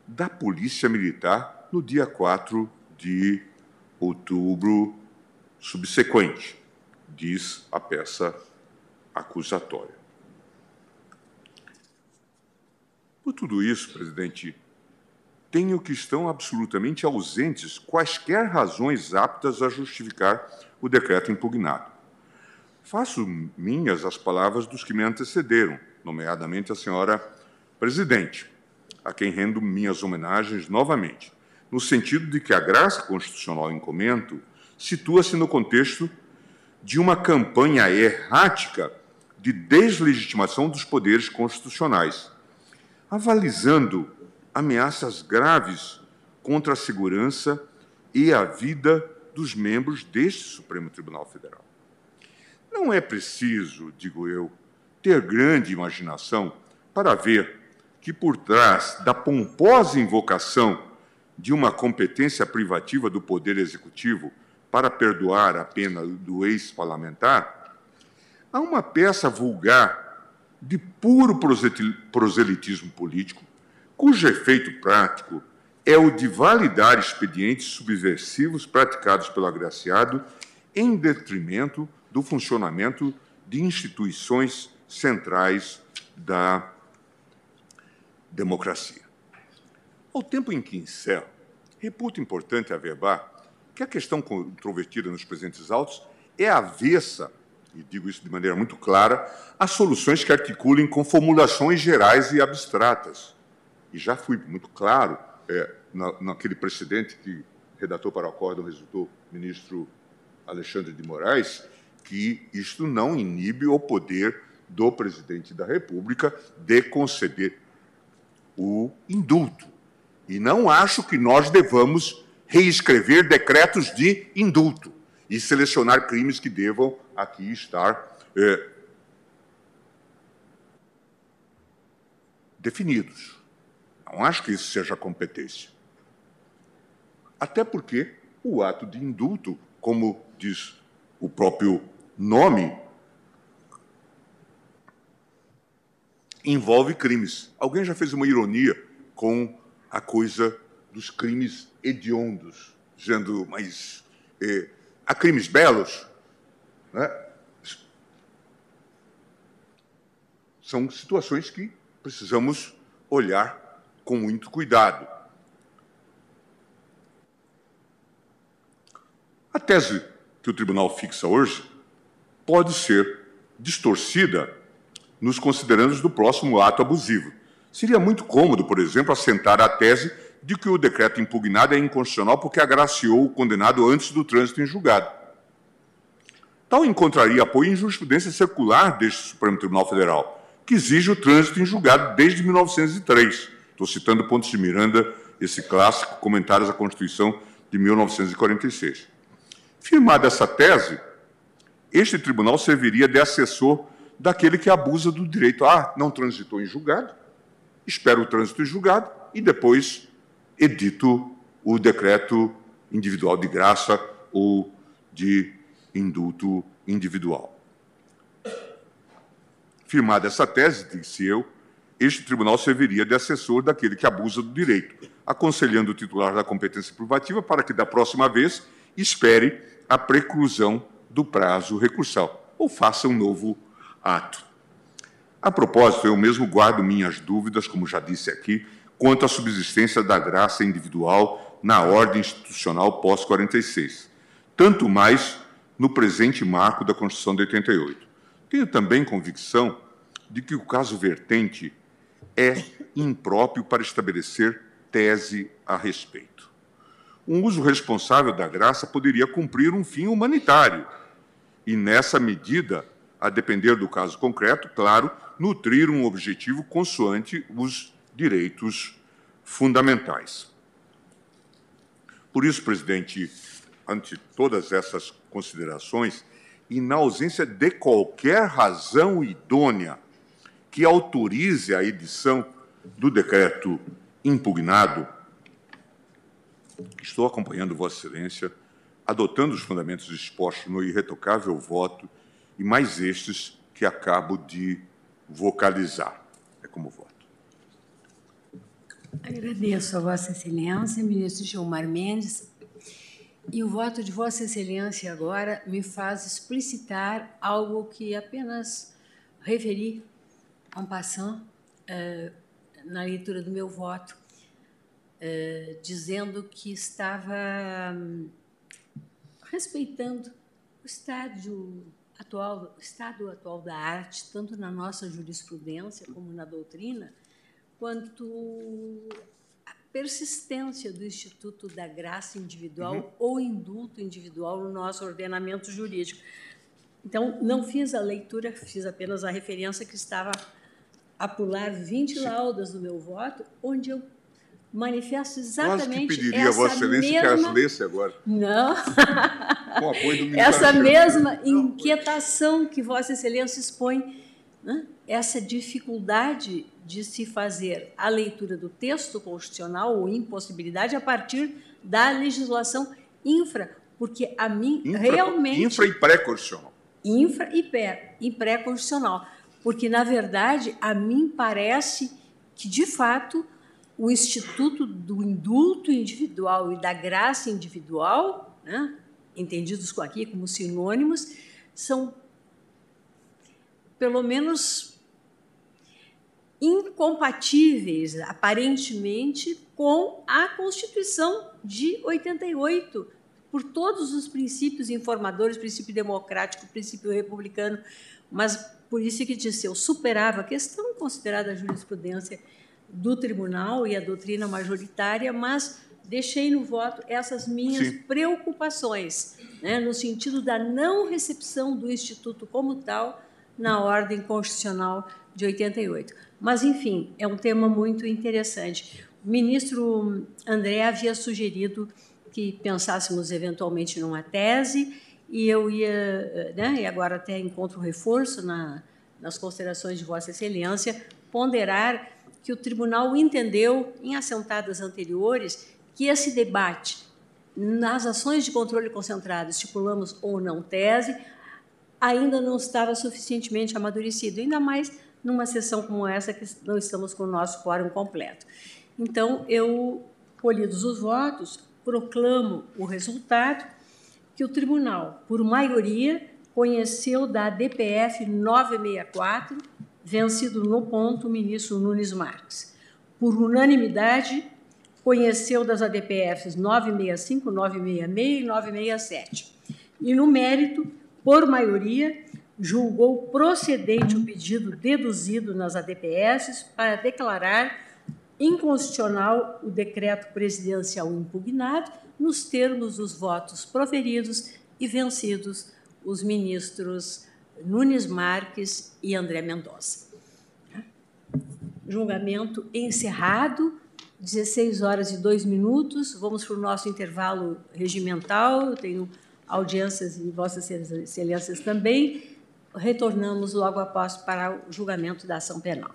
da Polícia Militar no dia 4 de outubro subsequente, diz a peça acusatória. Por tudo isso, presidente, tenho que estão absolutamente ausentes quaisquer razões aptas a justificar o decreto impugnado. Faço minhas as palavras dos que me antecederam, nomeadamente a senhora presidente, a quem rendo minhas homenagens novamente, no sentido de que a graça constitucional em comento situa-se no contexto de uma campanha errática de deslegitimação dos poderes constitucionais, avalizando ameaças graves contra a segurança e a vida dos membros deste Supremo Tribunal Federal. Não é preciso, digo eu, ter grande imaginação para ver que, por trás da pomposa invocação de uma competência privativa do Poder Executivo para perdoar a pena do ex-parlamentar, há uma peça vulgar de puro proselitismo político, cujo efeito prático é o de validar expedientes subversivos praticados pelo agraciado em detrimento do funcionamento de instituições centrais da democracia. Ao tempo em que encerro, reputo importante averbar que a questão controvertida nos presentes autos é avessa, e digo isso de maneira muito clara, a soluções que articulem com formulações gerais e abstratas. E já fui muito claro é, na, naquele precedente que redator para o acórdão resultou ministro Alexandre de Moraes, que isto não inibe o poder do presidente da República de conceder o indulto. E não acho que nós devamos reescrever decretos de indulto e selecionar crimes que devam aqui estar é, definidos. Não acho que isso seja competência. Até porque o ato de indulto, como diz o próprio nome, envolve crimes. Alguém já fez uma ironia com a coisa dos crimes hediondos, dizendo, mas eh, há crimes belos? Né? São situações que precisamos olhar com muito cuidado. A tese que o tribunal fixa hoje pode ser distorcida nos considerandos do próximo ato abusivo. Seria muito cômodo, por exemplo, assentar a tese de que o decreto impugnado é inconstitucional porque agraciou o condenado antes do trânsito em julgado. Tal encontraria apoio em jurisprudência circular deste Supremo Tribunal Federal, que exige o trânsito em julgado desde 1903. Estou citando Pontes de Miranda, esse clássico Comentários à Constituição de 1946. Firmada essa tese, este tribunal serviria de assessor daquele que abusa do direito. Ah, não transitou em julgado, espera o trânsito em julgado e depois edito o decreto individual de graça ou de indulto individual. Firmada essa tese, disse eu, este tribunal serviria de assessor daquele que abusa do direito, aconselhando o titular da competência privativa para que, da próxima vez, espere a preclusão do prazo recursal ou faça um novo ato. A propósito, eu mesmo guardo minhas dúvidas, como já disse aqui, quanto à subsistência da graça individual na ordem institucional pós-46, tanto mais no presente marco da Constituição de 88. Tenho também convicção de que o caso vertente é impróprio para estabelecer tese a respeito. Um uso responsável da graça poderia cumprir um fim humanitário e, nessa medida, a depender do caso concreto, claro, nutrir um objetivo consoante os direitos fundamentais. Por isso, presidente, ante todas essas considerações, e na ausência de qualquer razão idônea que autorize a edição do decreto impugnado, estou acompanhando Vossa Excelência, adotando os fundamentos expostos no irretocável voto e mais estes que acabo de vocalizar. É como voto. Agradeço a Vossa Excelência, ministro Gilmar Mendes. E o voto de Vossa Excelência agora me faz explicitar algo que apenas referi en passant uh, na leitura do meu voto, uh, dizendo que estava um, respeitando o estádio atual, o estado atual da arte, tanto na nossa jurisprudência como na doutrina, quanto a persistência do Instituto da Graça Individual uhum. ou indulto individual no nosso ordenamento jurídico. Então, não fiz a leitura, fiz apenas a referência que estava a pular 20 Sim. laudas do meu voto, onde eu manifesto exatamente Quase que pediria a Vossa Excelência mesma... que as lesse agora. Não. Com apoio do. Essa mesma inquietação que Vossa Excelência expõe, né? essa dificuldade de se fazer a leitura do texto constitucional ou impossibilidade a partir da legislação infra, porque a mim infra, realmente infra e pré-constitucional. Infra e pré-constitucional, porque na verdade a mim parece que de fato o instituto do indulto individual e da graça individual, né, entendidos aqui como sinônimos, são pelo menos incompatíveis, aparentemente, com a Constituição de 88, por todos os princípios informadores, princípio democrático, princípio republicano, mas por isso que disse, eu superava a questão considerada a jurisprudência do tribunal e a doutrina majoritária, mas deixei no voto essas minhas Sim. preocupações, né, no sentido da não recepção do Instituto como tal na ordem constitucional de 88. Mas, enfim, é um tema muito interessante. O ministro André havia sugerido que pensássemos eventualmente numa tese e eu ia, né, e agora até encontro reforço na, nas considerações de Vossa Excelência, ponderar que o tribunal entendeu, em assentadas anteriores, que esse debate nas ações de controle concentrado, estipulamos ou não tese, ainda não estava suficientemente amadurecido, ainda mais numa sessão como essa que não estamos com o nosso quórum completo. Então, eu, colhidos os votos, proclamo o resultado que o tribunal, por maioria, conheceu da DPF 964 vencido no ponto o ministro Nunes Marques. Por unanimidade, conheceu das ADPFs 965, 966 e 967. E no mérito, por maioria, julgou procedente o pedido deduzido nas ADPFs para declarar inconstitucional o decreto presidencial impugnado nos termos dos votos proferidos e vencidos os ministros Nunes Marques e André Mendonça. Julgamento encerrado, 16 horas e 2 minutos. Vamos para o nosso intervalo regimental. Eu tenho audiências e Vossas Excelências também. Retornamos logo após para o julgamento da ação penal.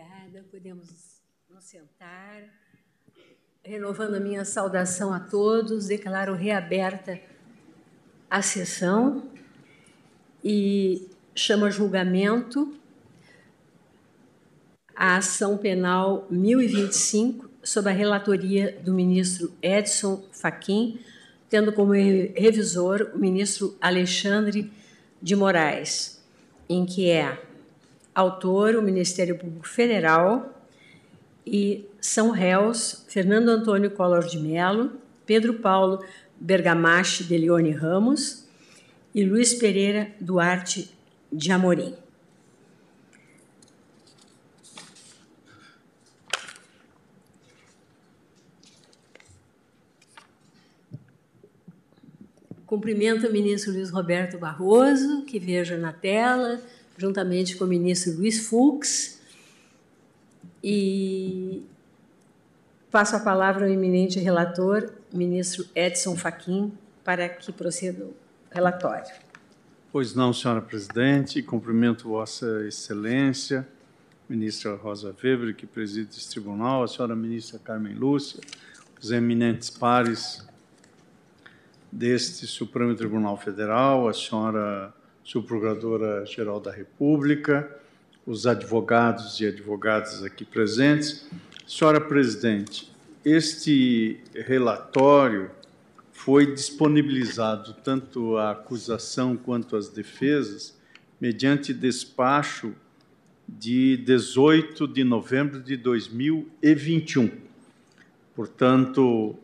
Obrigada. Podemos nos sentar. Renovando a minha saudação a todos, declaro reaberta a sessão e chamo a julgamento a ação penal 1025 sob a relatoria do ministro Edson Fachin, tendo como revisor o ministro Alexandre de Moraes, em que é autor o Ministério Público Federal e são réus Fernando Antônio Collor de Mello, Pedro Paulo Bergamache de Leone Ramos e Luiz Pereira Duarte de Amorim. Cumprimento o ministro Luiz Roberto Barroso, que vejo na tela, juntamente com o ministro Luiz Fux. E passo a palavra ao eminente relator, ministro Edson Fachin, para que proceda o relatório. Pois não, senhora presidente, cumprimento Vossa Excelência, ministra Rosa Weber, que preside esse tribunal, a senhora ministra Carmen Lúcia, os eminentes pares deste Supremo Tribunal Federal, a senhora subprocuradora-geral da República, os advogados e advogadas aqui presentes. Senhora presidente, este relatório foi disponibilizado tanto à acusação quanto às defesas mediante despacho de 18 de novembro de 2021. Portanto,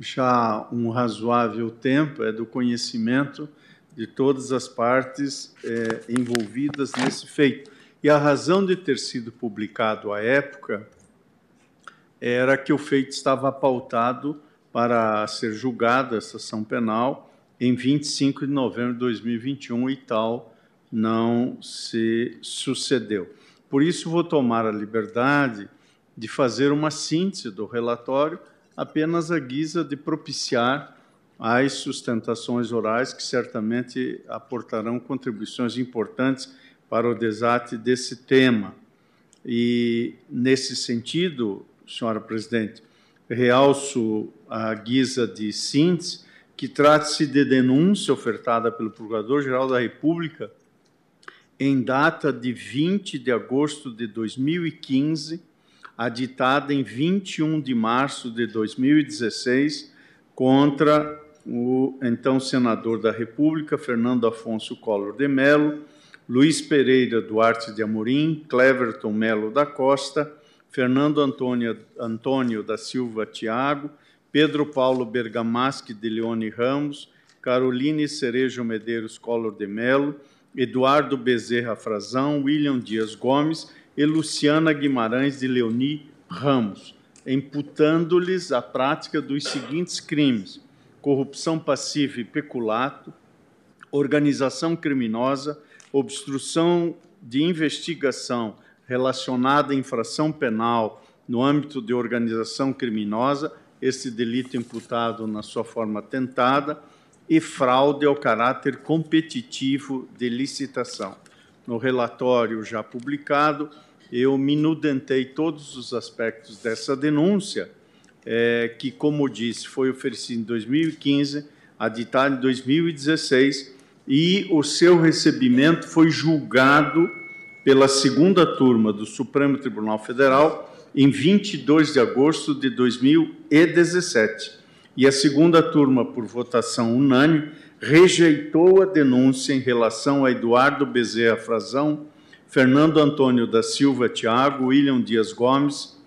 já um razoável tempo, é do conhecimento de todas as partes é, envolvidas nesse feito. E a razão de ter sido publicado à época era que o feito estava pautado para ser julgado, essa ação penal, em 25 de novembro de 2021 e tal não se sucedeu. Por isso, vou tomar a liberdade de fazer uma síntese do relatório apenas a guisa de propiciar as sustentações orais que certamente aportarão contribuições importantes para o desate desse tema. E, nesse sentido, senhora presidente, realço a guisa de síntese que trata-se de denúncia ofertada pelo Procurador-Geral da República em data de 20 de agosto de 2015 aditada em 21 de março de 2016 contra o então senador da República, Fernando Afonso Collor de Mello, Luiz Pereira Duarte de Amorim, Cleverton Melo da Costa, Fernando Antônio, Antônio da Silva Tiago, Pedro Paulo Bergamaschi de Leone Ramos, Caroline Cerejo Medeiros Collor de Mello, Eduardo Bezerra Frazão, William Dias Gomes e Luciana Guimarães de Leoni Ramos, imputando-lhes a prática dos seguintes crimes: corrupção passiva e peculato, organização criminosa, obstrução de investigação relacionada à infração penal no âmbito de organização criminosa, esse delito imputado na sua forma tentada, e fraude ao caráter competitivo de licitação. No relatório já publicado, eu minudentei todos os aspectos dessa denúncia, é, que, como disse, foi oferecida em 2015, aditada em 2016, e o seu recebimento foi julgado pela segunda turma do Supremo Tribunal Federal em 22 de agosto de 2017. E a segunda turma, por votação unânime, rejeitou a denúncia em relação a Eduardo Bezerra Frazão, Fernando Antônio da Silva Tiago, William Dias Gomes,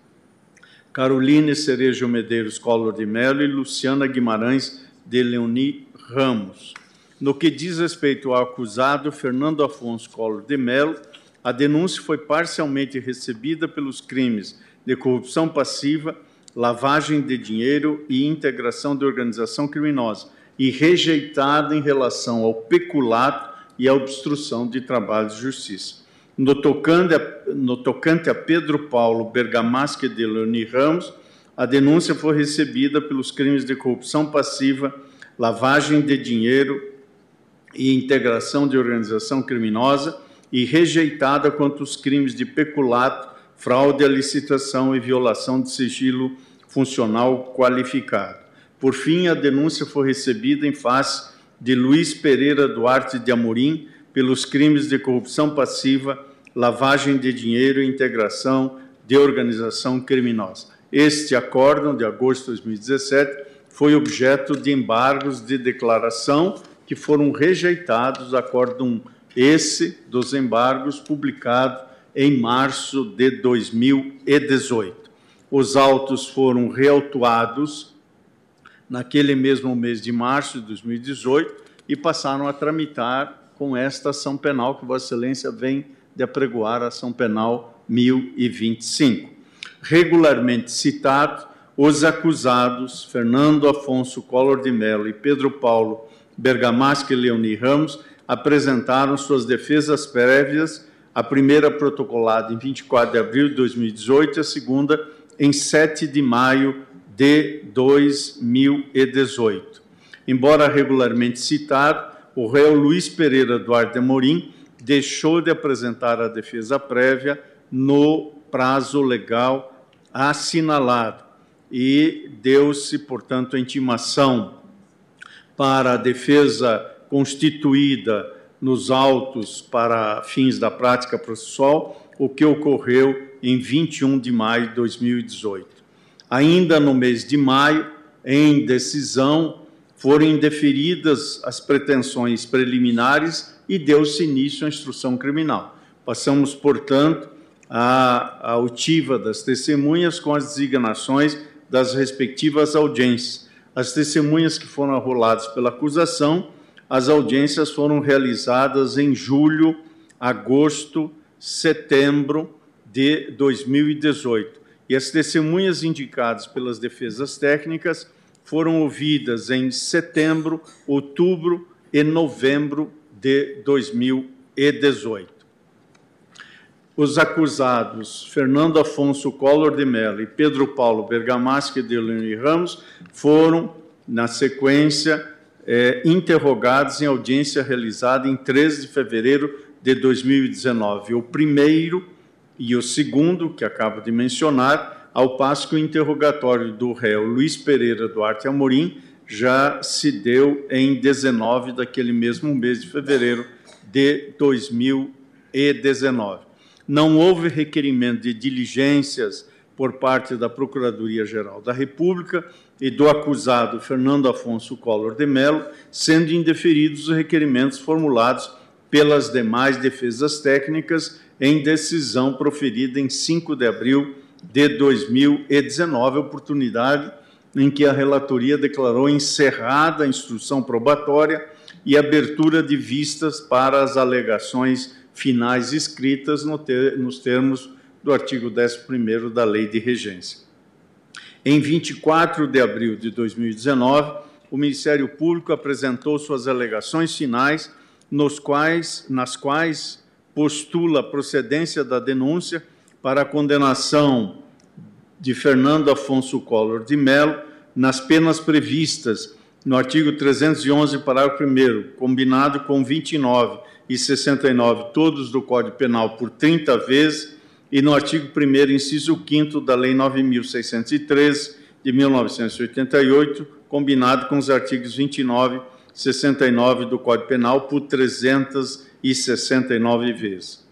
Caroline Cerejo Medeiros Collor de Mello e Luciana Guimarães de Leoni Ramos. No que diz respeito ao acusado Fernando Afonso Collor de Mello, a denúncia foi parcialmente recebida pelos crimes de corrupção passiva, lavagem de dinheiro e integração de organização criminosa, e rejeitada em relação ao peculato e à obstrução de trabalho de justiça. No tocante a, no tocante a Pedro Paulo Bergamaschi de Leoni Ramos, a denúncia foi recebida pelos crimes de corrupção passiva, lavagem de dinheiro e integração de organização criminosa e rejeitada quanto os crimes de peculato, fraude à licitação e violação de sigilo funcional qualificado. Por fim, a denúncia foi recebida em face de Luiz Pereira Duarte de Amorim pelos crimes de corrupção passiva, lavagem de dinheiro e integração de organização criminosa. Este acórdão de agosto de 2017 foi objeto de embargos de declaração que foram rejeitados, acórdão esse dos embargos publicado em março de 2018. Os autos foram reautuados naquele mesmo mês de março de 2018 e passaram a tramitar com esta ação penal que Vossa Excelência vem de apregoar, a ação penal 1025. Regularmente citado, os acusados Fernando Afonso Collor de Mello e Pedro Paulo Bergamasca e Leoni Ramos apresentaram suas defesas prévias, a primeira protocolada em 24 de abril de 2018 e a segunda em 7 de maio de 2018. Embora regularmente citado, o réu Luiz Pereira Duarte Amorim deixou de apresentar a defesa prévia no prazo legal assinalado e deu-se, portanto, a intimação para a defesa constituída nos autos para fins da prática processual, o que ocorreu em 21 de maio de 2018. Ainda no mês de maio, em decisão, foram indeferidas as pretensões preliminares e deu-se início à instrução criminal. Passamos, portanto, à, oitiva das testemunhas com as designações das respectivas audiências. As testemunhas que foram arroladas pela acusação, as audiências foram realizadas em julho, agosto, setembro de 2018. E as testemunhas indicadas pelas defesas técnicas foram ouvidas em setembro, outubro e novembro de 2018. Os acusados Fernando Afonso Collor de Mello e Pedro Paulo Bergamaschi de Leone Ramos foram, na sequência, eh, interrogados em audiência realizada em 13 de fevereiro de 2019. O primeiro e o segundo, que acabo de mencionar, ao passo que o interrogatório do réu Luiz Pereira Duarte Amorim já se deu em 19 daquele mesmo mês de fevereiro de 2019. Não houve requerimento de diligências por parte da Procuradoria-Geral da República e do acusado Fernando Afonso Collor de Mello, sendo indeferidos os requerimentos formulados pelas demais defesas técnicas em decisão proferida em 5 de abril de 2019, oportunidade em que a relatoria declarou encerrada a instrução probatória e abertura de vistas para as alegações finais escritas no ter, nos termos do artigo 11 da Lei de Regência. Em 24 de abril de 2019, o Ministério Público apresentou suas alegações finais, nos quais, nas quais postula a procedência da denúncia para a condenação de Fernando Afonso Collor de Mello nas penas previstas no artigo 311, parágrafo 1 combinado com 29 e 69, todos do Código Penal, por 30 vezes, e no artigo 1 inciso 5 da Lei 9.613, de 1988, combinado com os artigos 29 e 69 do Código Penal, por 369 vezes.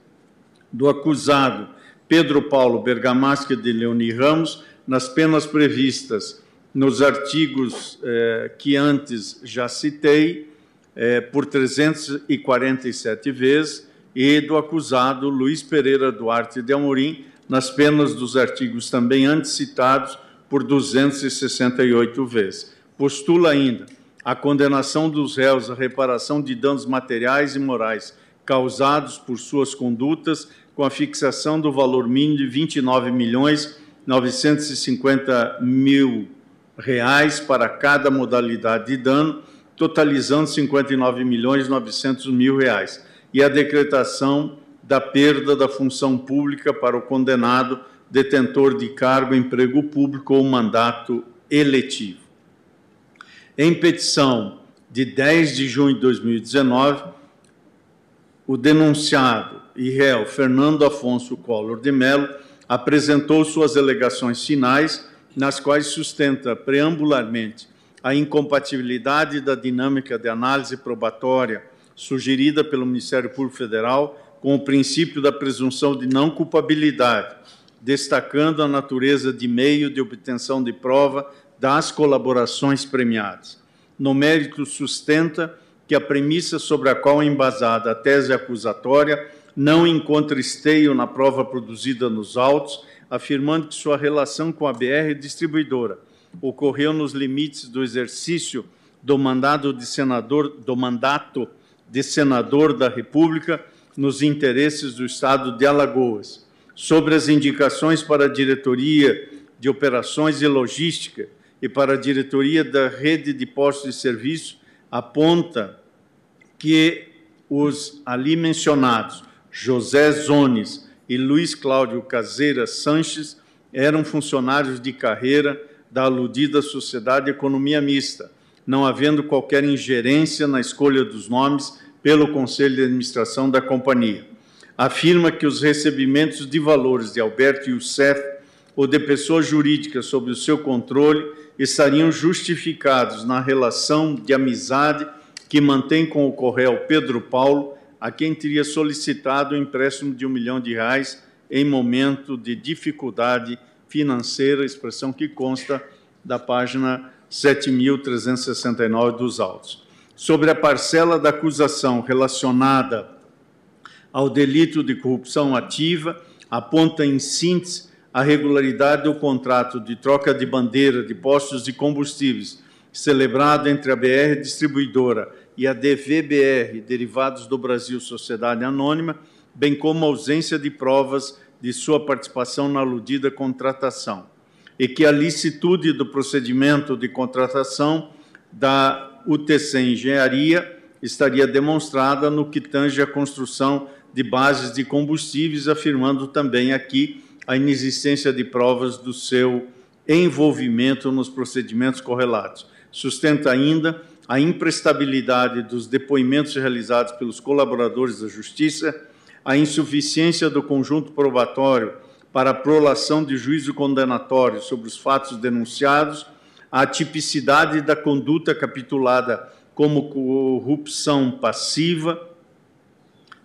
Do acusado Pedro Paulo Bergamasca de Leoni Ramos, nas penas previstas nos artigos eh, que antes já citei, eh, por 347 vezes, e do acusado Luiz Pereira Duarte de Amorim, nas penas dos artigos também antes citados, por 268 vezes. Postula ainda a condenação dos réus à reparação de danos materiais e morais causados por suas condutas com a fixação do valor mínimo de 29 milhões 950 mil reais para cada modalidade de dano, totalizando 59 milhões 900 mil reais, e a decretação da perda da função pública para o condenado detentor de cargo, emprego público ou mandato eletivo. Em petição de 10 de junho de 2019, o denunciado e réu Fernando Afonso Collor de Mello apresentou suas alegações finais, nas quais sustenta preambularmente a incompatibilidade da dinâmica de análise probatória sugerida pelo Ministério Público Federal com o princípio da presunção de não culpabilidade, destacando a natureza de meio de obtenção de prova das colaborações premiadas. No mérito, sustenta que a premissa sobre a qual é embasada a tese acusatória não encontra esteio na prova produzida nos autos, afirmando que sua relação com a BR distribuidora ocorreu nos limites do exercício do mandato de senador, do mandato de senador da República nos interesses do Estado de Alagoas. Sobre as indicações para a diretoria de operações e logística e para a diretoria da rede de postos de serviço, aponta que os ali mencionados, José Zones e Luiz Cláudio Caseira Sanches, eram funcionários de carreira da aludida Sociedade Economia Mista, não havendo qualquer ingerência na escolha dos nomes pelo Conselho de Administração da companhia. Afirma que os recebimentos de valores de Alberto Youssef ou de pessoa jurídica sob o seu controle estariam justificados na relação de amizade que mantém com o Correio Pedro Paulo, a quem teria solicitado o empréstimo de um milhão de reais em momento de dificuldade financeira, expressão que consta da página 7.369 dos autos. Sobre a parcela da acusação relacionada ao delito de corrupção ativa, aponta em síntese a regularidade do contrato de troca de bandeira de postos de combustíveis celebrado entre a BR Distribuidora e a DVBR, Derivados do Brasil Sociedade Anônima, bem como a ausência de provas de sua participação na aludida contratação e que a licitude do procedimento de contratação da UTC Engenharia estaria demonstrada no que tange à construção de bases de combustíveis, afirmando também aqui a inexistência de provas do seu envolvimento nos procedimentos correlatos. Sustenta ainda a imprestabilidade dos depoimentos realizados pelos colaboradores da Justiça, a insuficiência do conjunto probatório para a prolação de juízo condenatório sobre os fatos denunciados, a tipicidade da conduta capitulada como corrupção passiva,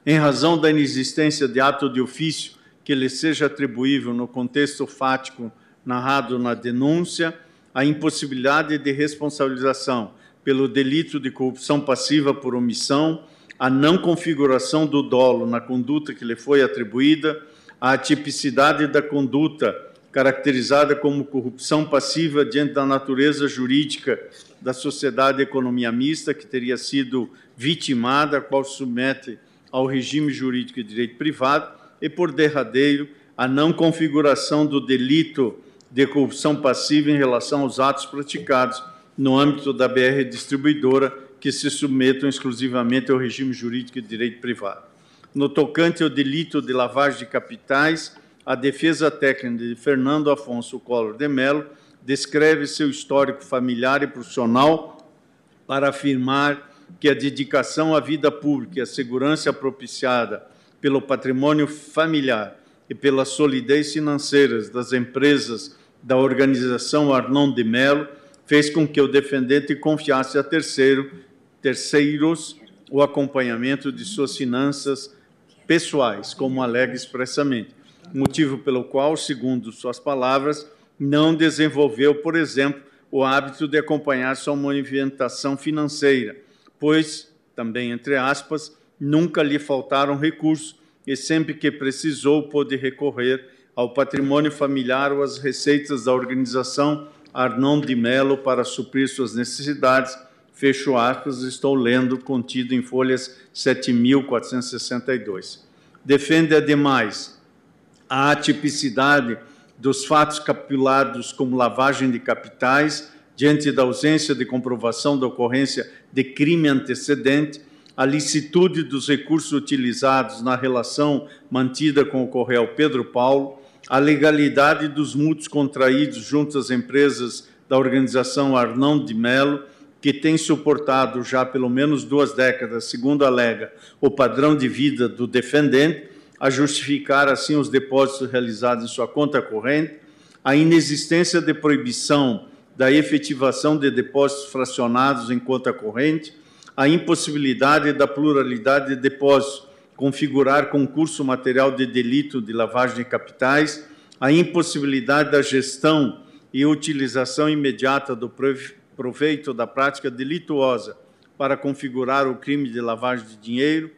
em razão da inexistência de ato de ofício que lhe seja atribuível no contexto fático narrado na denúncia, a impossibilidade de responsabilização pelo delito de corrupção passiva por omissão, a não configuração do dolo na conduta que lhe foi atribuída, a tipicidade da conduta caracterizada como corrupção passiva diante da natureza jurídica da sociedade economia mista que teria sido vitimada, a qual submete ao regime jurídico de direito privado, e por derradeiro a não configuração do delito de corrupção passiva em relação aos atos praticados no âmbito da BR distribuidora que se submetam exclusivamente ao regime jurídico de direito privado. No tocante ao delito de lavagem de capitais, a defesa técnica de Fernando Afonso Collor de Mello descreve seu histórico familiar e profissional para afirmar que a dedicação à vida pública e a segurança propiciada pelo patrimônio familiar e pela solidez financeira das empresas da organização Arnon de Mello fez com que o defendente confiasse a terceiro, terceiros o acompanhamento de suas finanças pessoais, como alega expressamente, motivo pelo qual, segundo suas palavras, não desenvolveu, por exemplo, o hábito de acompanhar sua movimentação financeira, pois, também entre aspas, nunca lhe faltaram recursos e sempre que precisou pôde recorrer ao patrimônio familiar ou às receitas da organização Arnon de Mello para suprir suas necessidades fecho aspas, estou lendo, contido em folhas 7.462. Defende, ademais, a atipicidade dos fatos capitulados como lavagem de capitais, diante da ausência de comprovação da ocorrência de crime antecedente, a licitude dos recursos utilizados na relação mantida com o Correio Pedro Paulo, a legalidade dos mútuos contraídos junto às empresas da organização Arnão de Melo, que tem suportado já pelo menos duas décadas, segundo alega, o padrão de vida do defendente, a justificar assim os depósitos realizados em sua conta corrente, a inexistência de proibição da efetivação de depósitos fracionados em conta corrente, a impossibilidade da pluralidade de depósitos configurar concurso material de delito de lavagem de capitais, a impossibilidade da gestão e utilização imediata do proveito da prática delituosa para configurar o crime de lavagem de dinheiro,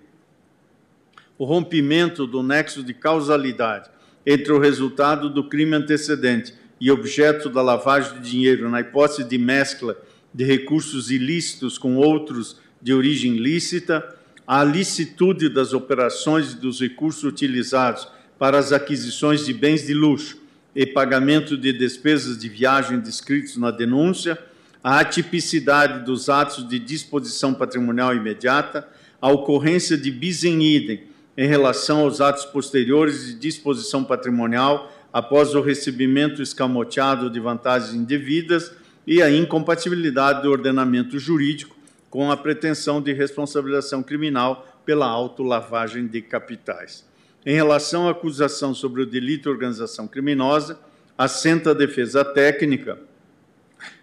o rompimento do nexo de causalidade entre o resultado do crime antecedente e objeto da lavagem de dinheiro na hipótese de mescla de recursos ilícitos com outros de origem lícita, a licitude das operações e dos recursos utilizados para as aquisições de bens de luxo e pagamento de despesas de viagem descritos na denúncia, a atipicidade dos atos de disposição patrimonial imediata, a ocorrência de bis em idem em relação aos atos posteriores de disposição patrimonial após o recebimento escamoteado de vantagens indevidas e a incompatibilidade do ordenamento jurídico com a pretensão de responsabilização criminal pela autolavagem de capitais. Em relação à acusação sobre o delito de organização criminosa, assenta a defesa técnica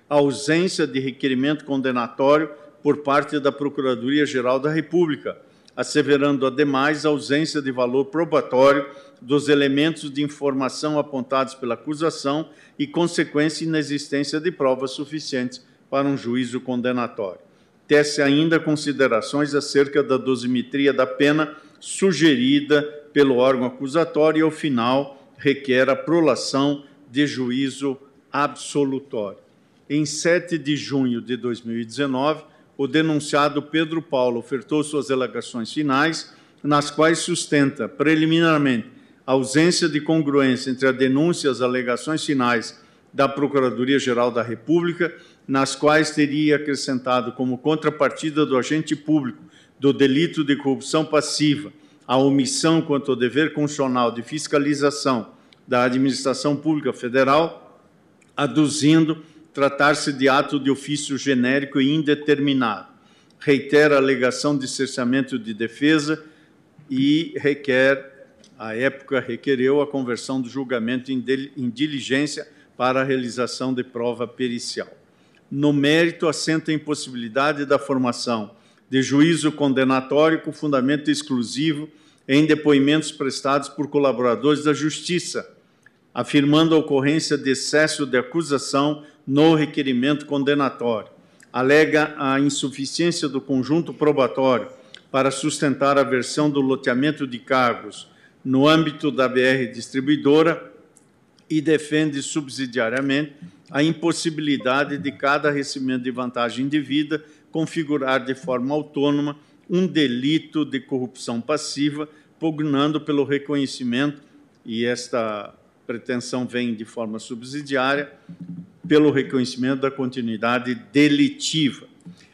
a ausência de requerimento condenatório por parte da Procuradoria-Geral da República, asseverando ademais a ausência de valor probatório dos elementos de informação apontados pela acusação e consequência inexistência de provas suficientes para um juízo condenatório. Tece ainda considerações acerca da dosimetria da pena sugerida pelo órgão acusatório e, ao final, requer a prolação de juízo absolutório. Em 7 de junho de 2019, o denunciado Pedro Paulo ofertou suas alegações finais, nas quais sustenta, preliminarmente, a ausência de congruência entre a denúncia e as alegações finais da Procuradoria-Geral da República, nas quais teria acrescentado como contrapartida do agente público do delito de corrupção passiva a omissão quanto ao dever constitucional de fiscalização da administração pública federal, aduzindo tratar-se de ato de ofício genérico e indeterminado. Reitera a alegação de cerceamento de defesa e requer, à época, requereu a conversão do julgamento em diligência para a realização de prova pericial. No mérito, assenta a impossibilidade da formação de juízo condenatório com fundamento exclusivo em depoimentos prestados por colaboradores da Justiça, afirmando a ocorrência de excesso de acusação no requerimento condenatório. Alega a insuficiência do conjunto probatório para sustentar a versão do loteamento de cargos no âmbito da BR distribuidora e defende subsidiariamente a impossibilidade de cada recebimento de vantagem indevida configurar de forma autônoma um delito de corrupção passiva, pugnando pelo reconhecimento, e esta pretensão vem de forma subsidiária, pelo reconhecimento da continuidade delitiva.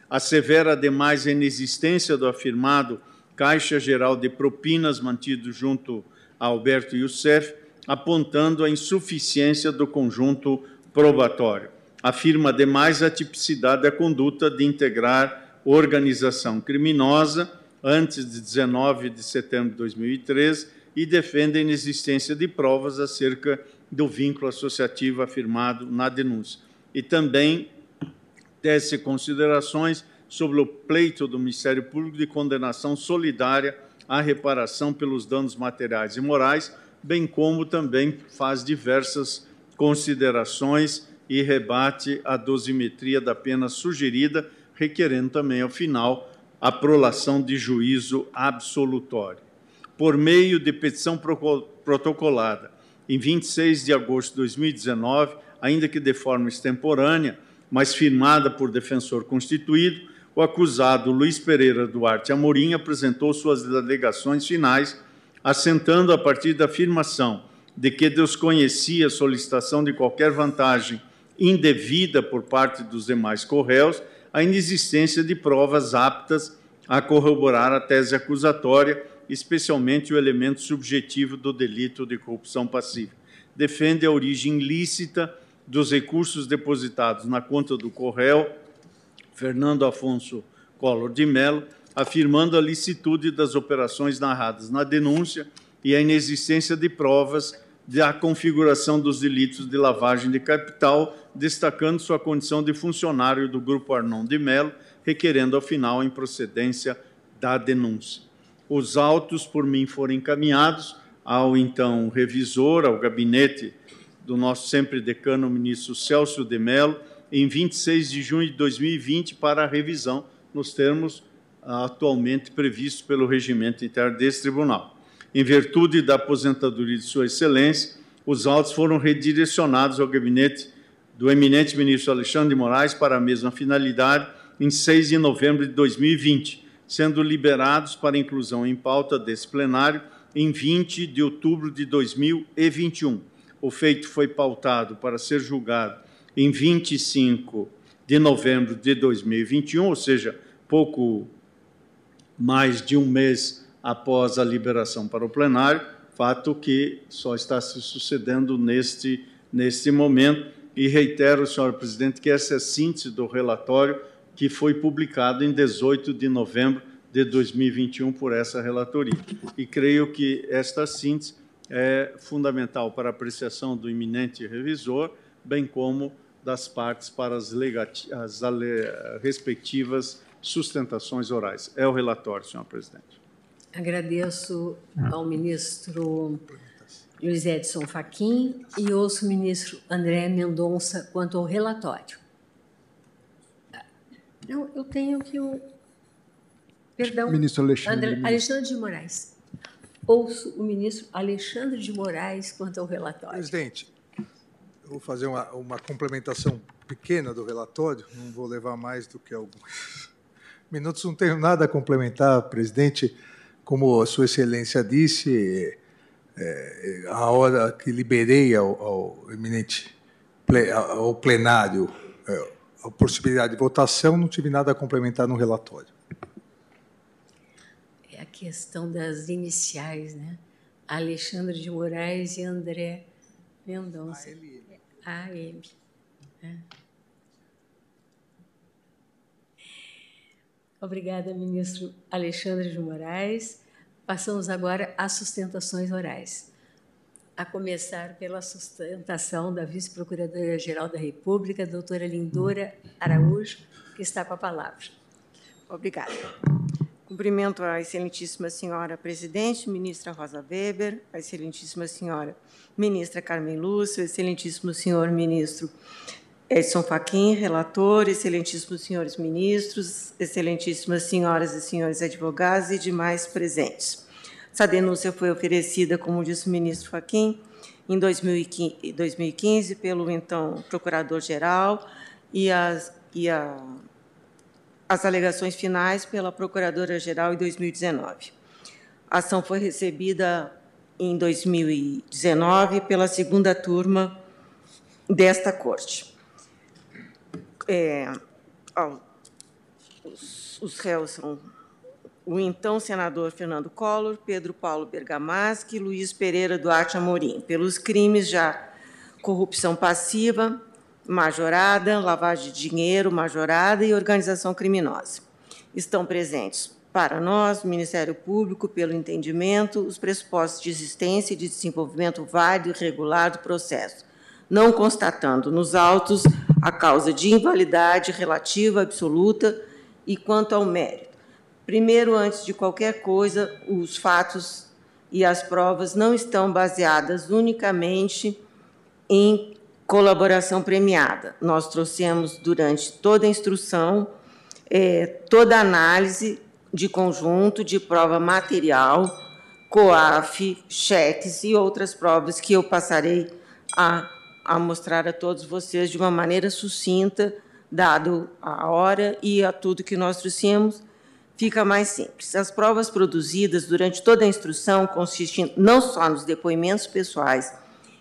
Assevera, ademais, a inexistência do afirmado Caixa Geral de Propinas mantido junto a Alberto Youssef, apontando a insuficiência do conjunto probatório. Afirma, ademais, a tipicidade da conduta de integrar organização criminosa antes de 19 de setembro de 2013 e defende a inexistência de provas acerca do vínculo associativo afirmado na denúncia. E também tece considerações sobre o pleito do Ministério Público de condenação solidária à reparação pelos danos materiais e morais, bem como também faz diversas considerações e rebate a dosimetria da pena sugerida, requerendo também, ao final, a prolação de juízo absolutório. Por meio de petição protocolada em 26 de agosto de 2019, ainda que de forma extemporânea, mas firmada por defensor constituído, o acusado Luiz Pereira Duarte Amorim apresentou suas alegações finais, assentando a partir da afirmação de que desconhecia a solicitação de qualquer vantagem indevida por parte dos demais corréus, a inexistência de provas aptas a corroborar a tese acusatória especialmente o elemento subjetivo do delito de corrupção passiva. Defende a origem lícita dos recursos depositados na conta do Correio, Fernando Afonso Collor de Mello, afirmando a licitude das operações narradas na denúncia e a inexistência de provas da configuração dos delitos de lavagem de capital, destacando sua condição de funcionário do Grupo Arnon de Mello, requerendo, ao final, a improcedência da denúncia. Os autos, por mim, foram encaminhados ao então revisor, ao gabinete do nosso sempre decano, ministro Celso de Mello, em 26 de junho de 2020, para a revisão nos termos atualmente previstos pelo regimento interno desse tribunal. Em virtude da aposentadoria de Sua Excelência, os autos foram redirecionados ao gabinete do eminente ministro Alexandre de Moraes para a mesma finalidade em 6 de novembro de 2020, sendo liberados para inclusão em pauta desse plenário em 20 de outubro de 2021. O feito foi pautado para ser julgado em 25 de novembro de 2021, ou seja, pouco mais de um mês após a liberação para o plenário, fato que só está se sucedendo neste, neste momento. E reitero, senhor presidente, que essa é a síntese do relatório que foi publicado em 18 de novembro de 2021 por essa relatoria. E creio que esta síntese é fundamental para a apreciação do iminente revisor, bem como das partes para as, as respectivas sustentações orais. É o relatório, senhor presidente. Agradeço ao ministro Luiz Edson Fachin e ouço o ministro André Mendonça quanto ao relatório. Não, eu tenho que o. Perdão. Ministro Alexandre. André, Alexandre de Moraes. Ouço o ministro Alexandre de Moraes quanto ao relatório. Presidente, eu vou fazer uma, uma complementação pequena do relatório, não vou levar mais do que alguns minutos, não tenho nada a complementar, presidente. Como a Sua Excelência disse, é, a hora que liberei ao, ao eminente ao plenário é, a possibilidade de votação, não tive nada a complementar no relatório. É a questão das iniciais, né? Alexandre de Moraes e André Mendonça. AM. É. Obrigada, ministro Alexandre de Moraes. Passamos agora às sustentações orais. A começar pela sustentação da vice-procuradora-geral da República, doutora Lindora Araújo, que está com a palavra. Obrigada. Cumprimento a excelentíssima senhora presidente, ministra Rosa Weber, a excelentíssima senhora ministra Carmen Lúcia, excelentíssimo senhor ministro Edson Fachin, relator, excelentíssimos senhores ministros, excelentíssimas senhoras e senhores advogados e demais presentes. Essa denúncia foi oferecida, como disse o ministro Fachin, em 2015 pelo então procurador-geral e as, e a as alegações finais pela Procuradora-Geral em 2019. A ação foi recebida em 2019 pela segunda turma desta Corte. É, ó, os, os réus são o então senador Fernando Collor, Pedro Paulo Bergamaschi e Luiz Pereira Duarte Amorim, pelos crimes já corrupção passiva, majorada, lavagem de dinheiro majorada e organização criminosa. Estão presentes para nós, Ministério Público, pelo entendimento, os pressupostos de existência e de desenvolvimento válido e regular do processo, não constatando nos autos a causa de invalidade relativa, absoluta e quanto ao mérito. Primeiro, antes de qualquer coisa, os fatos e as provas não estão baseadas unicamente em colaboração premiada. Nós trouxemos durante toda a instrução é, toda a análise de conjunto de prova material, COAF, cheques e outras provas que eu passarei a, a mostrar a todos vocês de uma maneira sucinta, dado a hora e a tudo que nós trouxemos, fica mais simples. As provas produzidas durante toda a instrução consistem não só nos depoimentos pessoais,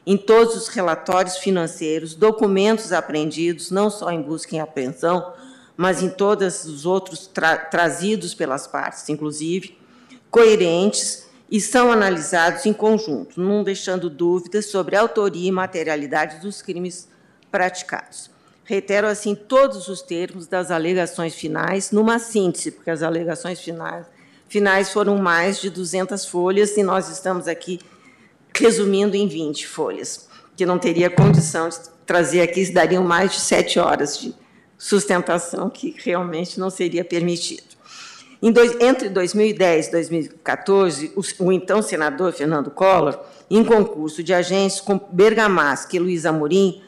em todos os relatórios financeiros, documentos apreendidos, não só em busca e apreensão, mas em todos os outros tra trazidos pelas partes, inclusive, coerentes e são analisados em conjunto, não deixando dúvidas sobre a autoria e materialidade dos crimes praticados. Reitero, assim, todos os termos das alegações finais, numa síntese, porque as alegações finais finais foram mais de 200 folhas e nós estamos aqui resumindo em 20 folhas, que não teria condição de trazer aqui, dariam mais de sete horas de sustentação, que realmente não seria permitido. Dois, entre 2010 e 2014, o, o, então senador Fernando Collor, em concurso de agentes com Bergamasca e Luiz Amorim,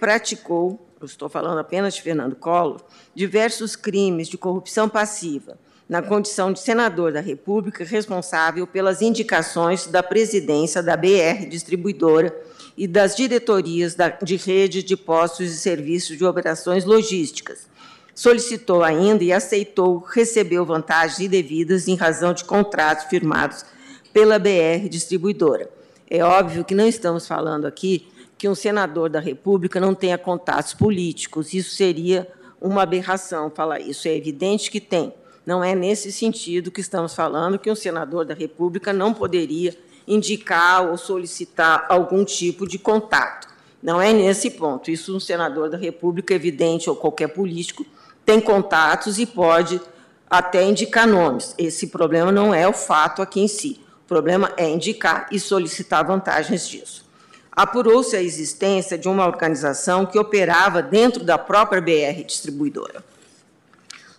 praticou, estou falando apenas de Fernando Collor, diversos crimes de corrupção passiva, na condição de senador da República responsável pelas indicações da presidência da BR Distribuidora e das diretorias da, de rede de postos e serviços de operações logísticas. Solicitou ainda e aceitou, recebeu vantagens indevidas em razão de contratos firmados pela BR Distribuidora. É óbvio que não estamos falando aqui que um senador da República não tenha contatos políticos. Isso seria uma aberração falar isso. É evidente que tem. Não é nesse sentido que estamos falando que um senador da República não poderia indicar ou solicitar algum tipo de contato. Não é nesse ponto. Isso um senador da República, evidente, ou qualquer político, tem contatos e pode até indicar nomes. Esse problema não é o fato aqui em si. O problema é indicar e solicitar vantagens disso. Apurou-se a existência de uma organização que operava dentro da própria BR distribuidora.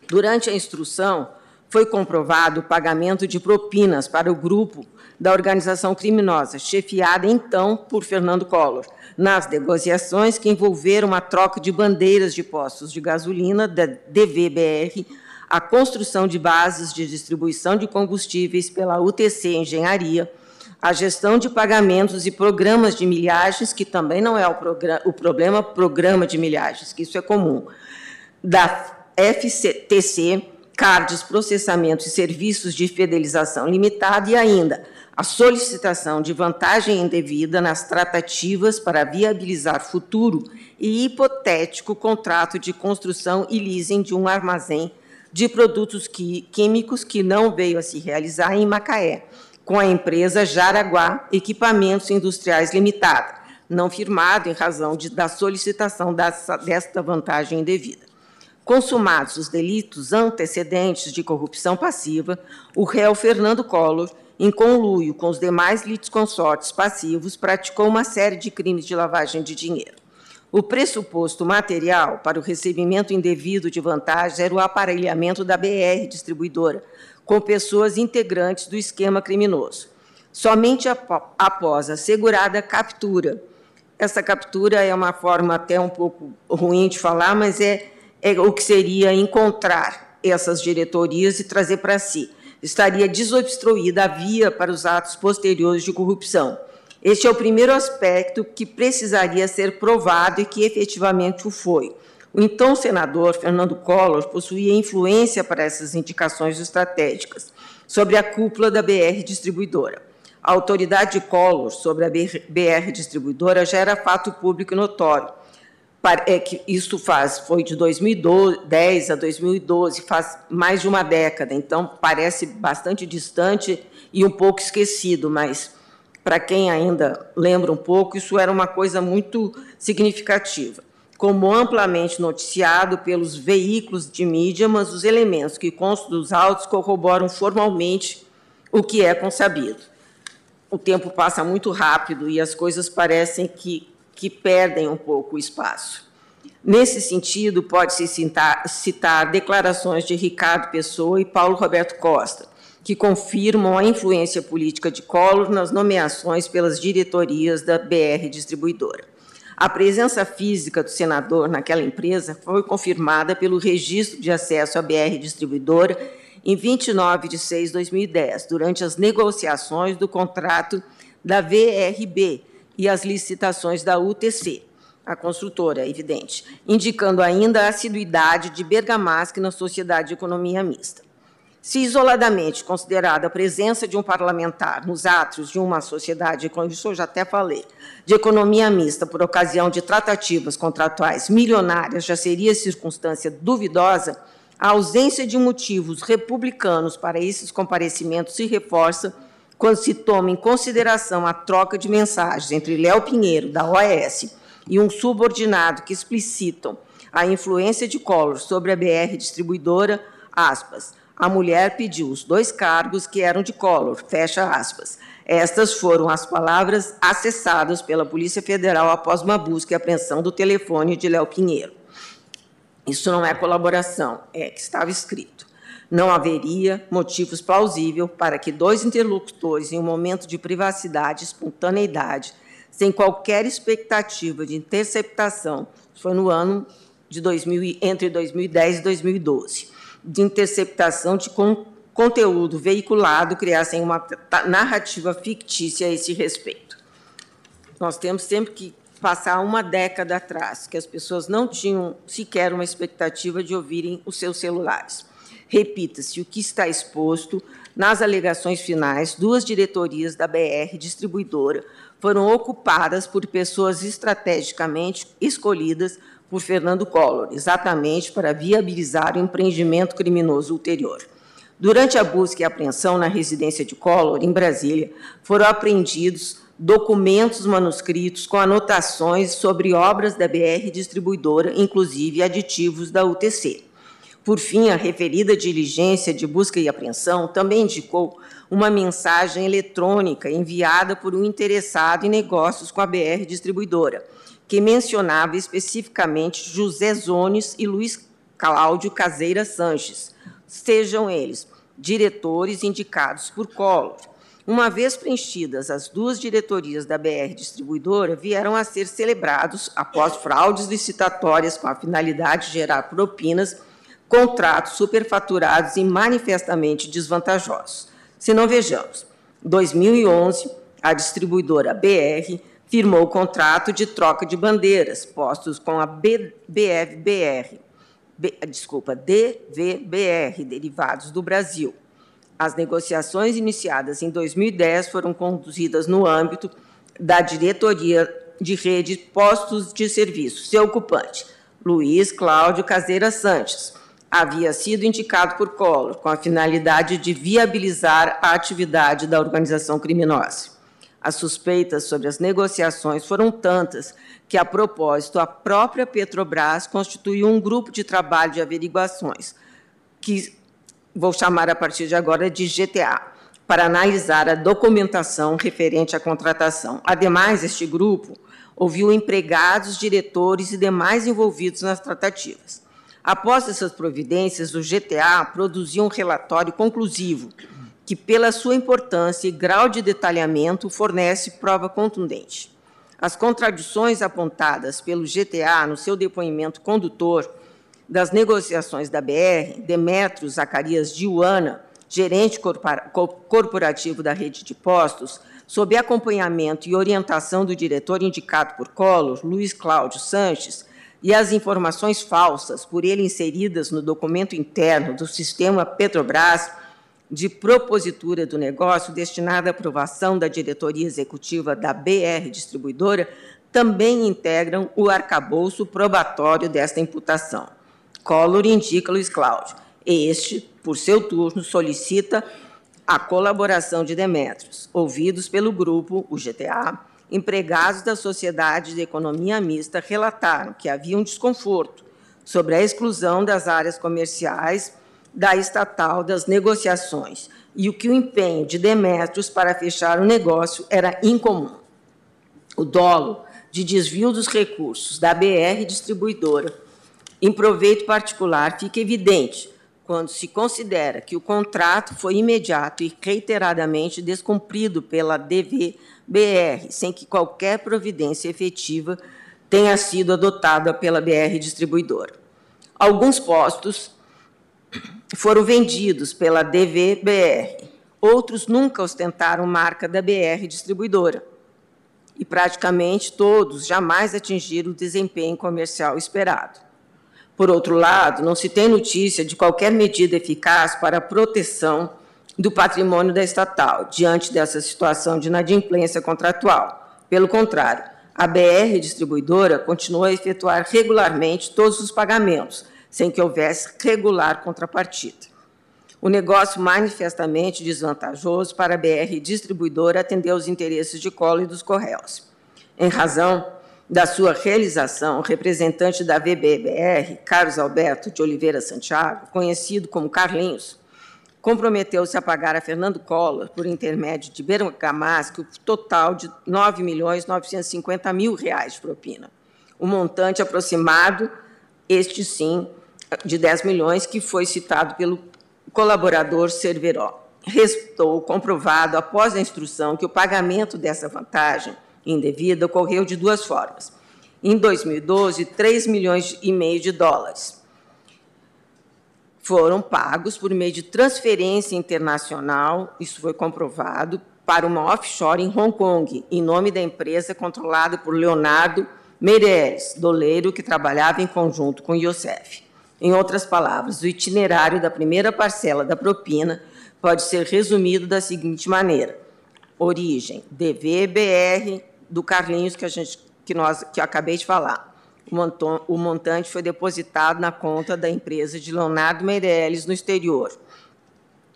Durante a instrução, foi comprovado o pagamento de propinas para o grupo da organização criminosa, chefiada então por Fernando Collor, nas negociações que envolveram a troca de bandeiras de postos de gasolina da DVBR, a construção de bases de distribuição de combustíveis pela UTC Engenharia, a gestão de pagamentos e programas de milhagens, que também não é o, o problema, programa de milhagens, que isso é comum, da FTC, cards, processamento e serviços de fidelização limitada e ainda a solicitação de vantagem indevida nas tratativas para viabilizar futuro e hipotético contrato de construção e leasing de um armazém de produtos químicos que não veio a se realizar em Macaé, com a empresa Jaraguá Equipamentos Industriais Limitada, não firmado em razão de, da solicitação dessa, desta vantagem indevida. Consumados os delitos antecedentes de corrupção passiva, o réu Fernando Collor, em conluio com os demais litisconsortes passivos, praticou uma série de crimes de lavagem de dinheiro. O pressuposto material para o recebimento indevido de vantagens era o aparelhamento da BR distribuidora com pessoas integrantes do esquema criminoso. Somente após a assegurada captura, essa captura é uma forma até um pouco ruim de falar, mas é é o que seria encontrar essas diretorias e trazer para si. Estaria desobstruída a via para os atos posteriores de corrupção. Este é o primeiro aspecto que precisaria ser provado e que efetivamente o foi. O então senador Fernando Collor possuía influência para essas indicações estratégicas sobre a cúpula da BR Distribuidora. A autoridade de Collor sobre a BR Distribuidora já era fato público e notório, é que isso faz foi de 2010 a 2012, faz mais de uma década, então parece bastante distante e um pouco esquecido, mas para quem ainda lembra um pouco, isso era uma coisa muito significativa. Como amplamente noticiado pelos veículos de mídia, mas os elementos que constam dos autos corroboram formalmente o que é consabido. O tempo passa muito rápido e as coisas parecem que que perdem um pouco o espaço. Nesse sentido, pode-se citar, citar declarações de Ricardo Pessoa e Paulo Roberto Costa, que confirmam a influência política de Collor nas nomeações pelas diretorias da BR Distribuidora. A presença física do senador naquela empresa foi confirmada pelo registro de acesso à BR Distribuidora em 29 de 6 de 2010, durante as negociações do contrato da VRB, e as licitações da UTC, a construtora, evidente, indicando ainda a assiduidade de Bergamasque na Sociedade de Economia Mista. Se isoladamente considerada a presença de um parlamentar nos atos de uma sociedade, como eu já até falei, de economia mista por ocasião de tratativas contratuais milionárias já seria circunstância duvidosa, a ausência de motivos republicanos para esses comparecimentos se reforça quando se toma em consideração a troca de mensagens entre Léo Pinheiro, da OAS, e um subordinado que explicitam a influência de Collor sobre a BR distribuidora, aspas, a mulher pediu os dois cargos que eram de Collor, fecha aspas. Estas foram as palavras acessadas pela Polícia Federal após uma busca e apreensão do telefone de Léo Pinheiro. Isso não é colaboração, é que estava escrito. Não haveria motivos plausíveis para que dois interlocutores, em um momento de privacidade espontaneidade, sem qualquer expectativa de interceptação, foi no ano de 2000, entre 2010 e 2012, de interceptação de con conteúdo veiculado, criassem uma narrativa fictícia a esse respeito. Nós temos sempre que passar uma década atrás, que as pessoas não tinham sequer uma expectativa de ouvirem os seus celulares. Repita-se o que está exposto nas alegações finais, duas diretorias da BR distribuidora foram ocupadas por pessoas estrategicamente escolhidas por Fernando Collor, exatamente para viabilizar o empreendimento criminoso ulterior. Durante a busca e apreensão na residência de Collor, em Brasília, foram apreendidos documentos manuscritos com anotações sobre obras da BR distribuidora, inclusive aditivos da UTC. Por fim, a referida diligência de busca e apreensão também indicou uma mensagem eletrônica enviada por um interessado em negócios com a BR Distribuidora, que mencionava especificamente José Zones e Luiz Cláudio Caseira Sanches, sejam eles diretores indicados por Collor. Uma vez preenchidas as duas diretorias da BR Distribuidora, vieram a ser celebrados, após fraudes licitatórias com a finalidade de gerar propinas, contratos superfaturados e manifestamente desvantajosos. Se não vejamos, em 2011, a distribuidora BR firmou o contrato de troca de bandeiras postos com a BFBR, desculpa, DVBR, Derivados do Brasil. As negociações iniciadas em 2010 foram conduzidas no âmbito da diretoria de rede postos de serviço, seu ocupante, Luiz Cláudio Caseira Santos, havia sido indicado por Collor com a finalidade de viabilizar a atividade da organização criminosa. As suspeitas sobre as negociações foram tantas que, a propósito, a própria Petrobras constituiu um grupo de trabalho de averiguações, que vou chamar a partir de agora de GTA, para analisar a documentação referente à contratação. Ademais, este grupo ouviu empregados, diretores e demais envolvidos nas tratativas. Após essas providências, o GTA produziu um relatório conclusivo que, pela sua importância e grau de detalhamento, fornece prova contundente. As contradições apontadas pelo GTA no seu depoimento condutor das negociações da BR, Demetrio Zacarias Diuana, gerente corporativo da rede de postos, sob acompanhamento e orientação do diretor indicado por Collor, Luiz Cláudio Sanches, e as informações falsas por ele inseridas no documento interno do sistema Petrobras de propositura do negócio destinada à aprovação da diretoria executiva da BR Distribuidora também integram o arcabouço probatório desta imputação. Collor indica Luiz Cláudio. Este, por seu turno, solicita a colaboração de Demetrios, ouvidos pelo grupo, o GTA, empregados da Sociedade de Economia Mista relataram que havia um desconforto sobre a exclusão das áreas comerciais da estatal das negociações e o que o empenho de Demetrios para fechar o negócio era incomum. O dolo de desvio dos recursos da BR distribuidora em proveito particular fica evidente quando se considera que o contrato foi imediato e reiteradamente descumprido pela DV BR, sem que qualquer providência efetiva tenha sido adotada pela BR distribuidora. Alguns postos foram vendidos pela DVBR, outros nunca ostentaram marca da BR distribuidora, e praticamente todos jamais atingiram o desempenho comercial esperado. Por outro lado, não se tem notícia de qualquer medida eficaz para a proteção do patrimônio da estatal, diante dessa situação de inadimplência contratual. Pelo contrário, a BR distribuidora continuou a efetuar regularmente todos os pagamentos, sem que houvesse regular contrapartida. O negócio manifestamente desvantajoso para a BR distribuidora atendeu os interesses de Colo e dos Correios. Em razão da sua realização, o representante da VBBR, Carlos Alberto de Oliveira Santiago, conhecido como Carlinhos, comprometeu-se a pagar a Fernando Collor, por intermédio de Bergamasque, o total de R$ 9 milhões 950 mil reais de propina. O montante aproximado, este sim, de 10 milhões, que foi citado pelo colaborador Cerveró. Restou comprovado, após a instrução, que o pagamento dessa vantagem indevida ocorreu de duas formas. Em 2012, 3 milhões e meio de dólares foram pagos por meio de transferência internacional, isso foi comprovado, para uma offshore em Hong Kong, em nome da empresa controlada por Leonardo Meireles, doleiro que trabalhava em conjunto com Youssef. Em outras palavras, o itinerário da primeira parcela da propina pode ser resumido da seguinte maneira: origem, DVBR do Carlinhos que a gente que nós que eu acabei de falar. O montante foi depositado na conta da empresa de Leonardo Meirelles no exterior,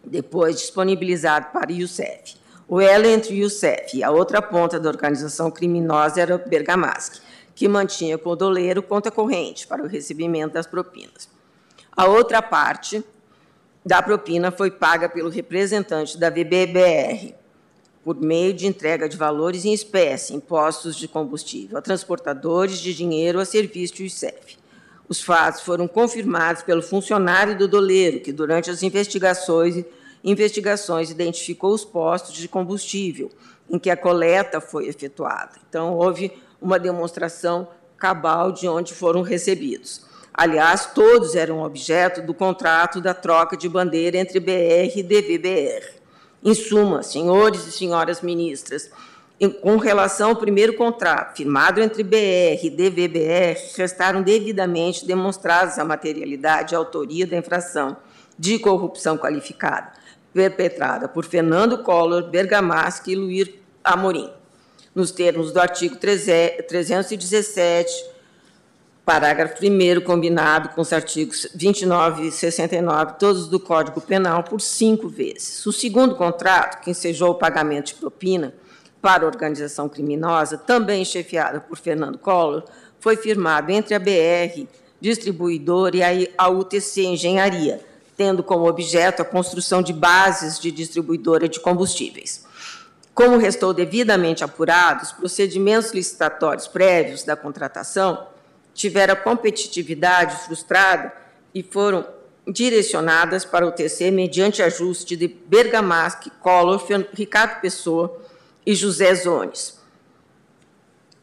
depois disponibilizado para Youssef. O elo entre Youssef e a outra ponta da organização criminosa era Bergamasque, que mantinha com o doleiro conta corrente para o recebimento das propinas. A outra parte da propina foi paga pelo representante da VBBR, por meio de entrega de valores em espécie, impostos de combustível, a transportadores de dinheiro a serviço do ICEF. Os fatos foram confirmados pelo funcionário do doleiro, que, durante as investigações, investigações identificou os postos de combustível em que a coleta foi efetuada. Então, houve uma demonstração cabal de onde foram recebidos. Aliás, todos eram objeto do contrato da troca de bandeira entre BR e DVBR. Em suma, senhores e senhoras ministras, com relação ao primeiro contrato, firmado entre BR e DVBR, restaram devidamente demonstradas a materialidade e a autoria da infração de corrupção qualificada, perpetrada por Fernando Collor, Bergamaschi e Luiz Amorim nos termos do artigo 317, parágrafo 1 combinado com os artigos 29 e 69, todos do Código Penal, por cinco vezes. O segundo contrato, que ensejou o pagamento de propina para organização criminosa, também chefiada por Fernando Collor, foi firmado entre a BR, distribuidora, e a UTC Engenharia, tendo como objeto a construção de bases de distribuidora de combustíveis. Como restou devidamente apurado, os procedimentos licitatórios prévios da contratação tiveram competitividade frustrada e foram direcionadas para o TC mediante ajuste de Bergamasque, Collor, Ricardo Pessoa e José Zones,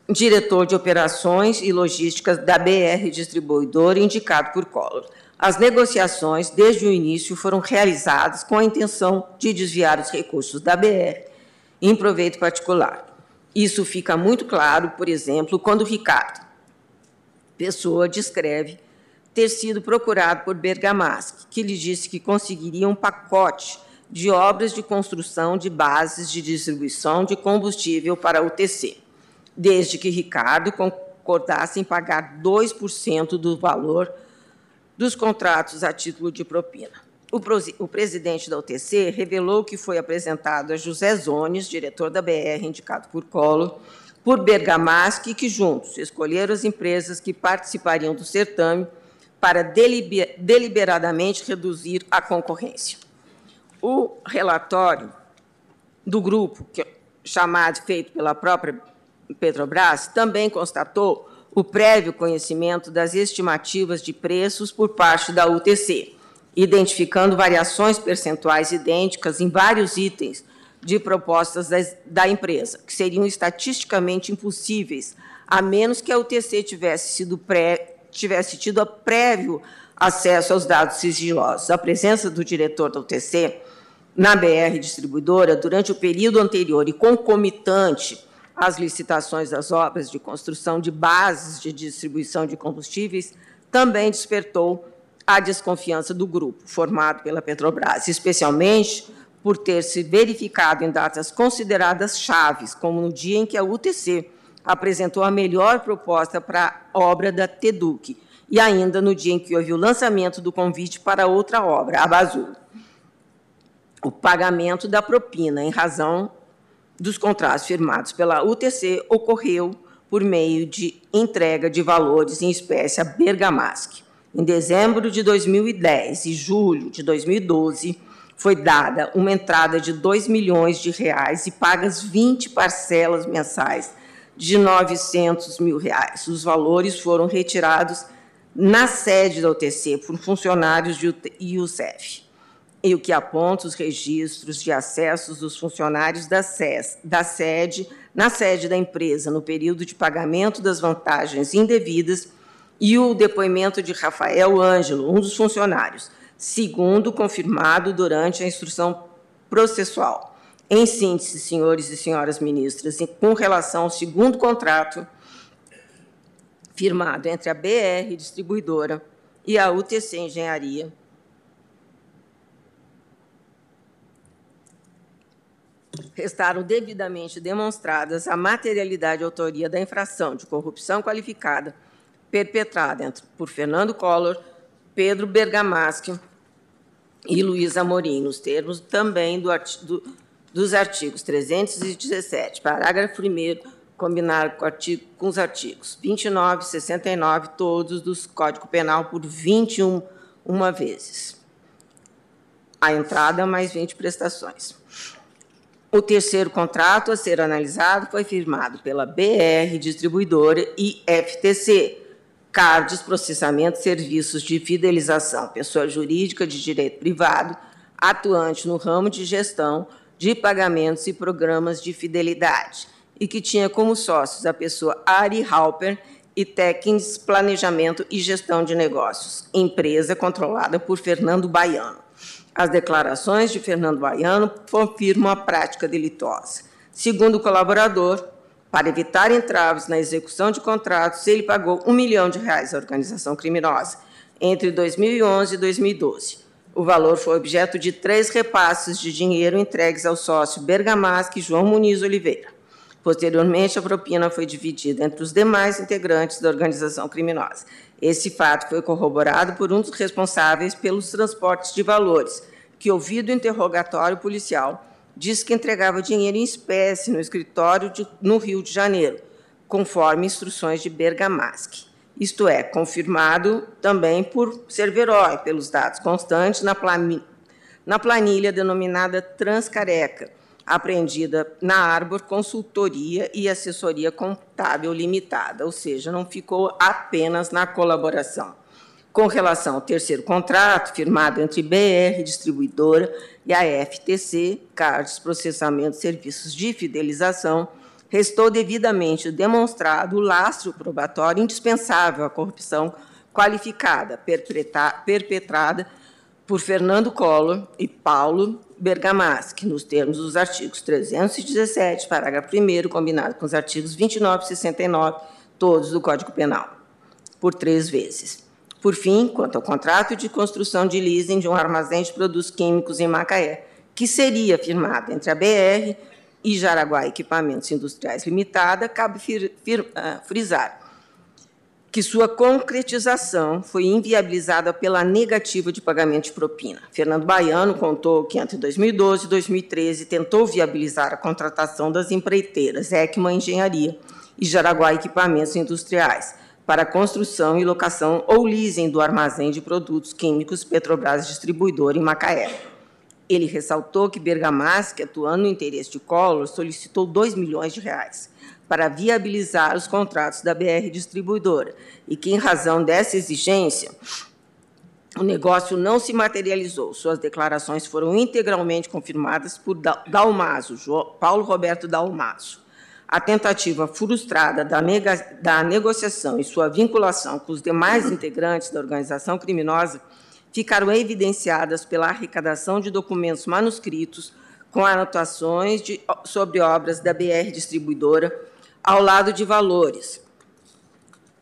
diretor de operações e logísticas da BR Distribuidora, indicado por Collor. As negociações, desde o início, foram realizadas com a intenção de desviar os recursos da BR em proveito particular. Isso fica muito claro, por exemplo, quando Ricardo Pessoa descreve ter sido procurado por Bergamaschi, que lhe disse que conseguiria um pacote de obras de construção de bases de distribuição de combustível para o TC, desde que Ricardo concordasse em pagar 2% do valor dos contratos a título de propina. O, o presidente da UTC revelou que foi apresentado a José Zones, diretor da BR, indicado por Collor, por Bergamaschi, que juntos escolheram as empresas que participariam do certame para deliber, deliberadamente reduzir a concorrência. O relatório do grupo, que, chamado feito pela própria Petrobras, também constatou o prévio conhecimento das estimativas de preços por parte da UTC identificando variações percentuais idênticas em vários itens de propostas da empresa, que seriam estatisticamente impossíveis, a menos que a UTC tivesse, sido pré, tivesse tido prévio acesso aos dados sigilosos. A presença do diretor da UTC na BR Distribuidora, durante o período anterior e concomitante às licitações das obras de construção de bases de distribuição de combustíveis, também despertou a desconfiança do grupo, formado pela Petrobras, especialmente por ter se verificado em datas consideradas chaves, como no dia em que a UTC apresentou a melhor proposta para a obra da TEDUC, e ainda no dia em que houve o lançamento do convite para outra obra, a Bazul. O pagamento da propina, em razão dos contratos firmados pela UTC, ocorreu por meio de entrega de valores em espécie a Bergamasque. Em dezembro de 2010 e julho de 2012, foi dada uma entrada de 2 milhões de reais e pagas 20 parcelas mensais de 900 mil reais. Os valores foram retirados na sede da UTC por funcionários de IUCEF, e o que aponta os registros de acessos dos funcionários da, SES, da sede, na sede da empresa, no período de pagamento das vantagens indevidas, e o depoimento de Rafael Ângelo, um dos funcionários, segundo confirmado durante a instrução processual. Em síntese, senhores e senhoras ministras, com relação ao segundo contrato firmado entre a BR Distribuidora e a UTC Engenharia, restaram devidamente demonstradas a materialidade e autoria da infração de corrupção qualificada perpetrada por Fernando Collor, Pedro Bergamaschi e Luiz Amorim, nos termos também do, do, dos artigos 317, parágrafo 1 combinar com, artigo, com, os artigos 29 e 69, todos do Código Penal, por 21 uma vezes. A entrada mais 20 prestações. O terceiro contrato a ser analisado foi firmado pela BR Distribuidora e FTC, CARDES Processamento Serviços de Fidelização, pessoa jurídica de direito privado, atuante no ramo de gestão de pagamentos e programas de fidelidade, e que tinha como sócios a pessoa Ari Halper e Tekins Planejamento e Gestão de Negócios, empresa controlada por Fernando Baiano. As declarações de Fernando Baiano confirmam a prática delitosa. Segundo o colaborador, para evitar entraves na execução de contratos, ele pagou um milhão de reais à organização criminosa entre 2011 e 2012. O valor foi objeto de três repasses de dinheiro entregues ao sócio Bergamaschi e João Muniz Oliveira. Posteriormente, a propina foi dividida entre os demais integrantes da organização criminosa. Esse fato foi corroborado por um dos responsáveis pelos transportes de valores, que, ouvido o interrogatório policial, disse que entregava dinheiro em espécie no escritório de, no Rio de Janeiro, conforme instruções de Bergamaschi. Isto é, confirmado também por Cerveró pelos dados constantes na, plan, na planilha denominada Transcareca, apreendida na Arbor Consultoria e Assessoria Contábil Limitada, ou seja, não ficou apenas na colaboração com relação ao terceiro contrato, firmado entre BR Distribuidora e a FTC, Cards Processamento Serviços de Fidelização, restou devidamente demonstrado o lastro probatório indispensável à corrupção qualificada perpetrada por Fernando Collor e Paulo Bergamaschi, nos termos dos artigos 317, parágrafo 1 combinado com os artigos 29 e 69, todos do Código Penal, por três vezes. Por fim, quanto ao contrato de construção de leasing de um armazém de produtos químicos em Macaé, que seria firmado entre a BR e Jaraguá Equipamentos Industriais Limitada, cabe fir, fir, uh, frisar que sua concretização foi inviabilizada pela negativa de pagamento de propina. Fernando Baiano contou que entre 2012 e 2013 tentou viabilizar a contratação das empreiteiras ECMA Engenharia e Jaraguá Equipamentos Industriais, para construção e locação ou leasing do armazém de produtos químicos Petrobras Distribuidor em Macaé. Ele ressaltou que Bergamaschi, atuando no interesse de Collor, solicitou 2 milhões de reais para viabilizar os contratos da BR Distribuidora e que, em razão dessa exigência, o negócio não se materializou. Suas declarações foram integralmente confirmadas por Dalmaso, Paulo Roberto Dalmaso a tentativa frustrada da, nega, da negociação e sua vinculação com os demais integrantes da organização criminosa ficaram evidenciadas pela arrecadação de documentos manuscritos com anotações de, sobre obras da BR Distribuidora, ao lado de valores,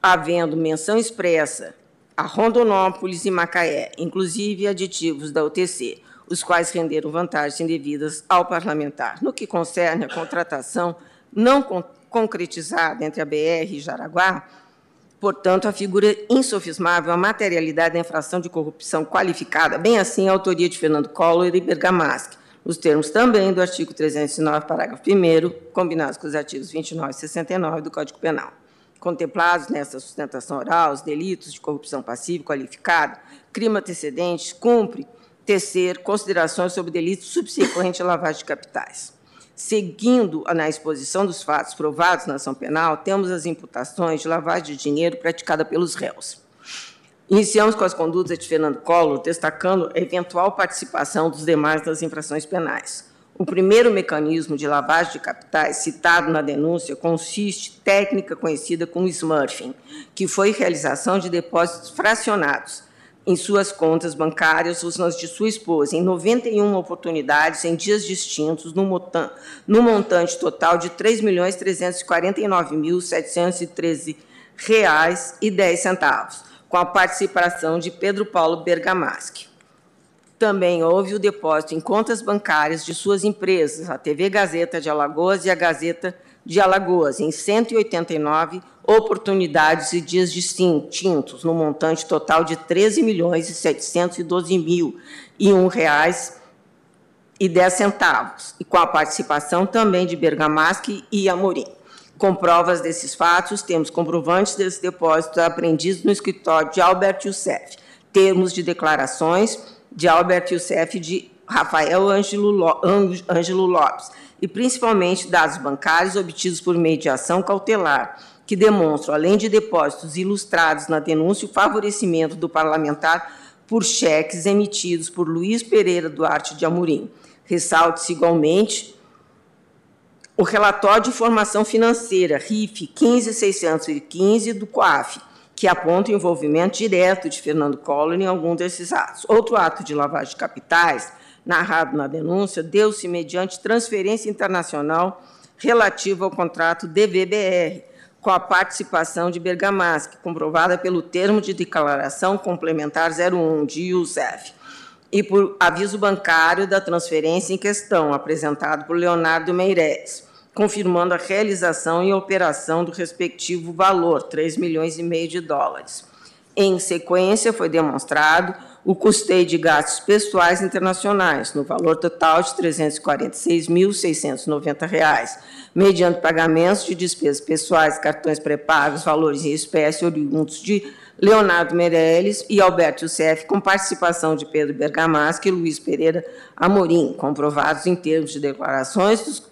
havendo menção expressa a Rondonópolis e Macaé, inclusive aditivos da UTC, os quais renderam vantagens indevidas ao parlamentar. No que concerne a contratação não con concretizada entre a BR e Jaraguá, portanto, a figura insofismável a materialidade da infração de corrupção qualificada, bem assim a autoria de Fernando Collor e Bergamaschi, nos termos também do artigo 309, parágrafo 1 combinados com os artigos 29 e 69 do Código Penal. Contemplados nessa sustentação oral, os delitos de corrupção passiva qualificada, crime antecedente, cumpre tecer considerações sobre delito subsequente à lavagem de capitais. Seguindo na exposição dos fatos provados na ação penal, temos as imputações de lavagem de dinheiro praticada pelos réus. Iniciamos com as condutas de Fernando Collor, destacando a eventual participação dos demais nas infrações penais. O primeiro mecanismo de lavagem de capitais citado na denúncia consiste técnica conhecida como smurfing, que foi realização de depósitos fracionados em suas contas bancárias ou nas de sua esposa, em 91 oportunidades, em dias distintos, no, montante, no montante total de R$ 3.349.713,10, com a participação de Pedro Paulo Bergamaschi. Também houve o depósito em contas bancárias de suas empresas, a TV Gazeta de Alagoas e a Gazeta de Alagoas, em 189 oportunidades e dias distintos, no montante total de R$ 13 milhões e 712 mil e um reais e 10 centavos, e com a participação também de Bergamaschi e Amorim. Com provas desses fatos, temos comprovantes desses depósitos apreendidos no escritório de Albert Youssef, termos de declarações de Albert Youssef e de Rafael Ângelo Lopes, e principalmente dados bancários obtidos por meio de ação cautelar, que demonstram, além de depósitos ilustrados na denúncia, o favorecimento do parlamentar por cheques emitidos por Luiz Pereira Duarte de Amorim. Ressalte-se igualmente o relatório de informação financeira, RIF 15615 do COAF, que aponta o envolvimento direto de Fernando Collor em algum desses atos. Outro ato de lavagem de capitais, narrado na denúncia, deu-se mediante transferência internacional relativa ao contrato DVBR, com a participação de Bergamaschi, comprovada pelo termo de declaração complementar 01 de Youssef, e por aviso bancário da transferência em questão, apresentado por Leonardo Meireles confirmando a realização e operação do respectivo valor, 3 milhões e meio de dólares. Em sequência, foi demonstrado o custeio de gastos pessoais internacionais, no valor total de R$ 346.690, mediante pagamentos de despesas pessoais, cartões pré-pagos, valores em espécie oriundos de Leonardo Meirelles e Alberto Youssef, com participação de Pedro Bergamaschi e Luiz Pereira Amorim, comprovados em termos de declarações dos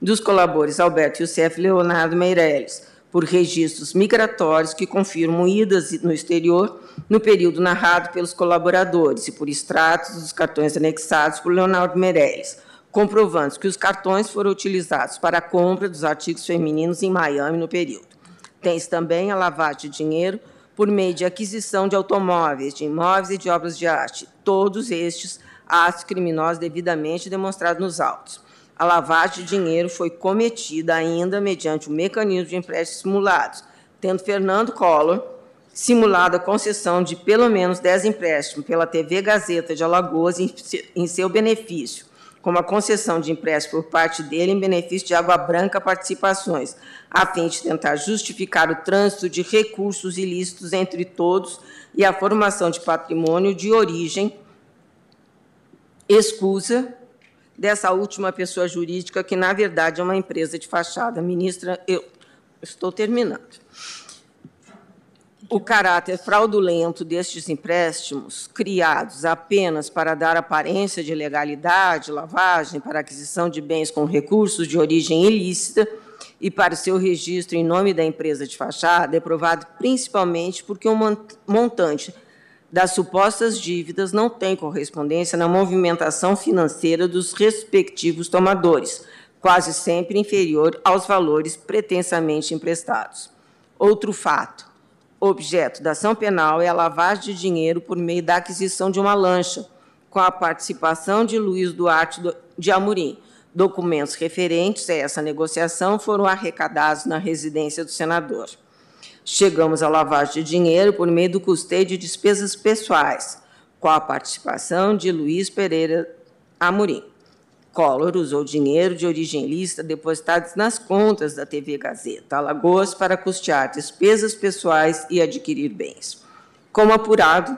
dos colaboradores Alberto Youssef Leonardo Meirelles, por registros migratórios que confirmam idas no exterior no período narrado pelos colaboradores e por extratos dos cartões anexados por Leonardo Meirelles, comprovando que os cartões foram utilizados para a compra dos artigos femininos em Miami no período. Tem-se também a lavagem de dinheiro por meio de aquisição de automóveis, de imóveis e de obras de arte, todos estes atos criminosos devidamente demonstrados nos autos a lavagem de dinheiro foi cometida ainda mediante o mecanismo de empréstimos simulados, tendo Fernando Collor simulado a concessão de pelo menos 10 empréstimos pela TV Gazeta de Alagoas em seu benefício, como a concessão de empréstimo por parte dele em benefício de Água Branca Participações, a fim de tentar justificar o trânsito de recursos ilícitos entre todos e a formação de patrimônio de origem escusa dessa última pessoa jurídica, que, na verdade, é uma empresa de fachada. Ministra, eu estou terminando. O caráter fraudulento destes empréstimos, criados apenas para dar aparência de legalidade, lavagem, para aquisição de bens com recursos de origem ilícita e para seu registro em nome da empresa de fachada, é provado principalmente porque o montante das supostas dívidas não tem correspondência na movimentação financeira dos respectivos tomadores, quase sempre inferior aos valores pretensamente emprestados. Outro fato: objeto da ação penal é a lavagem de dinheiro por meio da aquisição de uma lancha, com a participação de Luiz Duarte de Amorim. Documentos referentes a essa negociação foram arrecadados na residência do senador. Chegamos à lavagem de dinheiro por meio do custeio de despesas pessoais, com a participação de Luiz Pereira Amorim. Collor usou dinheiro de origem lícita depositados nas contas da TV Gazeta Alagoas para custear despesas pessoais e adquirir bens. Como apurado,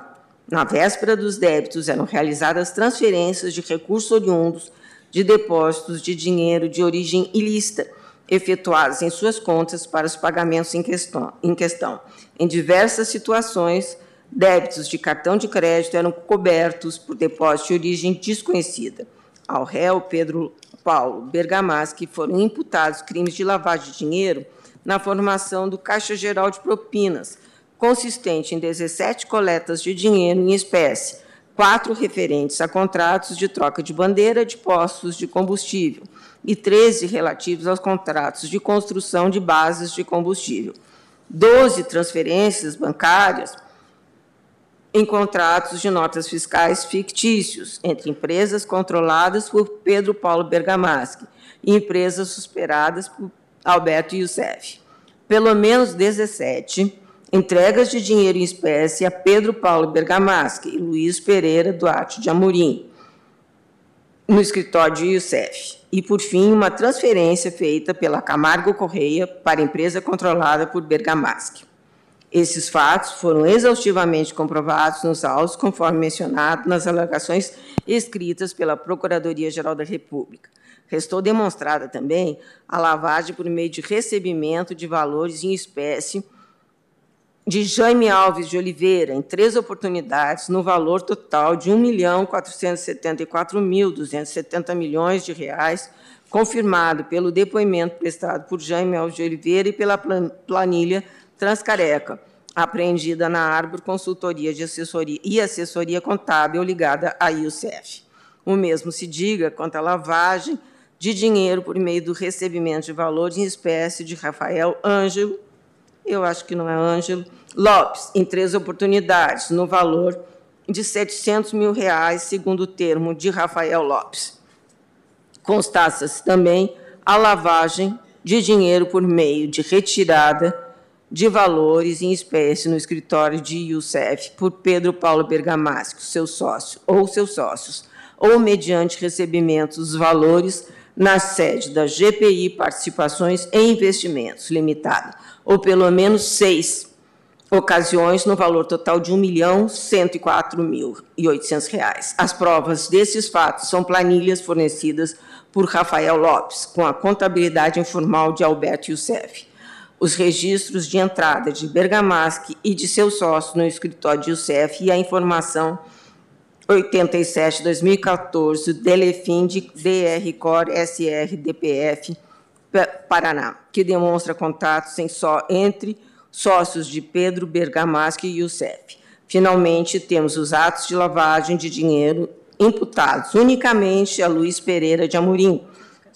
na véspera dos débitos eram realizadas transferências de recursos oriundos de depósitos de dinheiro de origem ilícita efetuados em suas contas para os pagamentos em questão. Em, questão. em diversas situações, Débitos de cartão de crédito eram cobertos por depósito de origem desconhecida. Ao réu Pedro Paulo Bergamaschi foram imputados crimes de lavagem de dinheiro na formação do Caixa Geral de Propinas, consistente em 17 coletas de dinheiro em espécie, quatro referentes a contratos de troca de bandeira de postos de combustível e 13 relativos aos contratos de construção de bases de combustível. 12 transferências bancárias em contratos de notas fiscais fictícios entre empresas controladas por Pedro Paulo Bergamaschi e empresas superadas por Alberto Youssef. Pelo menos 17 entregas de dinheiro em espécie a Pedro Paulo Bergamaschi e Luiz Pereira Duarte de Amorim, no escritório de Youssef. E, por fim, uma transferência feita pela Camargo Correia para a empresa controlada por Bergamaschi. Esses fatos foram exaustivamente comprovados nos autos, conforme mencionado nas alegações escritas pela Procuradoria-Geral da República. Restou demonstrada também a lavagem por meio de recebimento de valores em espécie de Jaime Alves de Oliveira, em três oportunidades, no valor total de 1.474.270 milhões de reais, confirmado pelo depoimento prestado por Jaime Alves de Oliveira e pela planilha Transcareca, apreendida na Arbor Consultoria de Assessoria e Assessoria Contábil ligada à IUCF. O mesmo se diga quanto à lavagem de dinheiro por meio do recebimento de valores em espécie de Rafael Ângelo, eu acho que não é Ângelo, Lopes, em três oportunidades, no valor de 700 mil reais, segundo o termo de Rafael Lopes. Constata-se também a lavagem de dinheiro por meio de retirada de valores em espécie no escritório de Youssef por Pedro Paulo Bergamasco, seu sócio ou seus sócios, ou mediante recebimento dos valores na sede da GPI Participações em Investimentos Limitada, ou pelo menos seis ocasiões no valor total de R$ 1.104.800. As provas desses fatos são planilhas fornecidas por Rafael Lopes, com a contabilidade informal de Alberto Youssef os registros de entrada de Bergamaschi e de seus sócios no escritório de UCF e a informação 87-2014 Delefim de DR Cor SR DPF Paraná, que demonstra contatos em só entre sócios de Pedro Bergamaschi e UCF. Finalmente, temos os atos de lavagem de dinheiro imputados unicamente a Luiz Pereira de Amorim,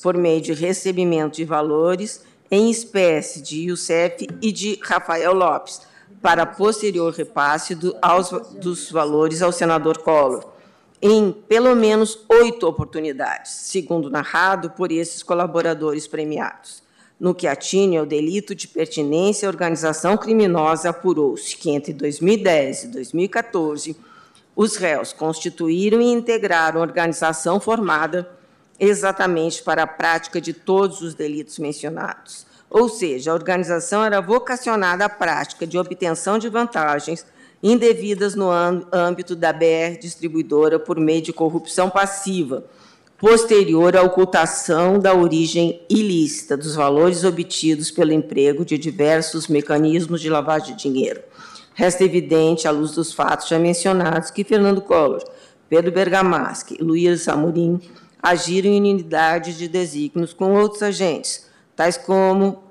por meio de recebimento de valores em espécie de Youssef e de Rafael Lopes, para posterior repasse do, aos, dos valores ao senador Collor, em pelo menos oito oportunidades, segundo narrado por esses colaboradores premiados. No que atinge ao delito de pertinência à organização criminosa, apurou-se que entre 2010 e 2014, os réus constituíram e integraram organização formada exatamente para a prática de todos os delitos mencionados. Ou seja, a organização era vocacionada à prática de obtenção de vantagens indevidas no âmbito da BR distribuidora por meio de corrupção passiva, posterior à ocultação da origem ilícita dos valores obtidos pelo emprego de diversos mecanismos de lavagem de dinheiro. Resta evidente, à luz dos fatos já mencionados, que Fernando Collor, Pedro Bergamaschi e Luiz Amorim agiram em unidade de desígnios com outros agentes, tais como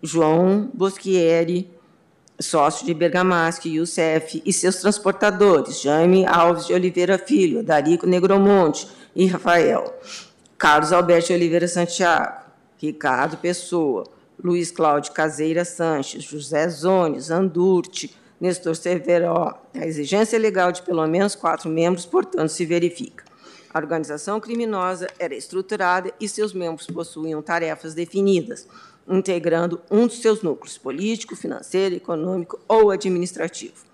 João Boschieri, sócio de Bergamaschi, Youssef, e seus transportadores, Jaime Alves de Oliveira Filho, Darico Negromonte e Rafael, Carlos Alberto de Oliveira Santiago, Ricardo Pessoa, Luiz Cláudio Caseira Sanches, José Zones, Andurte, Nestor Severo. A exigência legal de pelo menos quatro membros, portanto, se verifica. A organização criminosa era estruturada e seus membros possuíam tarefas definidas, integrando um dos seus núcleos, político, financeiro, econômico ou administrativo.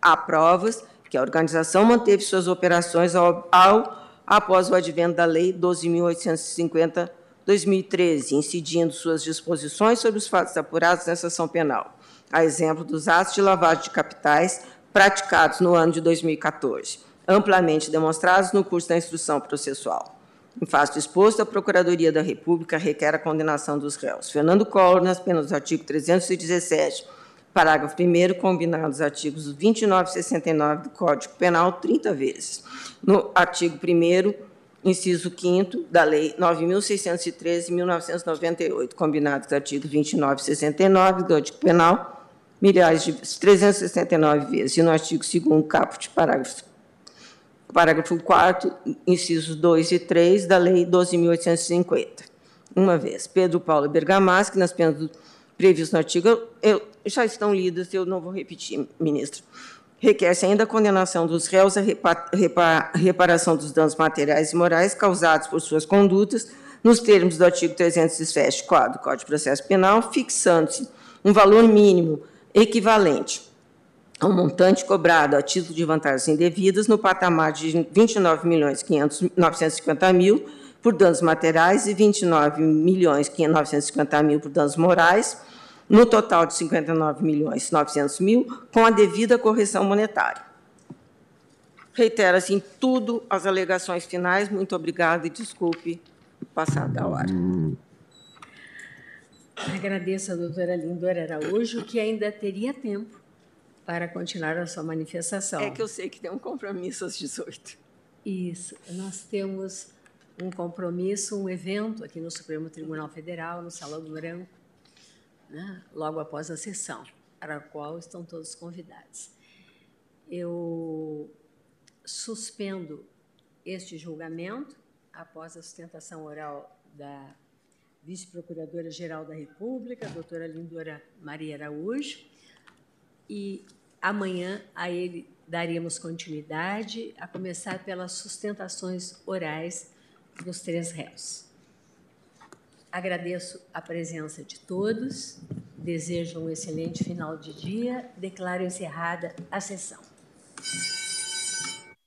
Há provas que a organização manteve suas operações ao, ao após o advento da Lei 12.850-2013, incidindo suas disposições sobre os fatos apurados nessa ação penal, a exemplo dos atos de lavagem de capitais praticados no ano de 2014 amplamente demonstrados no curso da instrução processual. Em face exposto, a Procuradoria da República requer a condenação dos réus. Fernando Collor, nas penas do artigo 317, Parágrafo 1 combinados artigos 29 e 69 do Código Penal 30 vezes. No artigo 1 inciso 5 da Lei 9.613 de 1998, combinados artigos 29 e 69 do Código Penal, milhares de 369 vezes. E no artigo 2 caput, parágrafo, parágrafo 4 incisos 2 e 3 da Lei 12.850. Uma vez. Pedro Paulo Bergamaschi, nas penas previstas no artigo, eu, já estão lidas, eu não vou repetir, ministro requer-se ainda a condenação dos réus à reparação dos danos materiais e morais causados por suas condutas, nos termos do artigo 307 do Código de Processo Penal, fixando-se um valor mínimo equivalente ao montante cobrado a título de vantagens indevidas no patamar de 29 milhões 950 mil por danos materiais e 29 milhões 950 mil por danos morais, no total de 59 milhões 900 mil, com a devida correção monetária. Reitera-se em tudo as alegações finais. Muito obrigada e desculpe passar da hora. Agradeço a doutora Lindora Araújo, que ainda teria tempo para continuar a sua manifestação. É que eu sei que tem um compromisso às 18. Isso. Nós temos um compromisso, um evento aqui no Supremo Tribunal Federal, no Salão do Branco, né, logo após a sessão, para a qual estão todos convidados. Eu suspendo este julgamento após a sustentação oral da vice-procuradora-geral da República, doutora Lindora Maria Araújo, e amanhã a ele daremos continuidade, a começar pelas sustentações orais dos três réus. Agradeço a presença de todos, desejo um excelente final de dia, declaro encerrada a sessão.